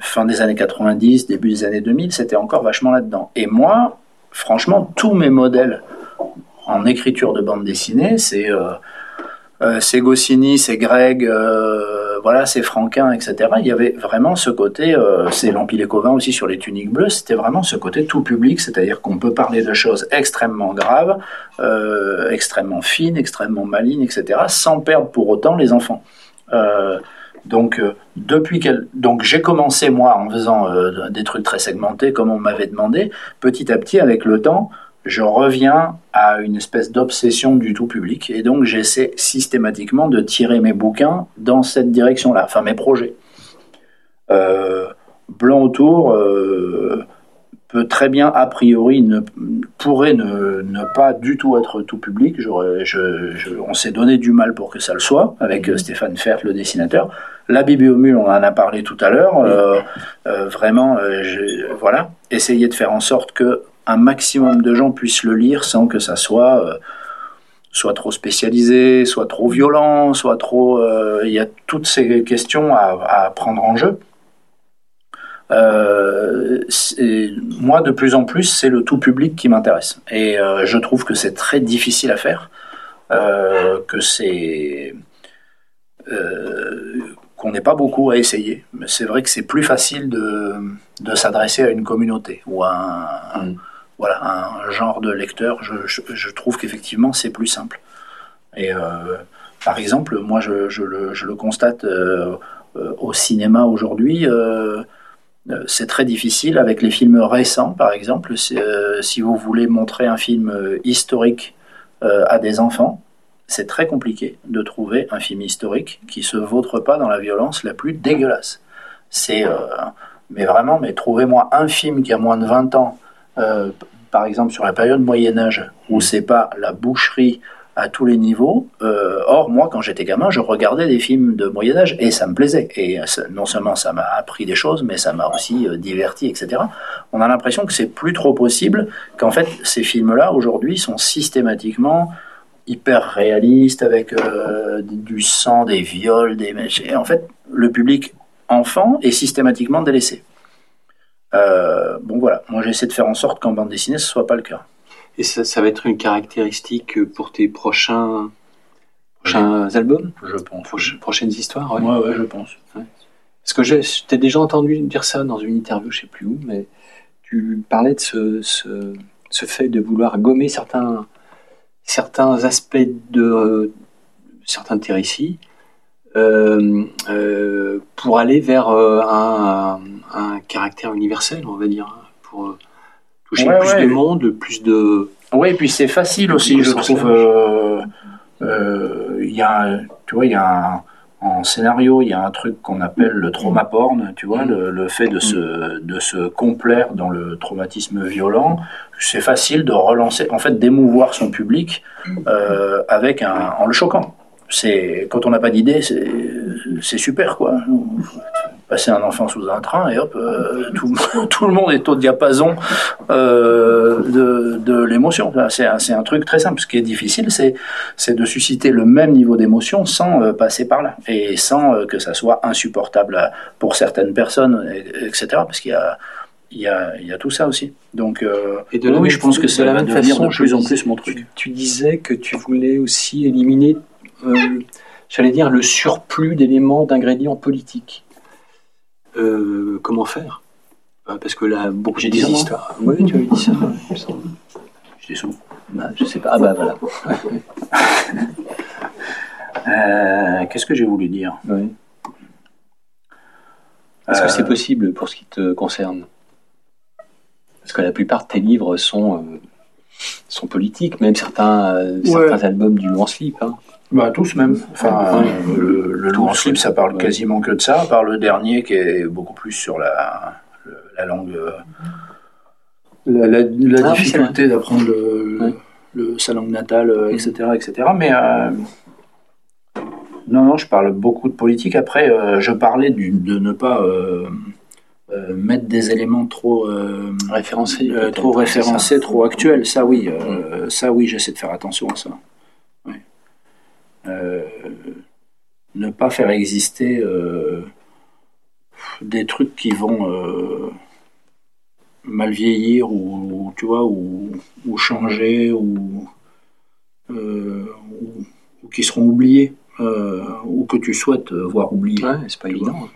fin des années 90, début des années 2000, c'était encore vachement là-dedans. Et moi, franchement, tous mes modèles en écriture de bande dessinée, c'est euh, euh, c'est Goscinny, c'est Greg, euh, voilà, c'est Franquin, etc. Il y avait vraiment ce côté, c'est Lampil Covin aussi sur les tuniques bleues, c'était vraiment ce côté tout public, c'est-à-dire qu'on peut parler de choses extrêmement graves, extrêmement fines, extrêmement malignes, etc., sans perdre pour autant les enfants. donc, depuis donc j'ai commencé moi en faisant des trucs très segmentés, comme on m'avait demandé. Petit à petit, avec le temps, je reviens à une espèce d'obsession du tout public et donc j'essaie systématiquement de tirer mes bouquins dans cette direction-là, enfin mes projets. Euh, Blanc autour euh, peut très bien, a priori, ne, pourrait ne, pas du tout être tout public. on s'est donné du mal pour que ça le soit, avec euh, Stéphane Fert, le dessinateur. La bibliomule, on en a parlé tout à l'heure. vraiment, voilà, essayer de faire en sorte que un maximum de gens puissent le lire sans que ça soit euh, soit trop spécialisé, soit trop violent, soit trop. Euh, il y a toutes ces questions à, prendre en jeu. Euh, moi, de plus en plus, c'est le tout public qui m'intéresse. Et je trouve que c'est très difficile à faire, que c'est qu'on n'est pas beaucoup à essayer. Mais c'est vrai que c'est plus facile de, de s'adresser à une communauté ou à un, mm voilà, un genre de lecteur, je, trouve qu'effectivement c'est plus simple. Et euh, par exemple, moi je, le, constate euh, euh, au cinéma aujourd'hui, c'est très difficile avec les films récents, par exemple, si vous voulez montrer un film historique à des enfants, c'est très compliqué de trouver un film historique qui se vautre pas dans la violence la plus dégueulasse. C'est, mais vraiment, mais trouvez-moi un film qui a moins de 20 ans, par exemple sur la période Moyen Âge, où c'est pas la boucherie à tous les niveaux. Euh, or, moi, quand j'étais gamin, je regardais des films de Moyen Âge et ça me plaisait. Et non seulement ça m'a appris des choses, mais ça m'a aussi diverti, etc. On a l'impression que c'est plus trop possible, qu'en fait, ces films-là, aujourd'hui, sont systématiquement hyper réalistes, avec du sang, des viols, des... Et en fait, le public enfant est systématiquement délaissé. Bon voilà, moi j'essaie de faire en sorte qu'en bande dessinée ce soit pas le cas. Et ça, ça va être une caractéristique pour tes prochains, prochains albums? Je pense. prochaines histoires Ouais, ouais, je pense. Parce que j'ai déjà entendu dire ça dans une interview, je sais plus où, mais tu parlais de ce, ce, ce fait de vouloir gommer certains, certains aspects de euh, certains de tes récits pour aller vers euh, un, un, caractère universel, on va dire, hein, pour toucher plus de monde, plus de. Oui, et puis c'est facile aussi, je trouve. Il y a, tu vois, il y a en scénario, il y a un truc qu'on appelle le trauma porn, tu vois, le, le, fait de se, de se complaire dans le traumatisme violent. C'est facile de relancer, en fait, d'émouvoir son public euh, avec un, en le choquant c'est quand on n'a pas d'idée, c'est super quoi. Passer un enfant sous un train et hop, euh, tout, tout, le monde est au diapason euh, de, de l'émotion. C'est un, truc très simple. Ce qui est difficile, c'est de susciter le même niveau d'émotion sans euh, passer par là et sans que ça soit insupportable pour certaines personnes, etc. Parce qu'il y a il y, a, il y a, tout ça aussi. Donc, euh, et de oui, je pense que ça va devenir de plus en plus mon truc. Tu, tu, disais que tu voulais aussi éliminer j'allais dire, le surplus d'éléments, d'ingrédients politiques. Euh, comment faire? Euh, Parce que là, beaucoup J'ai des histoires. Oui, tu avais dit ça, il me semble. Je sous. Bah, je sais pas. Ah bah voilà. Qu'est-ce que j'ai voulu dire? Oui. Est-ce que c'est possible pour ce qui te concerne? Parce que la plupart de tes livres sont, sont politiques, même certains, certains albums du long slip. Hein. Bah, tous même. Enfin, le, le long slip, ça parle quasiment que de ça, par le dernier qui est beaucoup plus sur la, la langue. Euh, la, la, la ah, difficulté d'apprendre le, le, sa langue natale, etc. Euh, etc. Mais euh, non, non, je parle beaucoup de politique. Après, euh, je parlais du, de ne pas euh, euh, mettre des éléments trop référencés, trop référencés, trop actuels. Ça, oui, ça, oui, j'essaie de faire attention à ça. Euh, ne pas faire exister euh, des trucs qui vont euh, mal vieillir ou, tu vois ou, changer ou, ou, qui seront oubliés ou que tu souhaites voir oubliés. Ouais, c'est pas évident.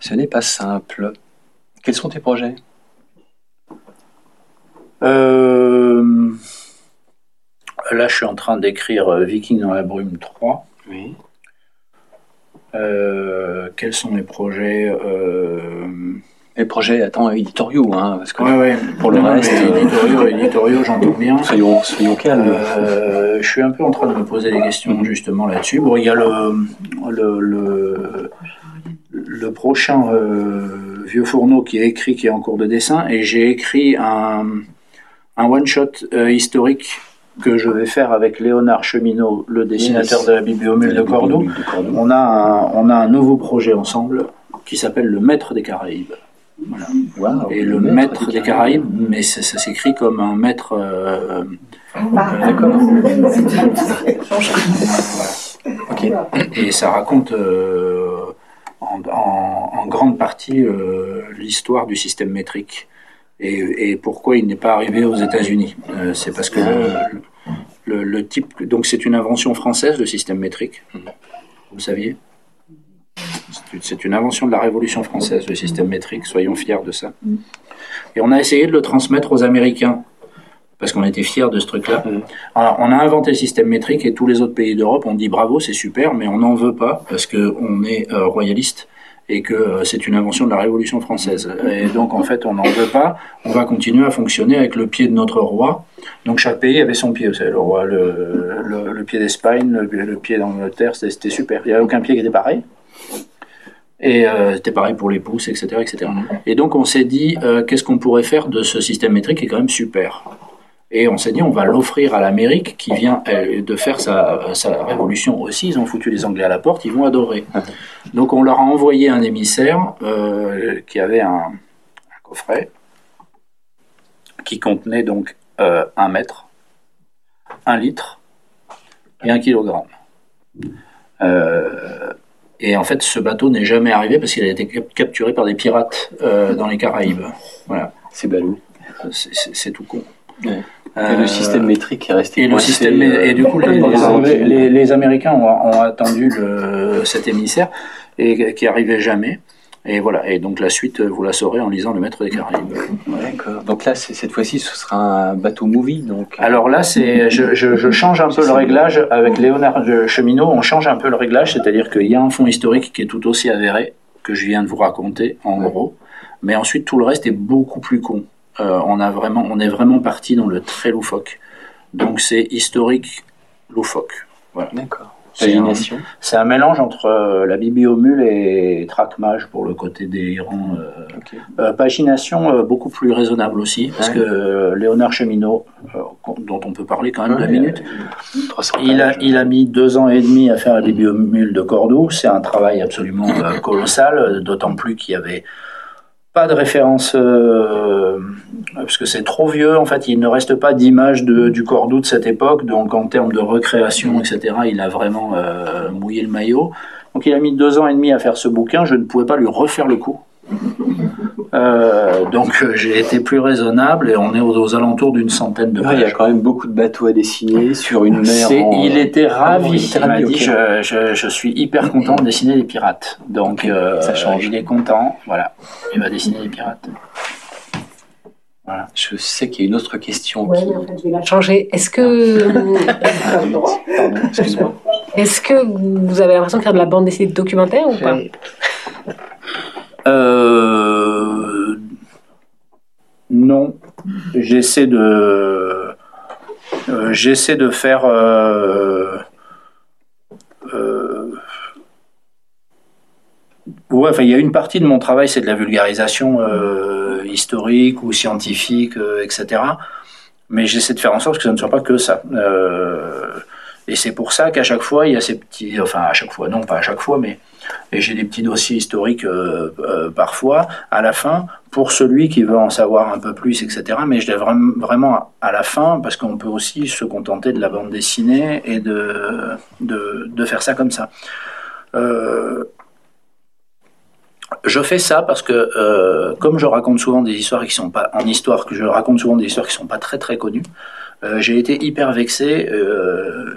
Ce n'est pas simple. Quels sont tes projets? Euh, Là, je suis en train d'écrire euh, Viking dans la brume 3. Oui. Euh, quels sont les projets euh... Les projets, attends, éditoriaux, hein, parce que ouais, ouais. pour le reste, éditoriaux, éditoriaux, j'entends bien. Soyons, soyons calmes. Euh, je suis un peu en train de me poser des questions mhm. justement là-dessus. Bon, il y a le le, le, le prochain euh, vieux fourneau qui est écrit, qui est en cours de dessin, et j'ai écrit un un one shot euh, historique que je vais faire avec Léonard Cheminot, le dessinateur de la Bibliomule de, Cordoue. On a, un, on a un nouveau projet ensemble qui s'appelle Le Maître des Caraïbes. Voilà. Et le, Maître, des, Caraïbes, mais ça, s'écrit comme un maître. Euh, D'accord. Et ça raconte euh, en, en, en, grande partie euh, l'histoire du système métrique et, pourquoi il n'est pas arrivé aux États-Unis? Euh, c'est parce que le, type, donc c'est une invention française, le système métrique. Vous le saviez? C'est une invention de la Révolution française, le système métrique. Soyons fiers de ça. Et on a essayé de le transmettre aux Américains parce qu'on était fiers de ce truc-là. Alors, on a inventé le système métrique et tous les autres pays d'Europe ont dit bravo, c'est super, mais on n'en veut pas parce qu'on est euh, royaliste et que euh, c'est une invention de la Révolution française. Et donc en fait, on n'en veut pas. On va continuer à fonctionner avec le pied de notre roi. Donc chaque pays avait son pied. Vous savez, le roi, le, pied d'Espagne, le, pied d'Angleterre, c'était super. Il n'y avait aucun pied qui était pareil. Et euh, c'était pareil pour les pouces, etc., etc. Et donc on s'est dit, euh, qu'est-ce qu'on pourrait faire de ce système métrique qui est quand même super? Et on s'est dit, on va l'offrir à l'Amérique qui vient de faire sa, sa, révolution aussi. Ils ont foutu les Anglais à la porte, ils vont adorer. Donc on leur a envoyé un émissaire euh, qui avait un, coffret qui contenait donc euh, un mètre, un litre et un kilogramme. Euh, et en fait, ce bateau n'est jamais arrivé parce qu'il a été capturé par des pirates dans les Caraïbes. Voilà. C'est balou. C'est tout con. Et le système métrique est resté. Et, le système, et du coup, les, les, Américains ont, ont attendu le, cet émissaire et qui arrivait jamais. Et voilà. Et donc la suite, vous la saurez en lisant Le Maître des Caraïbes. D'accord. Donc là, cette fois-ci, ce sera un bateau movie. Donc. Alors là, c'est, je, je, je, change un peu le réglage avec Léonard Cheminot. On change un peu le réglage, c'est-à-dire qu'il y a un fond historique qui est tout aussi avéré que je viens de vous raconter, en gros. Mais ensuite, tout le reste est beaucoup plus con. Euh, on, a vraiment, on est vraiment parti dans le très loufoque. Donc c'est historique loufoque. Voilà. D'accord. C'est un, mélange entre euh, la bibliomule et Trackmage pour le côté des rangs. Euh, pagination beaucoup plus raisonnable aussi, parce que Léonard Cheminot, dont on peut parler quand même deux minutes, il a, il a mis deux ans et demi à faire la bibliomule de Cordoue. C'est un travail absolument colossal, d'autant plus qu'il y avait pas de référence euh, parce que c'est trop vieux. En fait, il ne reste pas d'image du Cordoue de cette époque. Donc, en termes de recréation, etc., il a vraiment euh, mouillé le maillot. Donc, il a mis deux ans et demi à faire ce bouquin. Je ne pouvais pas lui refaire le coup. Euh, donc euh, j'ai été plus raisonnable et on est aux, alentours d'une centaine de pages. il y a quand même beaucoup de bateaux à dessiner sur une mer. Il était ravi. il m'a dit je, suis hyper content de dessiner des pirates. Donc euh, ça change. Il est content. Voilà. Il va dessiner des pirates. Voilà. Je sais qu'il y a une autre question. Oui, en fait, je vais la changer. Est-ce que. Pardon, excuse-moi. Est-ce que vous avez l'impression de faire de la bande dessinée documentaire ou pas? Euh, non, j'essaie de euh, j'essaie de faire euh, ouais, il y a une partie de mon travail c'est de la vulgarisation historique ou scientifique, etc. Mais j'essaie de faire en sorte que ça ne soit pas que ça. et c'est pour ça qu'à chaque fois, il y a ces petits, enfin à chaque fois, non pas à chaque fois, mais et j'ai des petits dossiers historiques euh, euh, parfois à la fin pour celui qui veut en savoir un peu plus, etc. Mais je l'ai vraiment à la fin parce qu'on peut aussi se contenter de la bande dessinée et de, de, faire ça comme ça. Euh, je fais ça parce que comme je raconte souvent des histoires qui sont pas en histoire, que je raconte souvent des histoires qui sont pas très très connues, j'ai été hyper vexé.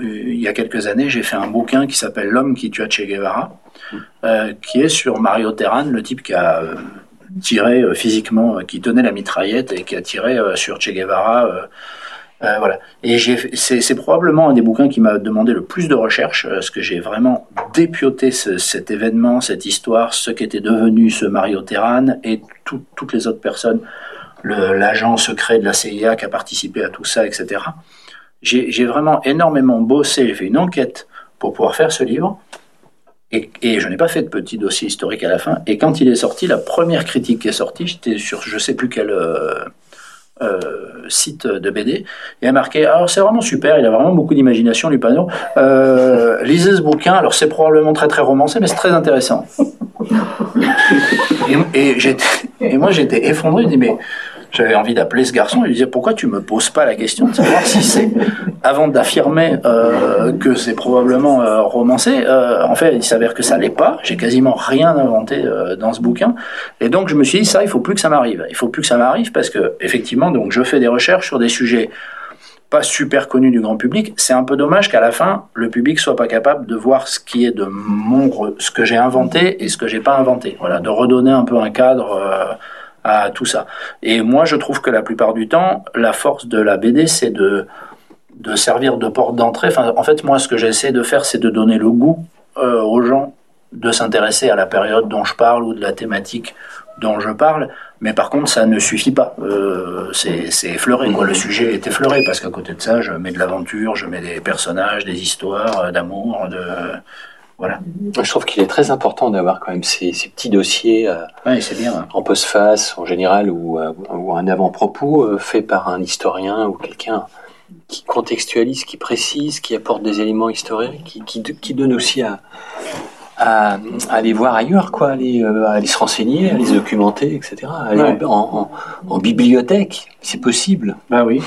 il y a quelques années, j'ai fait un bouquin qui s'appelle L'homme qui tua Che Guevara, euh, qui est sur Mario Terran, le type qui a euh, tiré euh, physiquement, qui tenait la mitraillette et qui a tiré sur Che Guevara. voilà. Et c'est probablement un des bouquins qui m'a demandé le plus de recherche, parce que j'ai vraiment dépioté cet événement, cette histoire, ce qu'était devenu ce Mario Terran et toutes les autres personnes, l'agent secret de la CIA qui a participé à tout ça, etc. J'ai vraiment énormément bossé, j'ai fait une enquête pour pouvoir faire ce livre. Et, je n'ai pas fait de petit dossier historique à la fin. Et quand il est sorti, la première critique qui est sortie, j'étais sur je sais plus quel euh, euh, site de BD, et a marqué alors c'est vraiment super, il a vraiment beaucoup d'imagination, Lupano. Euh, lisez ce bouquin. Alors c'est probablement très très romancé, mais c'est très intéressant. et, et, et moi j'étais effondré. Je dis mais j'avais envie d'appeler ce garçon et lui dire pourquoi tu me poses pas la question de savoir si c'est avant d'affirmer euh, que c'est probablement euh, romancé. Euh, en fait, il s'avère que ça l'est pas. J'ai quasiment rien inventé euh, dans ce bouquin et donc je me suis dit ça, il faut plus que ça m'arrive. Il faut plus que ça m'arrive parce que effectivement, donc je fais des recherches sur des sujets pas super connus du grand public. C'est un peu dommage qu'à la fin le public soit pas capable de voir ce qui est de mon ce que j'ai inventé et ce que j'ai pas inventé. Voilà, de redonner un peu un cadre à tout ça. Et moi, je trouve que la plupart du temps, la force de la BD, c'est de, servir de porte d'entrée. Enfin, en fait, moi, ce que j'essaie de faire, c'est de donner le goût euh, aux gens de s'intéresser à la période dont je parle ou de la thématique dont je parle, mais par contre, ça ne suffit pas. Euh, c'est effleuré, quoi. Le sujet est effleuré, parce qu'à côté de ça, je mets de l'aventure, je mets des personnages, des histoires euh, d'amour, de... Voilà. Je trouve qu'il est très important d'avoir quand même ces, ces petits dossiers euh, ouais, bien, ouais. en postface en général ou, euh, ou un avant-propos euh, fait par un historien ou quelqu'un qui contextualise, qui précise, qui apporte des éléments historiques, qui, qui, qui donne aussi à, à, à, aller voir ailleurs, quoi, aller, à aller se renseigner, à aller se documenter, etc. Aller Ouais. en, en, en bibliothèque, c'est possible. Bah oui,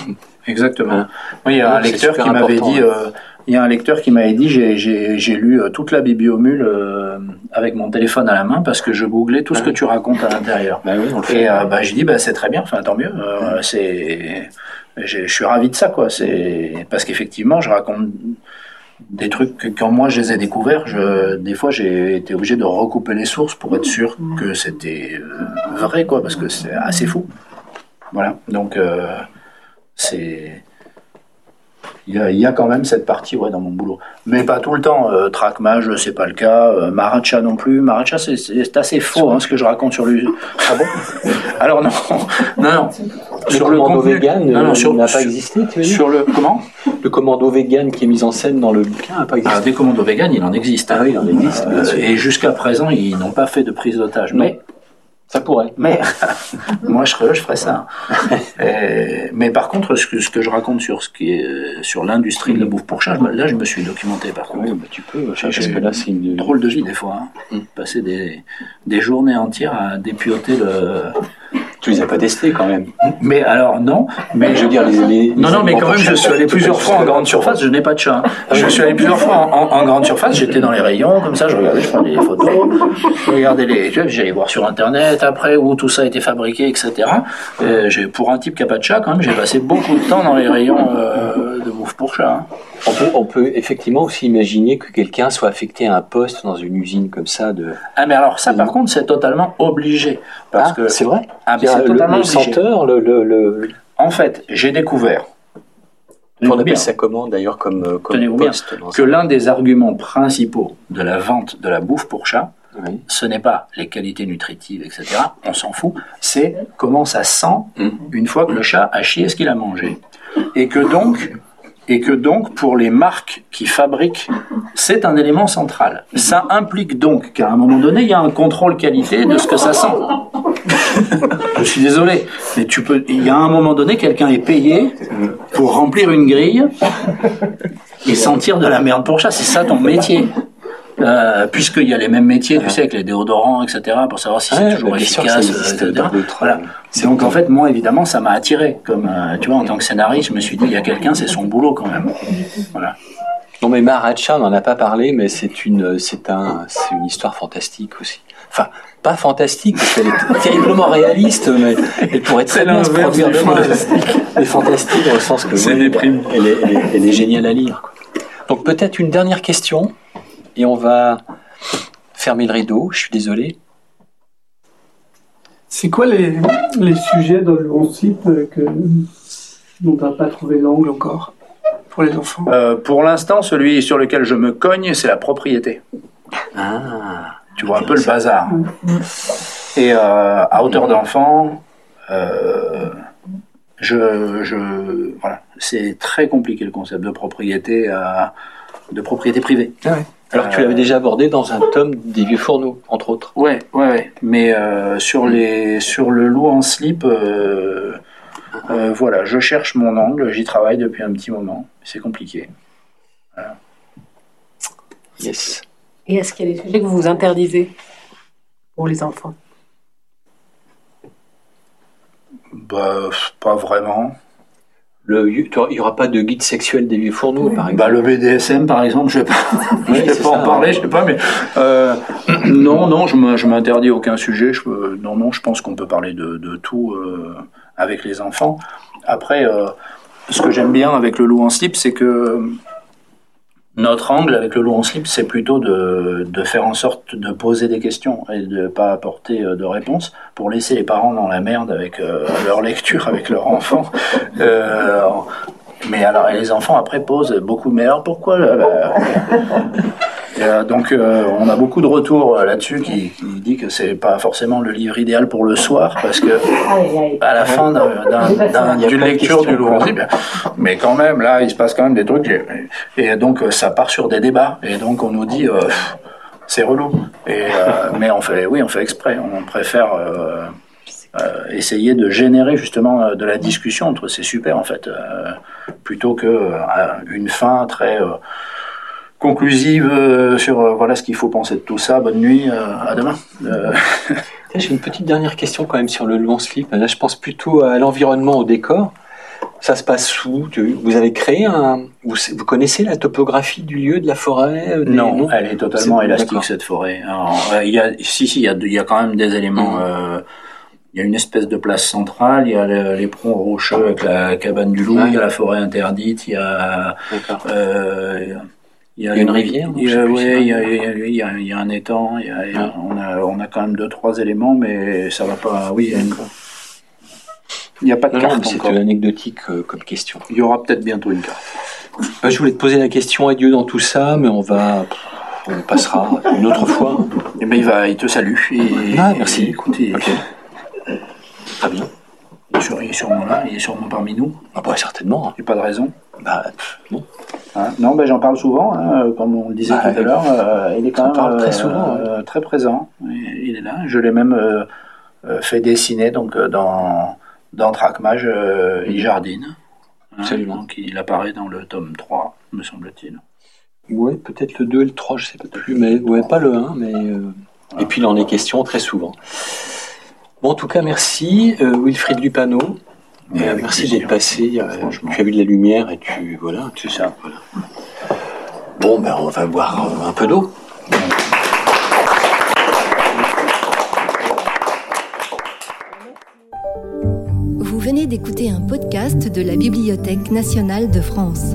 exactement. Hein. Oui, il y a un lecteur qui m'avait dit, euh, il y a un lecteur qui m'avait dit, j'ai- j'ai j'ai lu euh, toute la bibliomule euh, avec mon téléphone à la main parce que je googlais tout ce que tu racontes à l'intérieur. Bah oui, on le fait. Et euh, bah, j'ai dit, bah, c'est très bien, enfin, tant mieux. euh, c'est, je suis ravi de ça, quoi. C'est parce qu'effectivement, je raconte des trucs que quand moi je les ai découverts, je, des fois j'ai été obligé de recouper les sources pour être sûr que c'était vrai, quoi, parce que c'est assez fou. Voilà. Donc euh, c'est il y, a, il y a quand même cette partie ouais, dans mon boulot. Mais pas tout le temps. Euh, Trackmage, c'est pas le cas. Euh, Maracha non plus. Maracha, c'est- assez faux hein, ce que je raconte sur lui. Ah bon? Alors non, non, non. Le commando vegan non, non, euh, sur, n'a pas sur- existé, tu veux dire? sur le comment? Le commando vegan qui est mis en scène dans le bouquin n'a pas existé. ah, Des commandos vegan, il en existe. Ah oui, il en existe, Euh, et jusqu'à présent, ils n'ont pas fait de prise d'otage. Mais Ça pourrait. Mais moi, je ferais, je ferais ça. Et- mais par contre, ce que, ce que je raconte sur ce qui est sur l'industrie de la bouffe pour chat, là, je me suis documenté par contre. Oui, bah, tu peux, J'ai- parce que là, c'est une... Drôle de vie des fois. hein. Mm. Passer des, des journées entières à dépioter le. Tu les as pas testés quand même. Mais alors non. Mais Je veux dire, les, les- Non, les non, mais quand même, je suis allé plusieurs fois en grande surface, je n'ai pas de chat. hein. Je suis allé plusieurs fois en, en- en grande surface, j'étais dans les rayons, comme ça, je regardais, je prenais des photos, je regardais les. J'allais voir sur internet après où tout ça a été fabriqué, etc. Pour un type qui n'a pas de chat, quand même, j'ai passé beaucoup de temps dans les rayons euh, de bouffe pour chat. hein. On peut, on peut effectivement aussi imaginer que quelqu'un soit affecté à un poste dans une usine comme ça de. Ah, mais alors, ça, par contre, c'est totalement obligé. Parce Ah, que. c'est vrai. Ah, mais c'est le, totalement le obligé. senteur, le, le, le- En fait, j'ai découvert. on appelle bien. ça comment d'ailleurs comme, euh, comme Tenez-vous bien. poste dans que l'un des arguments principaux de la vente de la bouffe pour chat, Oui. ce n'est pas les qualités nutritives, etc. On s'en fout. C'est comment ça sent Mm. une fois que le chat a chié ce qu'il a mangé. Et que donc, et que donc pour les marques qui fabriquent, c'est un élément central. Ça implique donc qu'à un moment donné, il y a un contrôle qualité de ce que ça sent. Je suis désolé, mais tu peux. Il y a un moment donné, quelqu'un est payé pour remplir une grille et sentir de la merde pour chat. C'est ça ton métier. Euh, Puisqu'il y a les mêmes métiers, tu sais, avec les déodorants, etc., pour savoir si c'est Ouais, toujours efficace, euh, Voilà. Donc en fait, moi, évidemment, ça m'a attiré. Comme euh, tu vois, en tant que scénariste, je me suis dit, il y a quelqu'un, c'est son boulot quand même. Voilà. Non mais Maharaja, on n'en a pas parlé, mais c'est une, c'est un, c'est une histoire fantastique aussi. Enfin, pas fantastique, parce qu'elle est terriblement réaliste, mais elle pourrait très bien se produire du demain. fantastique. Mais fantastique dans le sens que C'est oui, elle, est, elle, est, elle est géniale à lire. quoi. Donc peut-être une dernière question, et on va fermer le rideau, je suis désolé. C'est quoi les, les sujets dans le 11 slip euh, que, dont on n'a pas trouvé l'angle encore pour les enfants? Euh, pour l'instant, celui sur lequel je me cogne, c'est la propriété. Ah, Tu vois un peu le bazar. Et euh, à hauteur d'enfant, euh, je, je, voilà, c'est très compliqué le concept de propriété, euh, de propriété privée. Alors que tu l'avais déjà abordé dans un tome des vieux fourneaux, entre autres. Ouais, ouais, ouais. Mais euh, sur les, sur le loup en slip, euh, euh, voilà, je cherche mon angle, j'y travaille depuis un petit moment. C'est compliqué. Yes. Et est-ce qu'il y a des sujets que vous vous interdisez pour les enfants? Bah, pas vraiment. Le, il n'y aura pas de guide sexuel des vieux fourneaux, par exemple. Bah, le BDSM, par exemple, je vais pas, je Oui, vais pas en parler, ouais. je sais pas, mais euh, non, non, je m'interdis aucun sujet. Je, peux- non, non, je pense qu'on peut parler de, de tout euh, avec les enfants. Après, euh, ce que j'aime bien avec le loup en slip, c'est que notre angle avec le loup en slip, c'est plutôt de, de faire en sorte de poser des questions et de pas apporter euh, de réponses pour laisser les parents dans la merde avec euh, leur lecture, avec leur enfant. Euh, mais alors, et les enfants après posent beaucoup, mais alors pourquoi Euh, donc euh, on a beaucoup de retours euh, là-dessus qui, qui dit que c'est pas forcément le livre idéal pour le soir parce que à la fin d'une lecture du Louancy, bien, mais quand même là il se passe quand même des trucs et, et donc euh, ça part sur des débats. Et donc on nous dit c'est relou. Et mais on fait oui on fait exprès. On préfère euh, essayer de générer justement euh, de la discussion entre c'est super en fait euh, plutôt que une fin très conclusive euh, sur euh, voilà ce qu'il faut penser de tout ça. Bonne nuit, euh, à demain. Euh, J'ai une petite dernière question quand même sur le long slip. Là, je pense plutôt à l'environnement, au décor. Ça se passe où Vous avez créé un. Vous, vous connaissez la topographie du lieu, de la forêt des- non, elle est totalement élastique cette forêt. Alors, euh, il y a, si si, il y a, il y a quand même des éléments. Mhm. euh, il y a une espèce de place centrale, il y a le- l'éperon rocheux avec la cabane du loup, il y a la forêt interdite, il y a. Euh, il y a une rivière, non il y a- c'est un étang, il y a- il y a- Ouais. on, a, on a quand même deux, trois éléments, mais ça va pas. Oui, il y a une- il n'y a pas de Non, carte encore. anecdotique euh, comme question. Il y aura peut-être bientôt une carte. Bah, je voulais te poser la question adieu dans tout ça, mais on va. On passera une autre fois. Eh ben, il, va, il te salue. Et, Ah, merci. et écoute, il, Ok. Très bien. Il est sur- il est sûrement là, il est sûrement parmi nous. Ah bah, certainement. hein. Il n'y a pas de raison. Bah, pff, non. Hein? Non, ben, j'en parle souvent, hein, comme on le disait Ah, tout à ouais. l'heure. euh, il est quand même très euh, souvent, ouais. euh, très présent. Il il est là. Je l'ai même euh, euh, fait dessiner donc, euh, dans, dans Trackmage, euh, il jardine. Hein, Absolument. Donc il apparaît dans le tome 3, me semble-t-il. Ouais, peut-être le 2 et le 3, je sais pas plus, mais ouais, pas le 1, mais. euh, Et puis il en est question très souvent. Bon, en tout cas, merci, euh, Wilfried Lupano. Euh, merci d'être passé. euh, tu as vu de la lumière et tu. Voilà, tu C'est ça. Voilà. Bon, ben, on va boire euh, un peu d'eau. Vous venez d'écouter un podcast de la Bibliothèque nationale de France.